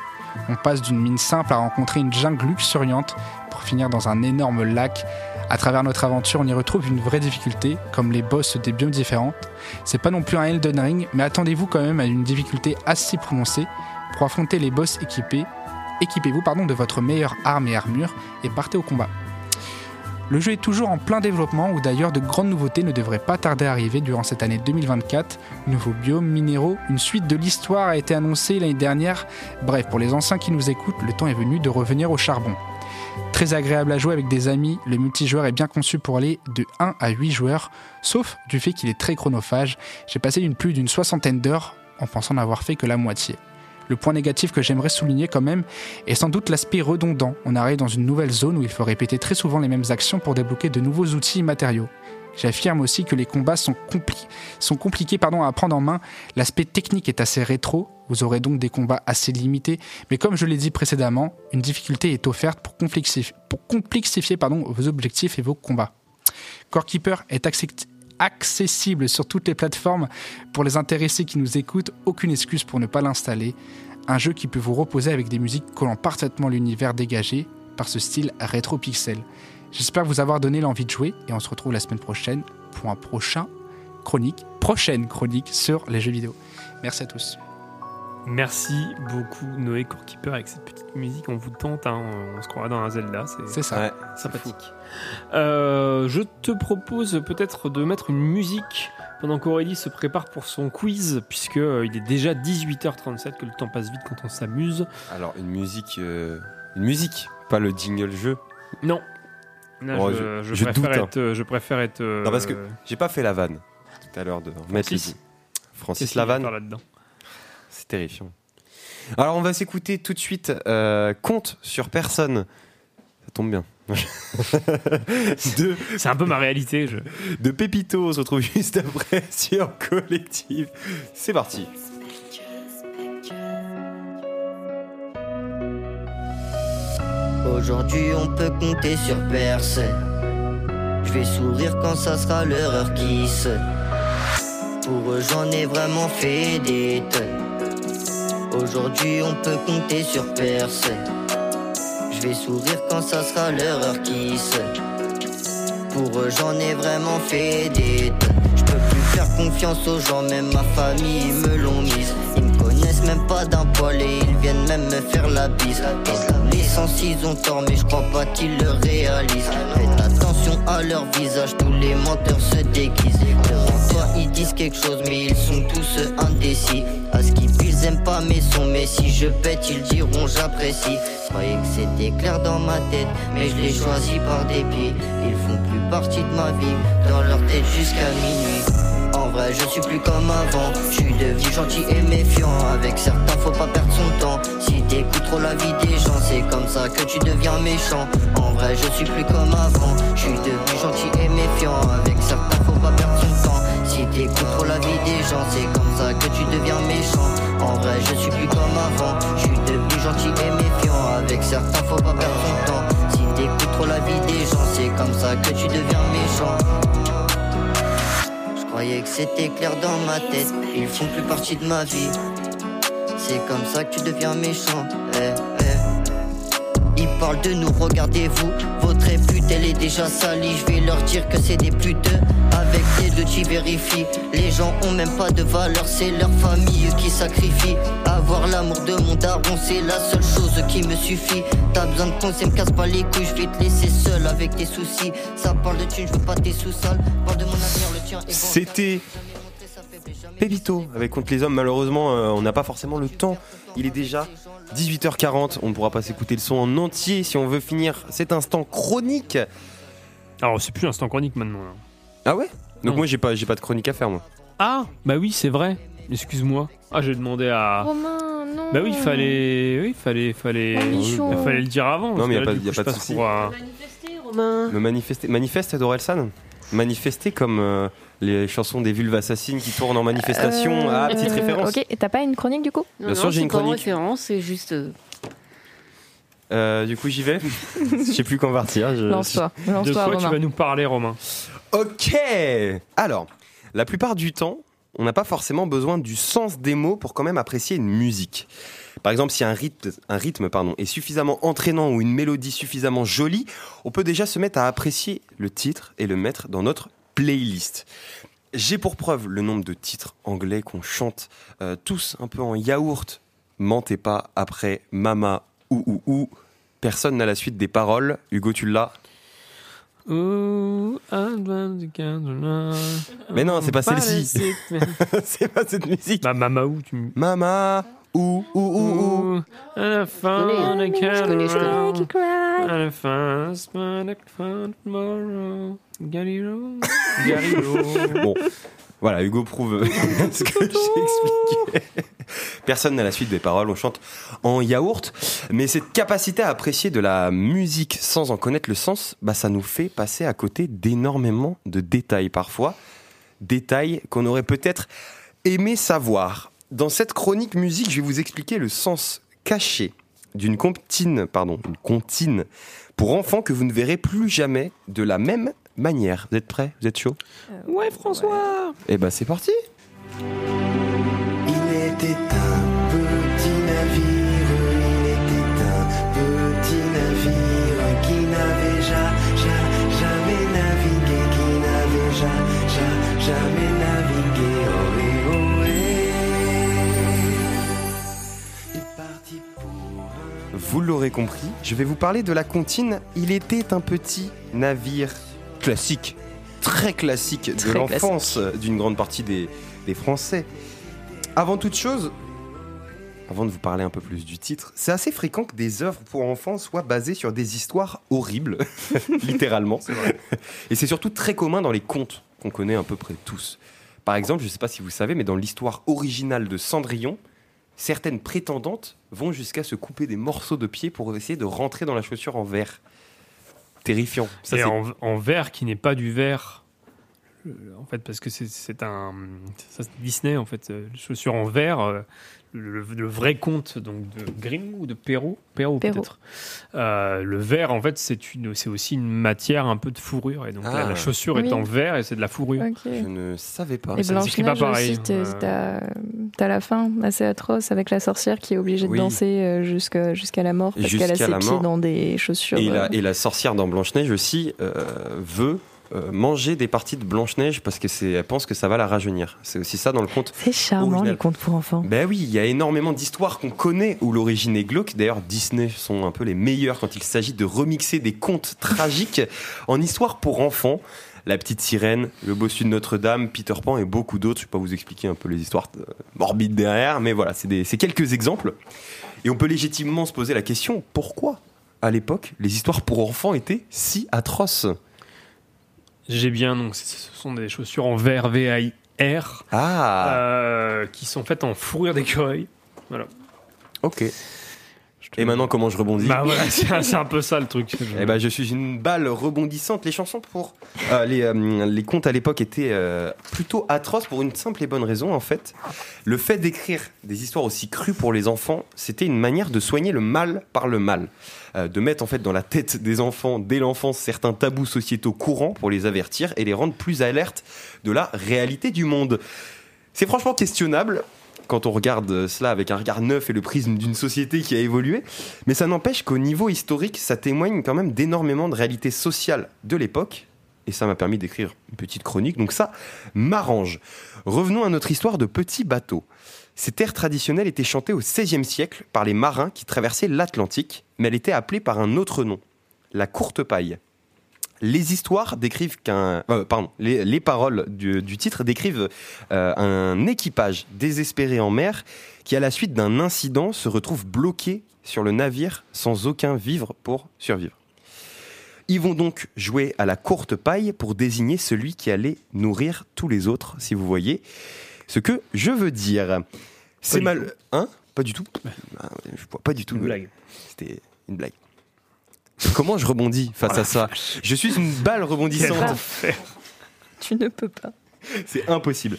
On passe d'une mine simple à rencontrer une jungle luxuriante pour finir dans un énorme lac à travers notre aventure, on y retrouve une vraie difficulté, comme les boss des biomes différents. C'est pas non plus un Elden Ring, mais attendez-vous quand même à une difficulté assez prononcée pour affronter les boss équipés. Équipez-vous pardon, de votre meilleure arme et armure et partez au combat. Le jeu est toujours en plein développement où d'ailleurs de grandes nouveautés ne devraient pas tarder à arriver durant cette année 2024. Nouveaux biomes, minéraux, une suite de l'histoire a été annoncée l'année dernière. Bref, pour les anciens qui nous écoutent, le temps est venu de revenir au charbon. Très agréable à jouer avec des amis, le multijoueur est bien conçu pour aller de 1 à 8 joueurs, sauf du fait qu'il est très chronophage. J'ai passé une plus d'une soixantaine d'heures en pensant n'avoir fait que la moitié. Le point négatif que j'aimerais souligner quand même est sans doute l'aspect redondant. On arrive dans une nouvelle zone où il faut répéter très souvent les mêmes actions pour débloquer de nouveaux outils et matériaux. J'affirme aussi que les combats sont, sont compliqués pardon, à prendre en main. L'aspect technique est assez rétro. Vous aurez donc des combats assez limités. Mais comme je l'ai dit précédemment, une difficulté est offerte pour complexifier, vos objectifs et vos combats. Core Keeper est accessible sur toutes les plateformes. Pour les intéressés qui nous écoutent, aucune excuse pour ne pas l'installer. Un jeu qui peut vous reposer avec des musiques collant parfaitement l'univers dégagé par ce style rétro-pixel. J'espère vous avoir donné l'envie de jouer et on se retrouve la semaine prochaine pour un prochain chronique, prochaine chronique sur les jeux vidéo. Merci à tous. Merci beaucoup Noé Corekeeper avec cette petite musique. On vous tente, hein, on se croira dans un Zelda. C'est ça. sympathique. Euh, je te propose peut-être de mettre une musique pendant qu'Aurélie se prépare pour son quiz, puisque euh, il est déjà 18h37, que le temps passe vite quand on s'amuse. Alors, une musique. euh, une musique, pas le jingle jeu. Non. Là, je, je- je je préfère doute, être, euh, je préfère être. euh, Non, parce que j'ai pas fait la vanne tout à l'heure de Francis. Francis Lavanne. là-dedans C'est terrifiant. Alors, on va s'écouter tout de suite euh, Compte sur personne. Ça tombe bien. de, C'est un peu ma réalité. Je... de Pépito, on se retrouve juste après sur Collective. C'est parti. Aujourd'hui on peut compter sur personne. Je vais sourire quand ça sera leur heure qui sonne. Pour eux j'en ai vraiment fait des tonnes. Aujourd'hui on peut compter sur personne. Je vais sourire quand ça sera leur heure qui sonne. Pour eux j'en ai vraiment fait des tonnes. Je peux plus faire confiance aux gens, même ma famille me l'ont mise. Même pas d'un ils viennent même me faire la bise. Dans les sens ils ont tort mais je crois pas qu'ils le réalisent. Faites attention à leur visage, tous les menteurs se déguisent. Devant toi ils disent quelque chose mais ils sont tous indécis. À ce qu'ils ils aiment pas mes sons mais si je pète ils diront j'apprécie. Je croyais que c'était clair dans ma tête mais je les choisis par dépit. Ils font plus partie de ma vie, dans leur tête jusqu'à minuit. Vrai, je suis plus comme avant. Je suis devenu gentil et méfiant. Avec certains, faut pas perdre son temps. Si t'écoutes trop la vie des gens, c'est comme ça que tu deviens méchant. En vrai, je suis plus comme avant. Je suis devenu gentil et méfiant. Avec certains, faut pas perdre son temps. Si t'écoutes trop la vie des gens, c'est comme ça que tu deviens méchant. En vrai, je suis plus comme avant. Je suis devenu gentil et méfiant. Avec certains, faut pas perdre son temps. Si t'écoutes trop la vie des gens, c'est comme ça que tu deviens méchant. Croyais que c'était clair dans ma tête, ils font plus partie de ma vie. C'est comme ça que tu deviens méchant. eh, eh. Parlent de nous, regardez-vous. Votre répute, elle est déjà salie. Je vais leur dire que c'est des putes. Avec des deux, tu vérifies. Les gens ont même pas de valeur, c'est leur famille qui sacrifie. Avoir l'amour de mon daron, c'est la seule chose qui me suffit. T'as besoin de conseils, me casse pas les couilles. Je vais te laisser seul avec tes soucis. Ça parle de thunes, je veux pas tes sous-sols. Parle de mon avenir, le tien. C'était Pépito avec Contre les Hommes. Malheureusement, euh, on n'a pas forcément le temps. Il est déjà 18h40. On ne pourra pas s'écouter le son en entier si on veut finir cet instant chronique. Alors, c'est plus instant chronique maintenant. là. Ah ouais? Donc Non. moi, j'ai pas, j'ai pas de chronique à faire, moi. Ah, bah oui, c'est vrai. Excuse-moi. Ah, j'ai demandé à. Romain, non. Bah oui, il fallait, oui, il fallait, fallait, Oh, Michon. il fallait le dire avant. Non, parce mais y a que pas- du y a coup, pas de je passe souci. pour un- Romain. Me manifester. Manifeste d'Orelsan Manifester comme euh, les chansons des vulves assassines qui tournent en manifestation. Euh, ah, petite euh, référence. Ok, et t'as pas une chronique du coup? Non, Bien non, sûr, j'ai une pas en chronique. référence, c'est juste. euh, du coup, j'y vais. Je sais plus quand partir. je- Lance-toi, De lance-toi, quoi tu Romain. vas nous parler, Romain Ok Alors, la plupart du temps, on n'a pas forcément besoin du sens des mots pour quand même apprécier une musique. Par exemple, si un rythme, un rythme pardon, est suffisamment entraînant ou une mélodie suffisamment jolie, on peut déjà se mettre à apprécier le titre et le mettre dans notre playlist. J'ai pour preuve le nombre de titres anglais qu'on chante euh, tous un peu en yaourt. Mentez pas après Mama ou ou ou. Personne n'a la suite des paroles. Hugo, tu l'as? Mais non, c'est pas celle-ci. c'est pas cette musique. Bah, Mama ou tu. Mama ou ou ou ou. And I found a Je connais, je connais. candle. And I found a spot I found tomorrow. Galileo. Galileo. Bon, voilà, Hugo prouve ce que j'ai expliqué. Personne n'a la suite des paroles, on chante en yaourt, mais cette capacité à apprécier de la musique sans en connaître le sens, bah, ça nous fait passer à côté d'énormément de détails parfois, détails qu'on aurait peut-être aimé savoir. Dans cette chronique musique, je vais vous expliquer le sens caché d'une comptine, pardon, une comptine pour enfants que vous ne verrez plus jamais de la même manière. Vous êtes prêts? Vous êtes chaud Ouais, François. Eh ben c'est parti Il était un Vous l'aurez compris, je vais vous parler de la comptine Il était un petit navire classique. très classique de l'enfance d'une grande partie des, des Français. Avant toute chose, avant de vous parler un peu plus du titre, c'est assez fréquent que des œuvres pour enfants soient basées sur des histoires horribles, littéralement. Et c'est surtout très commun dans les contes qu'on connaît à peu près tous. Par exemple, je ne sais pas si vous savez, mais dans l'histoire originale de Cendrillon, certaines prétendantes vont jusqu'à se couper des morceaux de pied pour essayer de rentrer dans la chaussure en verre. Terrifiant. Ça, et c'est- en, en verre qui n'est pas du verre. euh, En fait, parce que c'est- un. Ça, c'est Disney, en fait. euh, les chaussures en verre. Le, le vrai conte donc, de Grimm ou de Perrault, Perrault, Perrault. peut-être. Euh, le verre, en fait, c'est une- c'est aussi une matière un peu de fourrure. Et donc, la, Ah. la chaussure Oui. est en verre et c'est de la fourrure. Je ne savais pas. Et ça ne s'écrit pas Blanche-Neige pareil. aussi, Euh, t'as t'as la fin assez atroce avec la sorcière qui est obligée Oui. de danser euh, jusqu'à jusqu'à la mort parce qu'elle a Jusqu'à ses la pieds dans des chaussures. Et la, euh, et la sorcière dans Blanche-Neige aussi euh, veut euh, manger des parties de Blanche-Neige parce qu'elle pense que ça va la rajeunir. C'est aussi ça dans le conte. C'est charmant original. les contes pour enfants. Ben oui, il y a énormément d'histoires qu'on connaît où l'origine est glauque. D'ailleurs, Disney sont un peu les meilleurs quand il s'agit de remixer des contes tragiques en histoires pour enfants. La petite sirène, le bossu de Notre-Dame, Peter Pan et beaucoup d'autres. Je vais pas vous expliquer un peu les histoires euh, morbides derrière, mais voilà, c'est quelques exemples. Et on peut légitimement se poser la question pourquoi, à l'époque, les histoires pour enfants étaient si atroces? J'ai bien, donc ce sont des chaussures en verre V-A-I-R Ah, euh, qui sont faites en fourrure d'écureuil. Voilà. ok. Et maintenant, comment je rebondis Bah voilà, c'est un- peu ça le truc. Eh ben, je suis une balle rebondissante. Les chansons pour euh, les, euh, les contes à l'époque étaient euh, plutôt atroces pour une simple et bonne raison en fait. Le fait d'écrire des histoires aussi crues pour les enfants, c'était une manière de soigner le mal par le mal, de mettre en fait dans la tête des enfants dès l'enfance certains tabous sociétaux courants pour les avertir et les rendre plus alertes de la réalité du monde. C'est franchement questionnable quand on regarde cela avec un regard neuf et le prisme d'une société qui a évolué, mais ça n'empêche qu'au niveau historique, ça témoigne quand même d'énormément de réalités sociales de l'époque, et ça m'a permis d'écrire une petite chronique, donc ça m'arrange. Revenons à notre histoire de petits bateaux. Ces terres traditionnelles étaient chantées au XVIe siècle par les marins qui traversaient l'Atlantique, mais elle était appelée par un autre nom, la courte paille. Les histoires décrivent qu'un, euh, les, les paroles du, du titre décrivent euh, un équipage désespéré en mer qui, à la suite d'un incident, se retrouve bloqué sur le navire sans aucun vivre pour survivre. Ils vont donc jouer à la courte paille pour désigner celui qui allait nourrir tous les autres, si vous voyez ce que je veux dire. C'est mal. Hein? Pas du tout. Ah, je vois pas du tout. Une le- blague. C'était une blague. Comment je rebondis face à ça? Je suis une balle rebondissante. Tu ne peux pas. C'est impossible.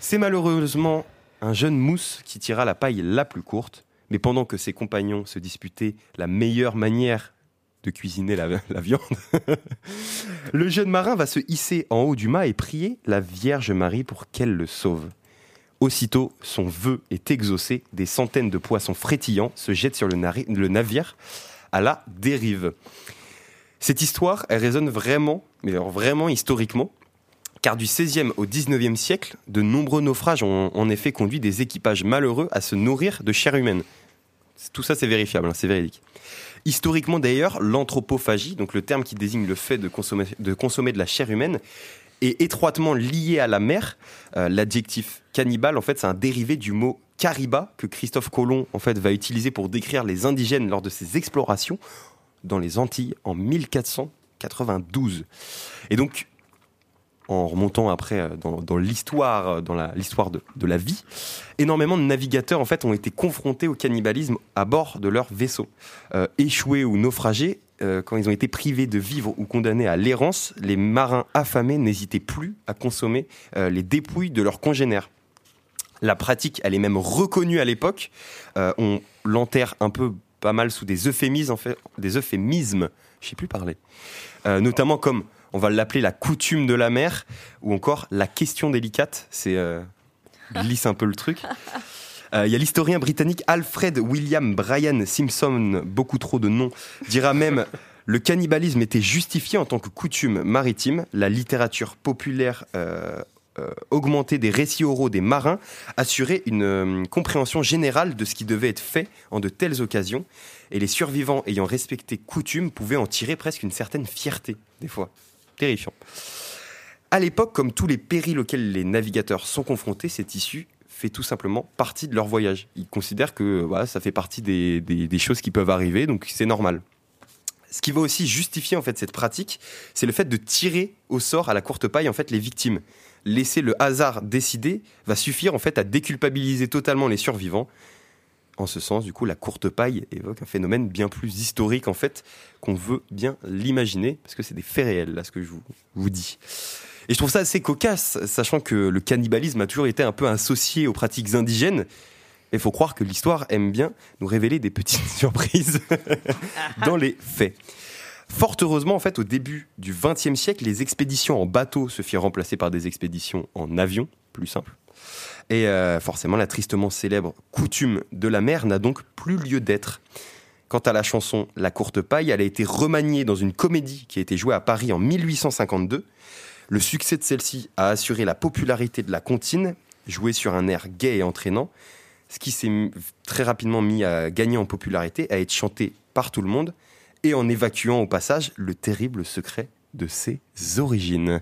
C'est malheureusement un jeune mousse qui tira la paille la plus courte, mais pendant que ses compagnons se disputaient la meilleure manière de cuisiner la, la viande, le jeune marin va se hisser en haut du mât et prier la Vierge Marie pour qu'elle le sauve. Aussitôt, son vœu est exaucé, des centaines de poissons frétillants se jettent sur le, navire à la dérive. Cette histoire, elle résonne vraiment, mais vraiment historiquement, car du XVIe au XIXe siècle, de nombreux naufrages ont en effet conduit des équipages malheureux à se nourrir de chair humaine. Tout ça, c'est vérifiable, hein, c'est véridique. Historiquement d'ailleurs, l'anthropophagie, donc le terme qui désigne le fait de, consommer de la chair humaine, est étroitement lié à la mer. Euh, L'adjectif cannibale, en fait, c'est un dérivé du mot cariba que Christophe Colomb en fait va utiliser pour décrire les indigènes lors de ses explorations dans les Antilles en 1492. Et donc, en remontant après euh, dans, l'histoire, euh, dans l'histoire de, la vie, énormément de navigateurs en fait ont été confrontés au cannibalisme à bord de leurs vaisseaux. Euh, échoués ou naufragés, euh, quand ils ont été privés de vivre ou condamnés à l'errance, les marins affamés n'hésitaient plus à consommer euh, les dépouilles de leurs congénères. La pratique, elle est même reconnue à l'époque. Euh, on l'enterre un peu pas mal sous des euphémismes, en fait, des euphémismes. Je sais plus parler. Notamment comme on va l'appeler la coutume de la mer ou encore la question délicate. C'est glisse un peu le truc. Euh, Il y a l'historien britannique Alfred William Bryan Simpson, beaucoup trop de noms, dira même le cannibalisme était justifié en tant que coutume maritime. La littérature populaire euh, euh, augmentée des récits oraux des marins assurait une euh, compréhension générale de ce qui devait être fait en de telles occasions. Et les survivants ayant respecté coutume pouvaient en tirer presque une certaine fierté, des fois. Terrifiant. À l'époque, comme tous les périls auxquels les navigateurs sont confrontés, cette issue fait tout simplement partie de leur voyage. Ils considèrent que voilà, ça fait partie des, des- choses qui peuvent arriver, donc c'est normal. Ce qui va aussi justifier en fait cette pratique, c'est le fait de tirer au sort à la courte paille en fait les victimes. Laisser le hasard décider va suffire en fait à déculpabiliser totalement les survivants. En ce sens, du coup, la courte paille évoque un phénomène bien plus historique en fait qu'on veut bien l'imaginer parce que c'est des faits réels là ce que je vous, vous dis. Et je trouve ça assez cocasse, sachant que le cannibalisme a toujours été un peu associé aux pratiques indigènes. Il faut croire que l'histoire aime bien nous révéler des petites surprises dans les faits. Fort heureusement, en fait, au début du XXe siècle, les expéditions en bateau se firent remplacer par des expéditions en avion, plus simple. Et euh, forcément, la tristement célèbre coutume de la mer n'a donc plus lieu d'être. Quant à la chanson La courte paille, elle a été remaniée dans une comédie qui a été jouée à Paris en 1852. Le succès de celle-ci a assuré la popularité de la comptine, jouée sur un air gai et entraînant, ce qui s'est très rapidement mis à gagner en popularité, à être chanté par tout le monde, et en évacuant au passage le terrible secret de ses origines.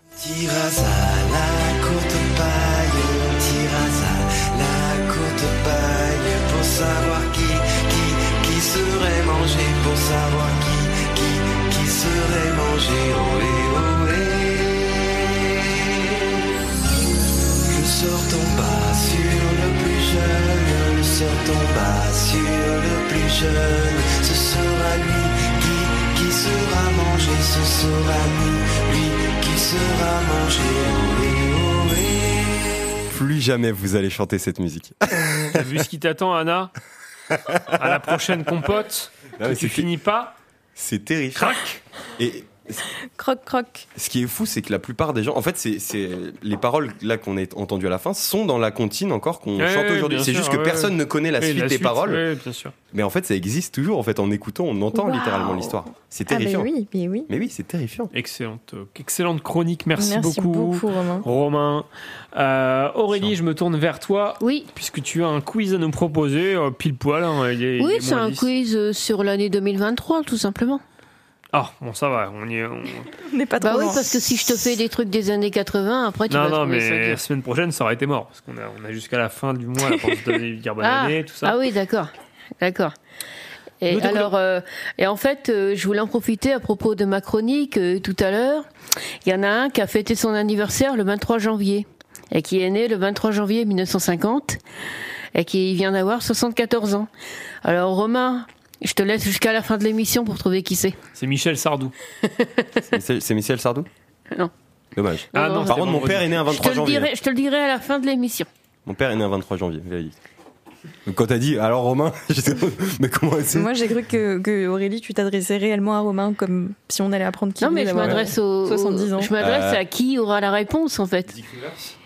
Sort tomba sur le plus jeune, le sort tomba sur le plus jeune, ce sera lui qui, qui sera mangé, ce sera lui, lui qui sera mangé, ohé, ohé. Plus jamais vous allez chanter cette musique. T'as vu ce qui t'attend, Anna? À la prochaine compote Non, que tu finis pas? C'est terrible. Crac Et Croc, croc. ce qui est fou, c'est que la plupart des gens, en fait, c'est c'est- les paroles là qu'on a entendues à la fin sont dans la comptine encore qu'on Ouais, chante aujourd'hui. C'est sûr, juste que ouais, personne ouais. ne connaît la suite des paroles. ouais, bien sûr. Mais en fait, ça existe toujours. En fait, en écoutant, on entend littéralement l'histoire. C'est Ah, mais terrifiant. oui, mais oui. Mais oui, c'est terrifiant. Excellente, euh, excellente chronique. Merci, Merci beaucoup, beaucoup, Romain. Romain. Euh, Aurélie, je me tourne vers toi. Oui. Puisque tu as un quiz à nous proposer, euh, pile poil. hein, il est- il Oui, est c'est un 10. quiz sur l'année 2023, tout simplement. Ah, bon, ça va. On y est. on- n'est pas trop Bah oui, loin. parce que si je te fais des trucs des années 80, après tu Non, vas non, trouver ça mais dur. la semaine prochaine, ça aurait été mort. Parce qu'on a, on a jusqu'à la fin du mois là, pour se donner, dire bonne ah, année, tout ça. ah oui, d'accord. D'accord. Et alors, euh, et en fait, euh, je voulais en profiter à propos de ma chronique euh, tout à l'heure. Il y en a un qui a fêté son anniversaire le 23 janvier et qui est né le 23 janvier 1950 et qui vient d'avoir 74 ans. Alors, Romain, je te laisse jusqu'à la fin de l'émission pour trouver qui c'est. C'est Michel Sardou. C'est Michel- Sardou Non. Dommage. Ah non, Par contre, mon père est né un Je te 23 le janvier. dirai, je te le dirai à la fin de l'émission. Mon père est né un 23 janvier. véridique. Donc, quand t'as dit, alors Romain, mais comment c'est Moi, j'ai cru que, que Aurélie, tu t'adressais réellement à Romain comme si on allait apprendre qui Non, mais je m'adresse aux, 70 ans. je m'adresse Euh. à qui aura la réponse en fait.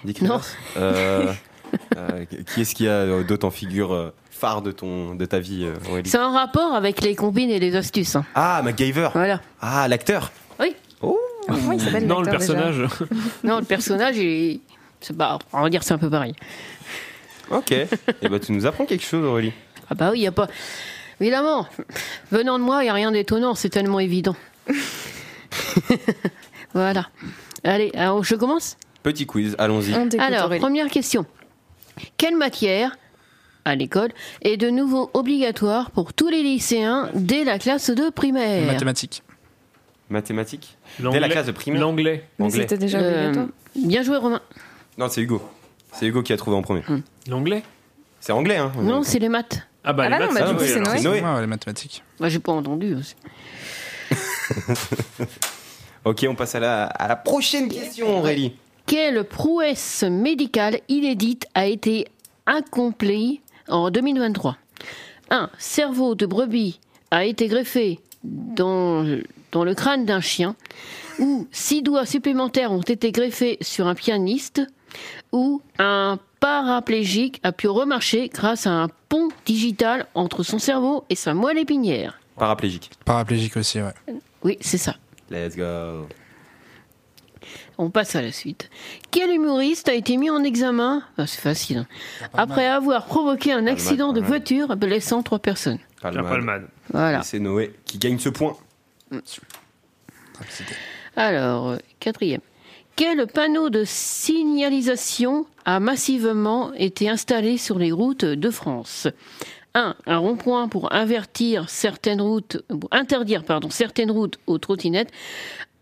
Dick Non. Rivers Euh, euh, qui est-ce qui a euh, d'autres en figure euh, phare de, ton, de ta vie, euh, Aurélie C'est en rapport avec les combines et les astuces. hein. Ah, MacGyver Voilà. Ah, l'acteur Oui. Oh Comment il s'appelle Non, le personnage. Non, le personnage, il... c'est pas, on va dire c'est un peu pareil. Ok. Et bah, tu nous apprends quelque chose, Aurélie. Ah bah oui, il y a pas. Évidemment, venant de moi, il y a rien d'étonnant, c'est tellement évident. voilà. Allez, alors je commence? Petit quiz, allons-y. Alors, Aurélie. première question. Quelle matière, à l'école, est de nouveau obligatoire pour tous les lycéens dès la classe de primaire Mathématiques. Mathématiques Dès la classe de primaire L'anglais. Mais Anglais. c'était déjà Euh, obligatoire. Bien joué, Romain. Non, c'est Hugo. C'est Hugo qui a trouvé en premier. L'anglais C'est anglais, hein Non, c'est les maths. Ah bah, Ah les bah non, maths, bah ça, du coup, oui, c'est alors. Noé. C'est Noé. Ouais, les mathématiques. Moi, j'ai pas entendu aussi. Ok, on passe à la, à la prochaine question, Aurélie. Quelle prouesse médicale inédite a été accomplie en 2023 Un cerveau de brebis a été greffé dans, dans le crâne d'un chien, ou six doigts supplémentaires ont été greffés sur un pianiste, ou un paraplégique a pu remarcher grâce à un pont digital entre son cerveau et sa moelle épinière. Paraplégique. Paraplégique aussi, ouais. Oui, c'est ça. Let's go. On passe à la suite. Quel humoriste a été mis en examen? Ah, C'est facile. hein. Après avoir provoqué un accident de voiture blessant trois personnes. Voilà. Et c'est Noé qui gagne ce point. Alors, euh, quatrième. Quel panneau de signalisation a massivement été installé sur les routes de France? 1. Un rond-point pour invertir certaines routes, pour interdire pardon, certaines routes aux trottinettes.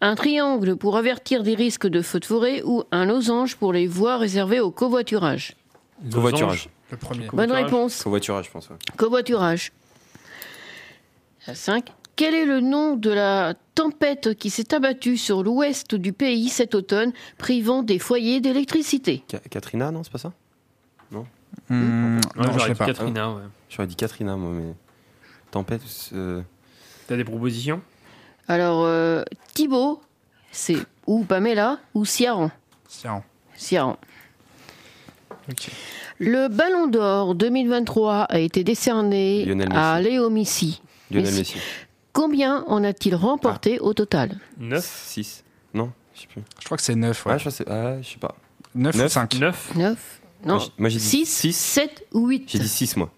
Un triangle pour avertir des risques de feux de forêt ou un losange pour les voies réservées au covoiturage. Covoiturage. Le premier. Bonne réponse. Covoiturage, je pense. ouais. Covoiturage. 5. Quel est le nom de la tempête qui s'est abattue sur l'ouest du pays cet automne, privant des foyers d'électricité? Ka- Katrina, non, c'est pas ça? Non? Hmm, Ouais, non, je j'aurais sais dit pas. Katrina, ouais. J'aurais dit Katrina, moi, mais. Tempête. euh, T'as des propositions? Alors, euh, Thibaut, c'est ou Pamela ou Ciaran Tiens. Ciaran. Ok. Le Ballon d'Or 2023 a été décerné Lionel à Léo Messi. Lionel Messi. Messi. Combien en a-t-il remporté au total 9 6 Non, je sais plus. Je crois que c'est 9. Ouais. Ouais, je sais, ah, je sais pas. 9 ou Neuf. 5 9 9 Non. Moi, j'ai- dit 6, six. 7 ou 8 J'ai dit 6, moi.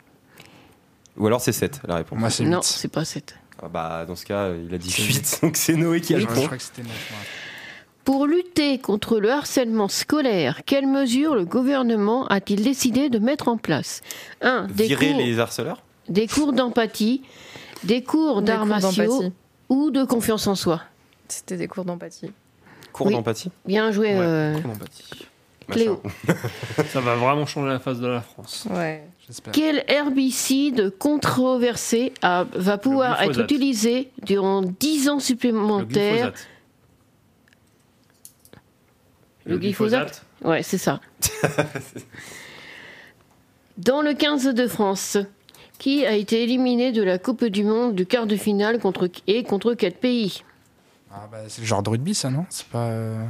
Ou alors c'est 7, la réponse. Moi, c'est Non, 8. c'est pas 7. Ah bah, dans ce cas, il a dit 8, donc c'est Noé qui a Je le point. crois que c'était 9. Pour lutter contre le harcèlement scolaire, quelles mesures le gouvernement a-t-il décidé de mettre en place? 1. Des Virer cours, les harceleurs? des cours d'empathie, des cours d'arts martiaux ou de confiance en soi? C'était des cours d'empathie. Cours Oui. d'empathie? Bien joué, euh, Cours d'empathie. Cléo. Ça va vraiment changer la face de la France. Ouais. J'espère. Quel herbicide controversé a- va pouvoir être utilisé durant 10 ans Le supplémentaires glyphosate. Le glyphosate? Ouais, c'est ça. Dans le 15 de France, qui a été éliminé de la Coupe du Monde du quart de finale contre, et contre quel pays? Ah, bah, c'est le genre de rugby, ça, non? C'est pas. euh,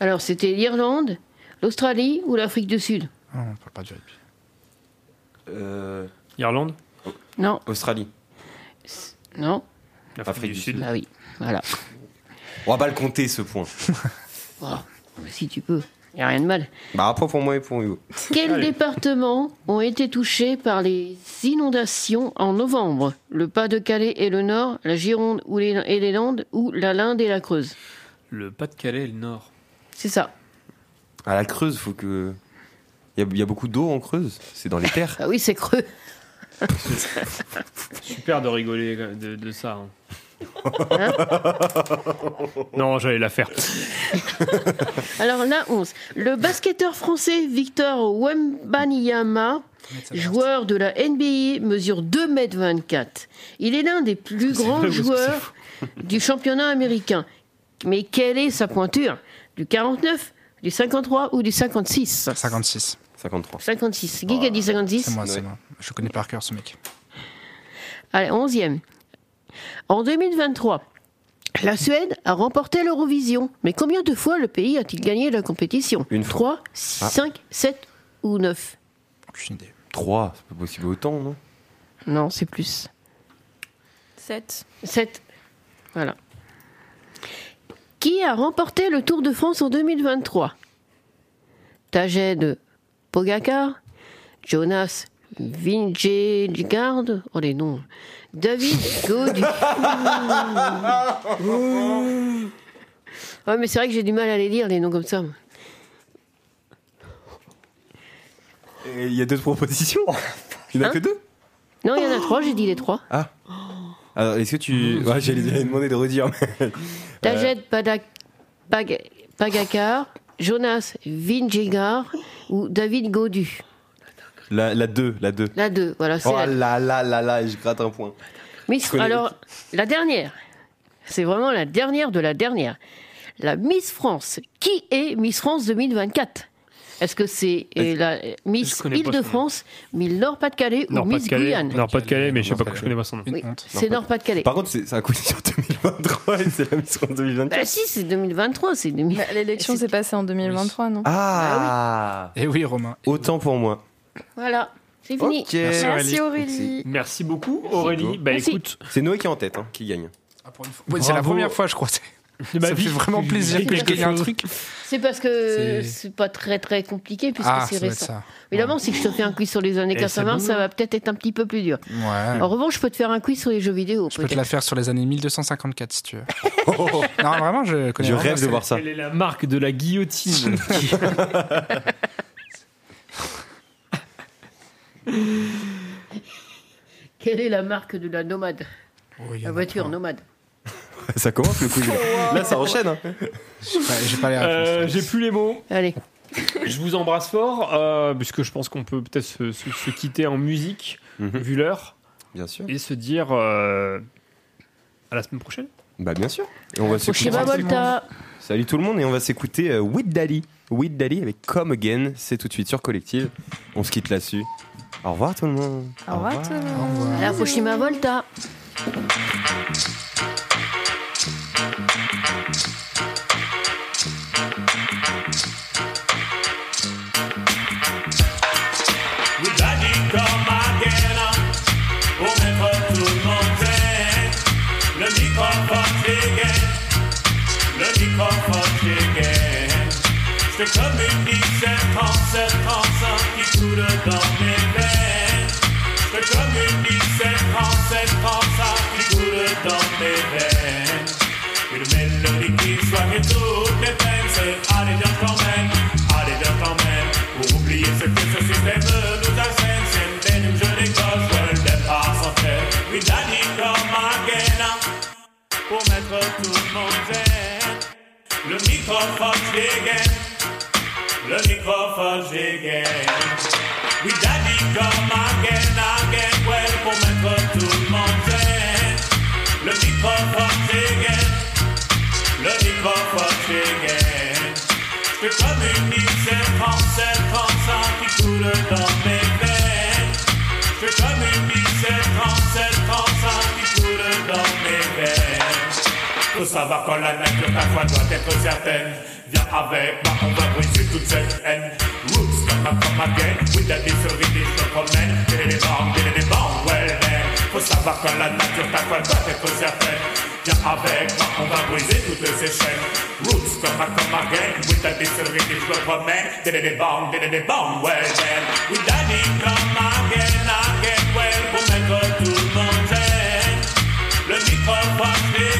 Alors, c'était l'Irlande, l'Australie ou l'Afrique du Sud? Ah, on parle pas du rugby. Euh, Irlande? Non, Australie. non. L'Afrique du Sud. Ah oui, voilà. On va pas le compter, ce point. Oh, si tu peux, il n'y a rien de mal. Bah, après pour moi et pour Hugo. Quels Allez. départements ont été touchés par les inondations en novembre? Le Pas-de-Calais et le Nord, la Gironde ou les, et les Landes ou la Linde et la Creuse? Le Pas-de-Calais et le Nord. C'est ça. À la Creuse, faut que. Il y, a- il y a beaucoup d'eau en Creuse. C'est dans les terres. Ah oui, c'est creux. Super de rigoler de, de ça. hein. non, j'allais la faire. Alors la 11. Le basketteur français Victor Wembanyama, joueur de la NBA, mesure 2,24 m. Il est l'un des plus grands vrai joueurs du championnat américain. Mais quelle est sa pointure? Du 49, du 53 ou du 56 56. 53. 56. Guy a dit 56 C'est moi, c'est moi. Je connais par cœur ce mec. Allez, 11e. En 2023, la Suède a remporté l'Eurovision. Mais combien de fois le pays a-t-il gagné la compétition? Une fois. 3, 5, 7 ou 9 Aucune idée. 3, c'est pas possible autant, non? Non, c'est plus. 7. 7. Voilà. Qui a remporté le Tour de France en 2023 Tajed Pogacar, Jonas Vingegaard, oh les noms, David Gaudu. ouais, mais c'est vrai que j'ai du mal à les lire, les noms comme ça. Il y a deux propositions Il n'y en a Hein que deux Non, il y en a trois, j'ai dit les trois. Ah Alors, est-ce que tu. Ouais, j'allais j'allais demander de redire, mais. Pag- Pagakar, Jonas Vingegaard ou David Gaudu. La, la 2, la 2. La 2, voilà, Oh la là là là là, je gratte un point. Miss, alors, la dernière, c'est vraiment la dernière de la dernière. La Miss France. Qui est Miss France 2024 Est-ce que c'est euh, la Miss. Île-de-France, Miss Nord-Pas-de-Calais ou Miss. Guyane Nord-Pas-de-Calais, mais je sais pas, je connais pas son nom. Oui, c'est Nord-Pas-de-Calais. Par contre, c'est un coup sur 2023 et c'est la Miss France 2024. Bah si, c'est 2023, c'est 2000. Bah, L'élection s'est passée en 2023, non? Ah Et oui, Romain. Autant pour moi. Voilà, c'est fini. Merci, Merci Aurélie. Merci beaucoup, Aurélie. Bah écoute, C'est Noé qui est en tête, hein, qui gagne. Ah. Ouais, c'est la première fois, je crois. De ma Ça vie. fait vraiment plaisir que je gagne un truc. C'est parce que C'est- pas très très compliqué puisque Ah, c'est récent. Évidemment, si je te fais un quiz sur les années Et 80, c'est ça bon, va peut-être être un petit peu plus dur. Ouais. En revanche, je peux te faire un quiz sur les jeux vidéo. Je peux te la faire sur les années 1254 si tu veux. non, vraiment, je connais Je rêve de voir ça. Quelle est la marque de la guillotine Quelle est la marque de la nomade? Oh, La voiture nomade. Ça commence le coup. Là, ça enchaîne. hein. J'ai pas les Euh, réponses. J'ai plus les mots. Allez. Je vous embrasse fort, euh, puisque je pense qu'on peut peut-être se, se- se quitter en musique, vu l'heure. Bien sûr. Et se dire euh, à la semaine prochaine. Bah bien sûr. Et on va s'écouter. Volta. Salut tout le monde et on va s'écouter euh, With Daddy. With Daddy avec Come Again. C'est tout de suite sur Collective. On se quitte là-dessus. Au revoir tout le monde. Au revoir tout le monde. À la Prochima Volta. becoming east pumps and pumps up into the government band. Becoming east pumps and pumps up into the government band. With the men of the kids rocking to the band, say, how did you come in? How did you come in? Who will be a success if they burn with our friends? And then usually goes well, the pass of hell. With daddy come again, who met her to mountain. Le microphone dégaine, le microphone dégaine. Oui, Daddy, come again, again, well, pour mettre tout le monde zen. Le microphone dégaine, le microphone dégaine. Te communique cette transe, cette transe qui coule dans mes savoir quand la nature ta foi doit être certaine. Viens avec moi, on va briser toute cette haine. Roots, come on, come again. With the misery, je te promène. Dès les bangs, dès les bangs, well then. Faut savoir quand la nature ta foi doit être certaine. Viens avec moi, on va briser toutes ces chaînes. Roots, come on, come again. With the misery, je te promène. Dès les bangs, dès les bangs, well then. With daddy, come again, again, well. Pour mettre tout le monde zen. Le microphone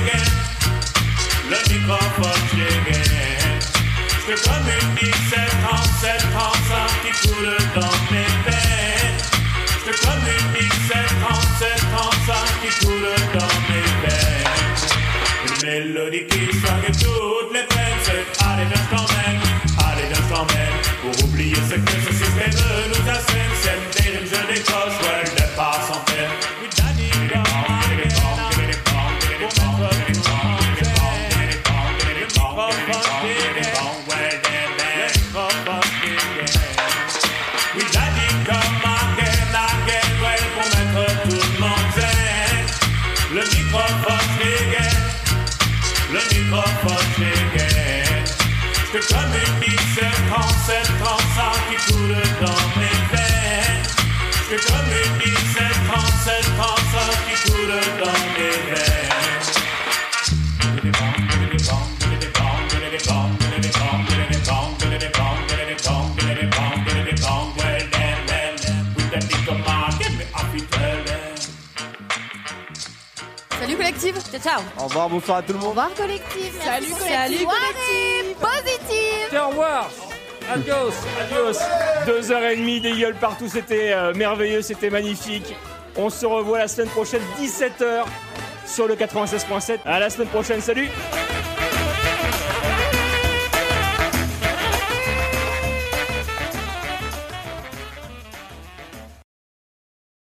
Pour oublier ce que ce système nous assène, c'est rimes, je Cette transe qui coule dans. Salut collective Ciao ciao Au revoir, bonsoir à tout le monde. Au revoir collective Salut, Salut collective. collective Positive Au revoir Adios Adios Deux heures et demie des gueules partout, c'était euh, merveilleux, c'était magnifique. On se revoit la semaine prochaine, 17h, sur le 96.7. À la semaine prochaine, salut